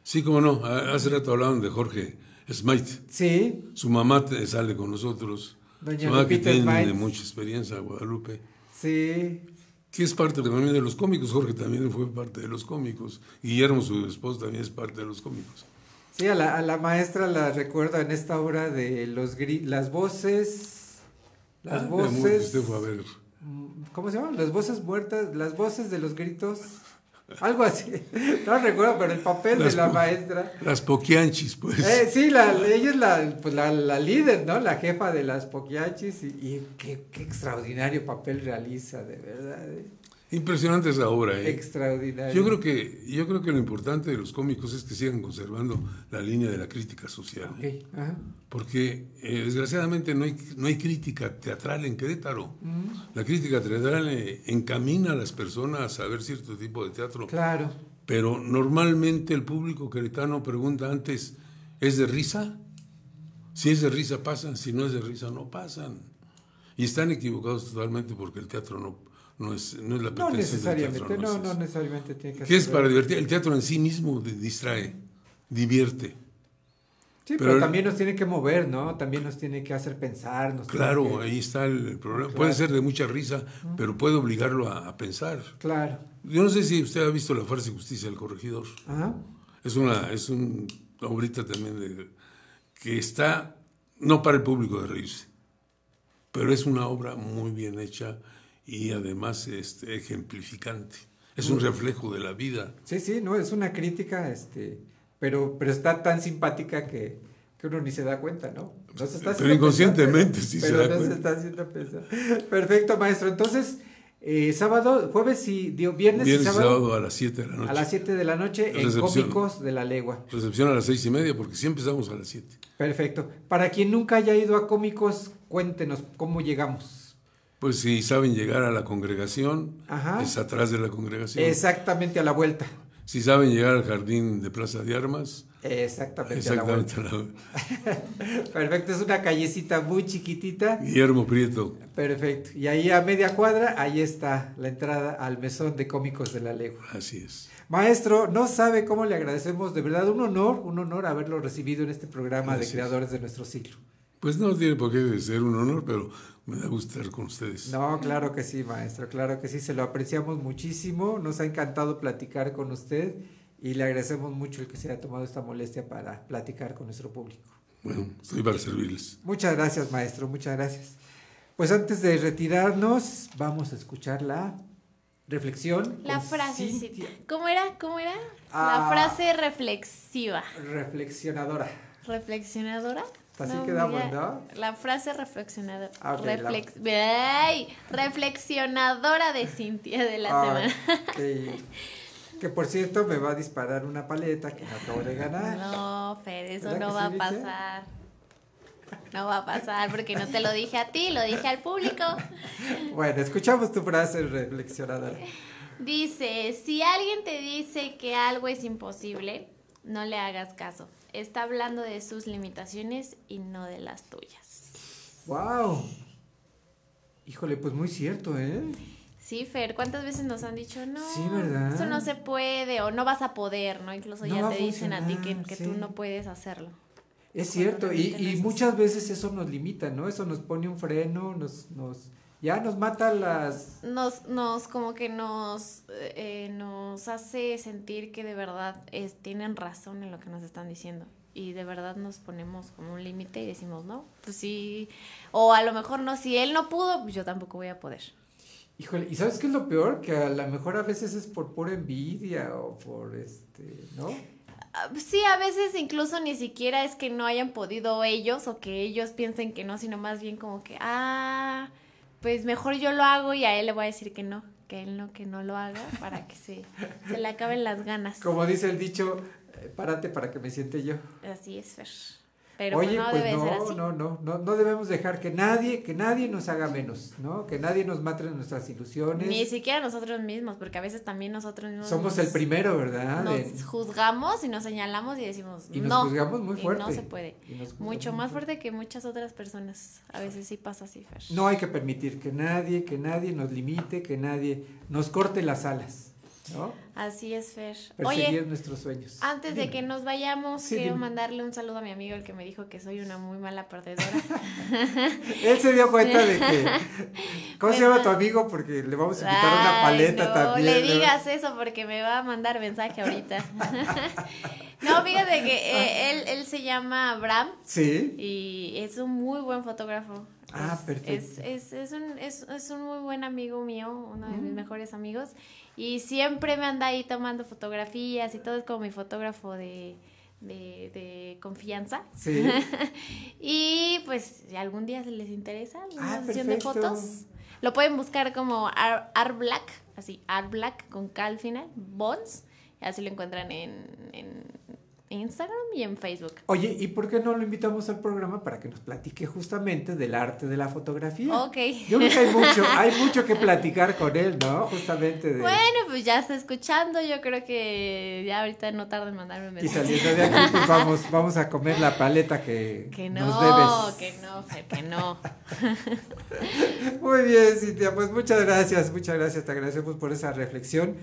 Sí, como no, a- hace rato hablaban de Jorge Smite. Sí. Su mamá sale con nosotros. Doña Su mamá que tiene Smite. mucha experiencia, Guadalupe. Sí. que es parte también de los cómicos. Jorge también fue parte de los cómicos. Guillermo, su esposo, también es parte de los cómicos. Sí, a la, a la maestra la recuerdo en esta obra de los gri- las voces. Las Ah, voces. amor, usted fue a ver. ¿Cómo se llaman? Las voces muertas, las voces de los gritos. Algo así. No recuerdo, pero el papel Las de la maestra. Las poquianchis, pues. Eh, sí, la, ella es la, pues la, la líder, ¿no? La jefa de las poquiachis y, y qué, qué extraordinario papel realiza, de verdad. eh. Impresionante esa obra, ¿eh? Extraordinario. Yo creo que yo creo que lo importante de los cómicos es que sigan conservando la línea de la crítica social. ¿eh? Ok, ajá. Porque eh, desgraciadamente no hay, no hay crítica teatral en Querétaro. Mm, La crítica teatral eh, encamina a las personas a ver cierto tipo de teatro. Claro. Pero normalmente el público queretano pregunta antes, ¿es de risa? Si es de risa pasan, si no es de risa no pasan. Y están equivocados totalmente porque el teatro no, no, es, no es la No pretensión del necesariamente, teatro. no, no necesariamente tiene que ¿Qué es para divertir? El teatro en sí mismo di- distrae, divierte. Sí, pero, Pero- también nos tiene que mover, ¿no? También nos tiene que hacer pensar. nos Claro, que- ahí está el, problema. Claro. Puede ser de mucha risa, pero puede obligarlo a, a pensar. Claro. Yo no sé si usted ha visto La Farsa y Justicia del Corregidor. Ajá. Es una, es un obrita también de, que está, no para el público de reírse, pero es una obra muy bien hecha y además este, ejemplificante. Es un reflejo de la vida. Sí, sí, no, es una crítica, este, pero, pero está tan simpática que, que uno ni se da cuenta, ¿no? No se está Pero inconscientemente sí se da no cuenta. se está haciendo pensar. Perfecto, maestro. Entonces, eh, sábado, jueves y dio- viernes, Viernes y sábado, sábado a las 7 de la noche. a las 7 de la noche en. Cómicos de la Legua. Recepción a las seis y media, porque siempre empezamos a las 7. Perfecto. Para quien nunca haya ido a Cómicos, cuéntenos cómo llegamos. Pues si saben llegar a la congregación, Ajá. es atrás de la congregación. Exactamente a la vuelta. Si saben llegar al jardín de Plaza de Armas, Exactamente, a la vuelta. a la- Perfecto, es una callecita muy chiquitita. Guillermo Prieto. Perfecto. Y ahí a media cuadra, ahí está la entrada al mesón de cómicos de la legua. Así es. Maestro, no sabe cómo le agradecemos, de verdad, un honor, un honor haberlo recibido en este programa Gracias. de creadores de nuestro siglo. Pues no tiene por qué ser un honor, pero me da gusto estar con ustedes. No, claro que sí, maestro, claro que sí, se lo apreciamos muchísimo, nos ha encantado platicar con usted y le agradecemos mucho el que se haya tomado esta molestia para platicar con nuestro público. Bueno, estoy para servirles. Muchas gracias, maestro, muchas gracias. Pues antes de retirarnos, vamos a escuchar la reflexión. La frasecita. ¿Cómo era? ¿Cómo era? Ah. La frase reflexiva. Reflexionadora. ¿Reflexionadora? Así quedamos, ¿no? La frase reflexionadora. Ah, ok, la- Reflex- Ay, reflexionadora de Cintia de la Ah, semana. Que por cierto me va a disparar una paleta que me acabo de ganar. No, Fer, eso ¿Verdad no va a sí, pasar. No va a pasar porque no te lo dije a ti, lo dije al público. Bueno, escuchamos tu frase reflexionadora. Dice, si alguien te dice que algo es imposible, no le hagas caso. Está hablando de sus limitaciones y no de las tuyas. ¡Wow! Híjole, pues muy cierto, ¿eh? Sí, Fer, ¿cuántas veces nos han dicho, no, Sí, ¿verdad? eso no se puede o no vas a poder, ¿no? Incluso No ya te dicen a ti que, que sí. tú no puedes hacerlo. Es cierto, y, y muchas veces eso nos limita, ¿no? Eso nos pone un freno, nos, nos, ya nos mata las... Nos, nos como que nos, eh, nos hace sentir que de verdad es, tienen razón en lo que nos están diciendo. Y de verdad nos ponemos como un límite y decimos, no, pues sí. O a lo mejor no, si él no pudo, pues yo tampoco voy a poder. Híjole, ¿y sabes qué es lo peor? Que a lo mejor a veces es por pura envidia o por este, ¿no? Ah, Sí, a veces incluso ni siquiera es que no hayan podido ellos o que ellos piensen que no, sino más bien como que, ah, pues mejor yo lo hago y a él le voy a decir que no, que él no, que no lo haga para que se, se le acaben las ganas. Como dice el dicho, eh, párate para que me siente yo. Así es, Fer. Pero Oye, no pues debe no, ser así. no, no, no, no debemos dejar que nadie, que nadie nos haga menos, ¿no? Que nadie nos mate nuestras ilusiones. Ni siquiera nosotros mismos, porque a veces también nosotros mismos Somos nos- el primero, ¿verdad? Nos juzgamos y nos señalamos y decimos Y nos no. juzgamos muy y fuerte. no se puede. Mucho más fuerte que muchas otras personas. A veces sí pasa así, Fer. No hay que permitir que nadie, que nadie nos limite, que nadie nos corte las alas, ¿no? Así es, Fer. Perseguir Oye, nuestros sueños. antes de que nos vayamos, Sí, quiero dime. mandarle un saludo a mi amigo, el que me dijo que soy una muy mala perdedora. Él se dio cuenta de que. ¿Cómo se Bueno. llama tu amigo? Porque le vamos a invitar una paleta no también. le ¿no? digas eso porque me va a mandar mensaje ahorita. no, fíjate que eh, él, él se llama Abraham Sí. y es un muy buen fotógrafo. Ah, perfecto. Es, es, es, un, es, es un muy buen amigo mío, uno de mis Mm. mejores amigos. Y siempre me anda ahí tomando fotografías y todo es como mi fotógrafo de, de, de confianza. Sí. y pues si algún día se les interesa una Ah, sesión de fotos, lo pueden buscar como Art, Art Black, así, Art Black con K al final, Bonds. Y así lo encuentran en, en Instagram y en Facebook. Oye, ¿y por qué no lo invitamos al programa para que nos platique justamente del arte de la fotografía? Ok. Yo creo que hay mucho, hay mucho que platicar con él, ¿no? Justamente de. Bueno, pues ya está escuchando. Yo creo que ya ahorita no tarda en mandarme un Y mensaje. saliendo de aquí, pues vamos, vamos a comer la paleta que, Que nos no, debes. que no, Fer, que no. Muy bien, Cintia, pues muchas gracias, muchas gracias, te agradecemos por esa reflexión.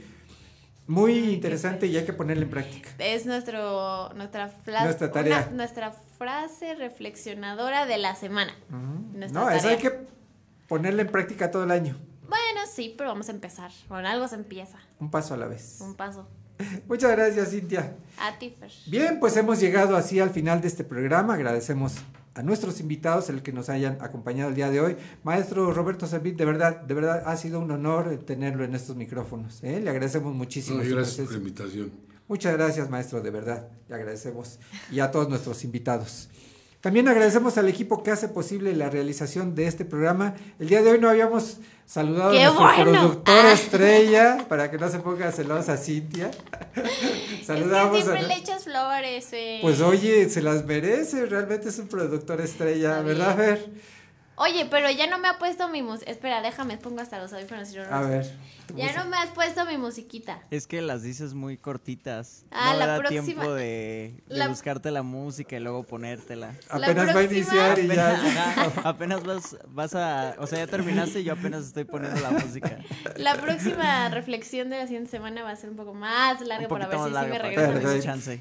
Muy interesante y hay que ponerla en práctica. Es nuestro, nuestra, Nuestra tarea. una- nuestra frase reflexionadora de la semana. No, eso hay que ponerla en práctica todo el año, Bueno, sí, pero vamos a empezar. Con algo se empieza. un paso a la vez. Un paso. Muchas gracias, Cintia. A ti, Fer. Bien, pues hemos llegado así al final de este programa. Agradecemos a nuestros invitados el que nos hayan acompañado el día de hoy. Maestro Roberto Servit, de verdad, de verdad ha sido un honor tenerlo en estos micrófonos. ¿eh? Le agradecemos muchísimo. No, y su gracias por presencia. la invitación. Muchas gracias, maestro, de verdad. Le agradecemos. Y a todos nuestros invitados. También agradecemos al equipo que hace posible la realización de este programa. El día de hoy no habíamos saludado ¡Qué a nuestro bueno! productor Ah. estrella, para que no se ponga celosa Cintia. Saludamos es que a... siempre le echas flores, eh. Pues oye, se las merece, realmente es un productor estrella, ¿verdad, Fer? Oye, pero ya no me ha puesto mi música. Espera, déjame, pongo hasta los audífonos. y no A ver. Ya música. no me has puesto mi musiquita. Es que las dices muy cortitas. Ah, no la me da próxima- tiempo de, de la- buscarte la música y luego ponértela. Apenas va a iniciar y ya. Apenas, apenas vas, vas a... O sea, ya terminaste y yo apenas estoy poniendo la música. La próxima reflexión de la siguiente semana va a ser un poco más larga para ver si sí me regreso. chance.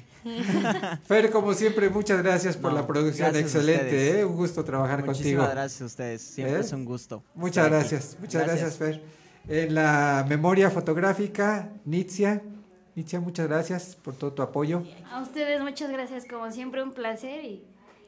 Fer, como siempre, muchas gracias por No, la producción excelente. ¿eh? un gusto trabajar Muchísimas contigo. gracias a ustedes. Siempre ¿Eh? es un gusto. Muchas estar aquí. gracias, muchas gracias. Fer. En la memoria fotográfica, Nitzia. Nitzia, muchas gracias por todo tu apoyo. A ustedes muchas gracias, como siempre un placer y,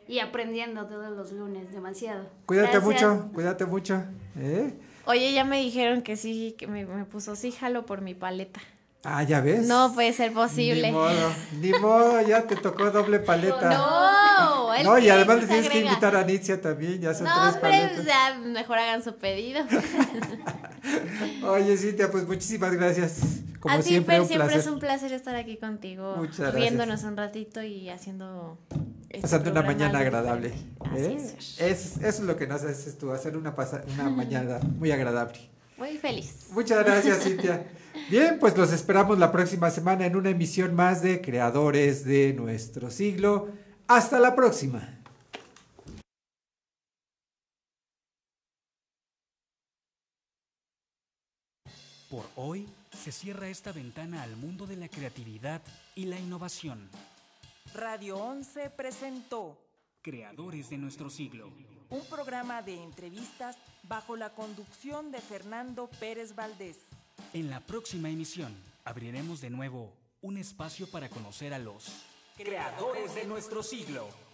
y aprendiendo todos los lunes demasiado. Cuídate Gracias. mucho, cuídate mucho. ¿eh? Oye, ya me dijeron que sí, que me, me puso sí, jalo por mi paleta. Ah, ya ves. No puede ser posible. Ni modo, ni modo, ya te tocó doble paleta. No, él No, y además le tienes que invitar a Nitzia también, ya son No, tres hombre, paletas. ya mejor hagan su pedido. Oye, Cintia, pues muchísimas gracias. Como a ti, siempre, siempre es un placer estar aquí contigo, Muchas gracias. riéndonos un ratito y haciendo este Pasando una mañana agradable. ¿eh? Así Es, eso es lo que nos haces tú, hacer una, una mañana muy agradable. Muy feliz. Muchas gracias, Cintia. Bien, pues los esperamos la próxima semana en una emisión más de Creadores de nuestro siglo. Hasta la próxima. Por hoy se cierra esta ventana al mundo de la creatividad y la innovación. Radio 11 presentó Creadores de nuestro siglo. un programa de entrevistas bajo la conducción de Fernando Pérez Valdés. En la próxima emisión abriremos de nuevo un espacio para conocer a los Creadores de nuestro siglo.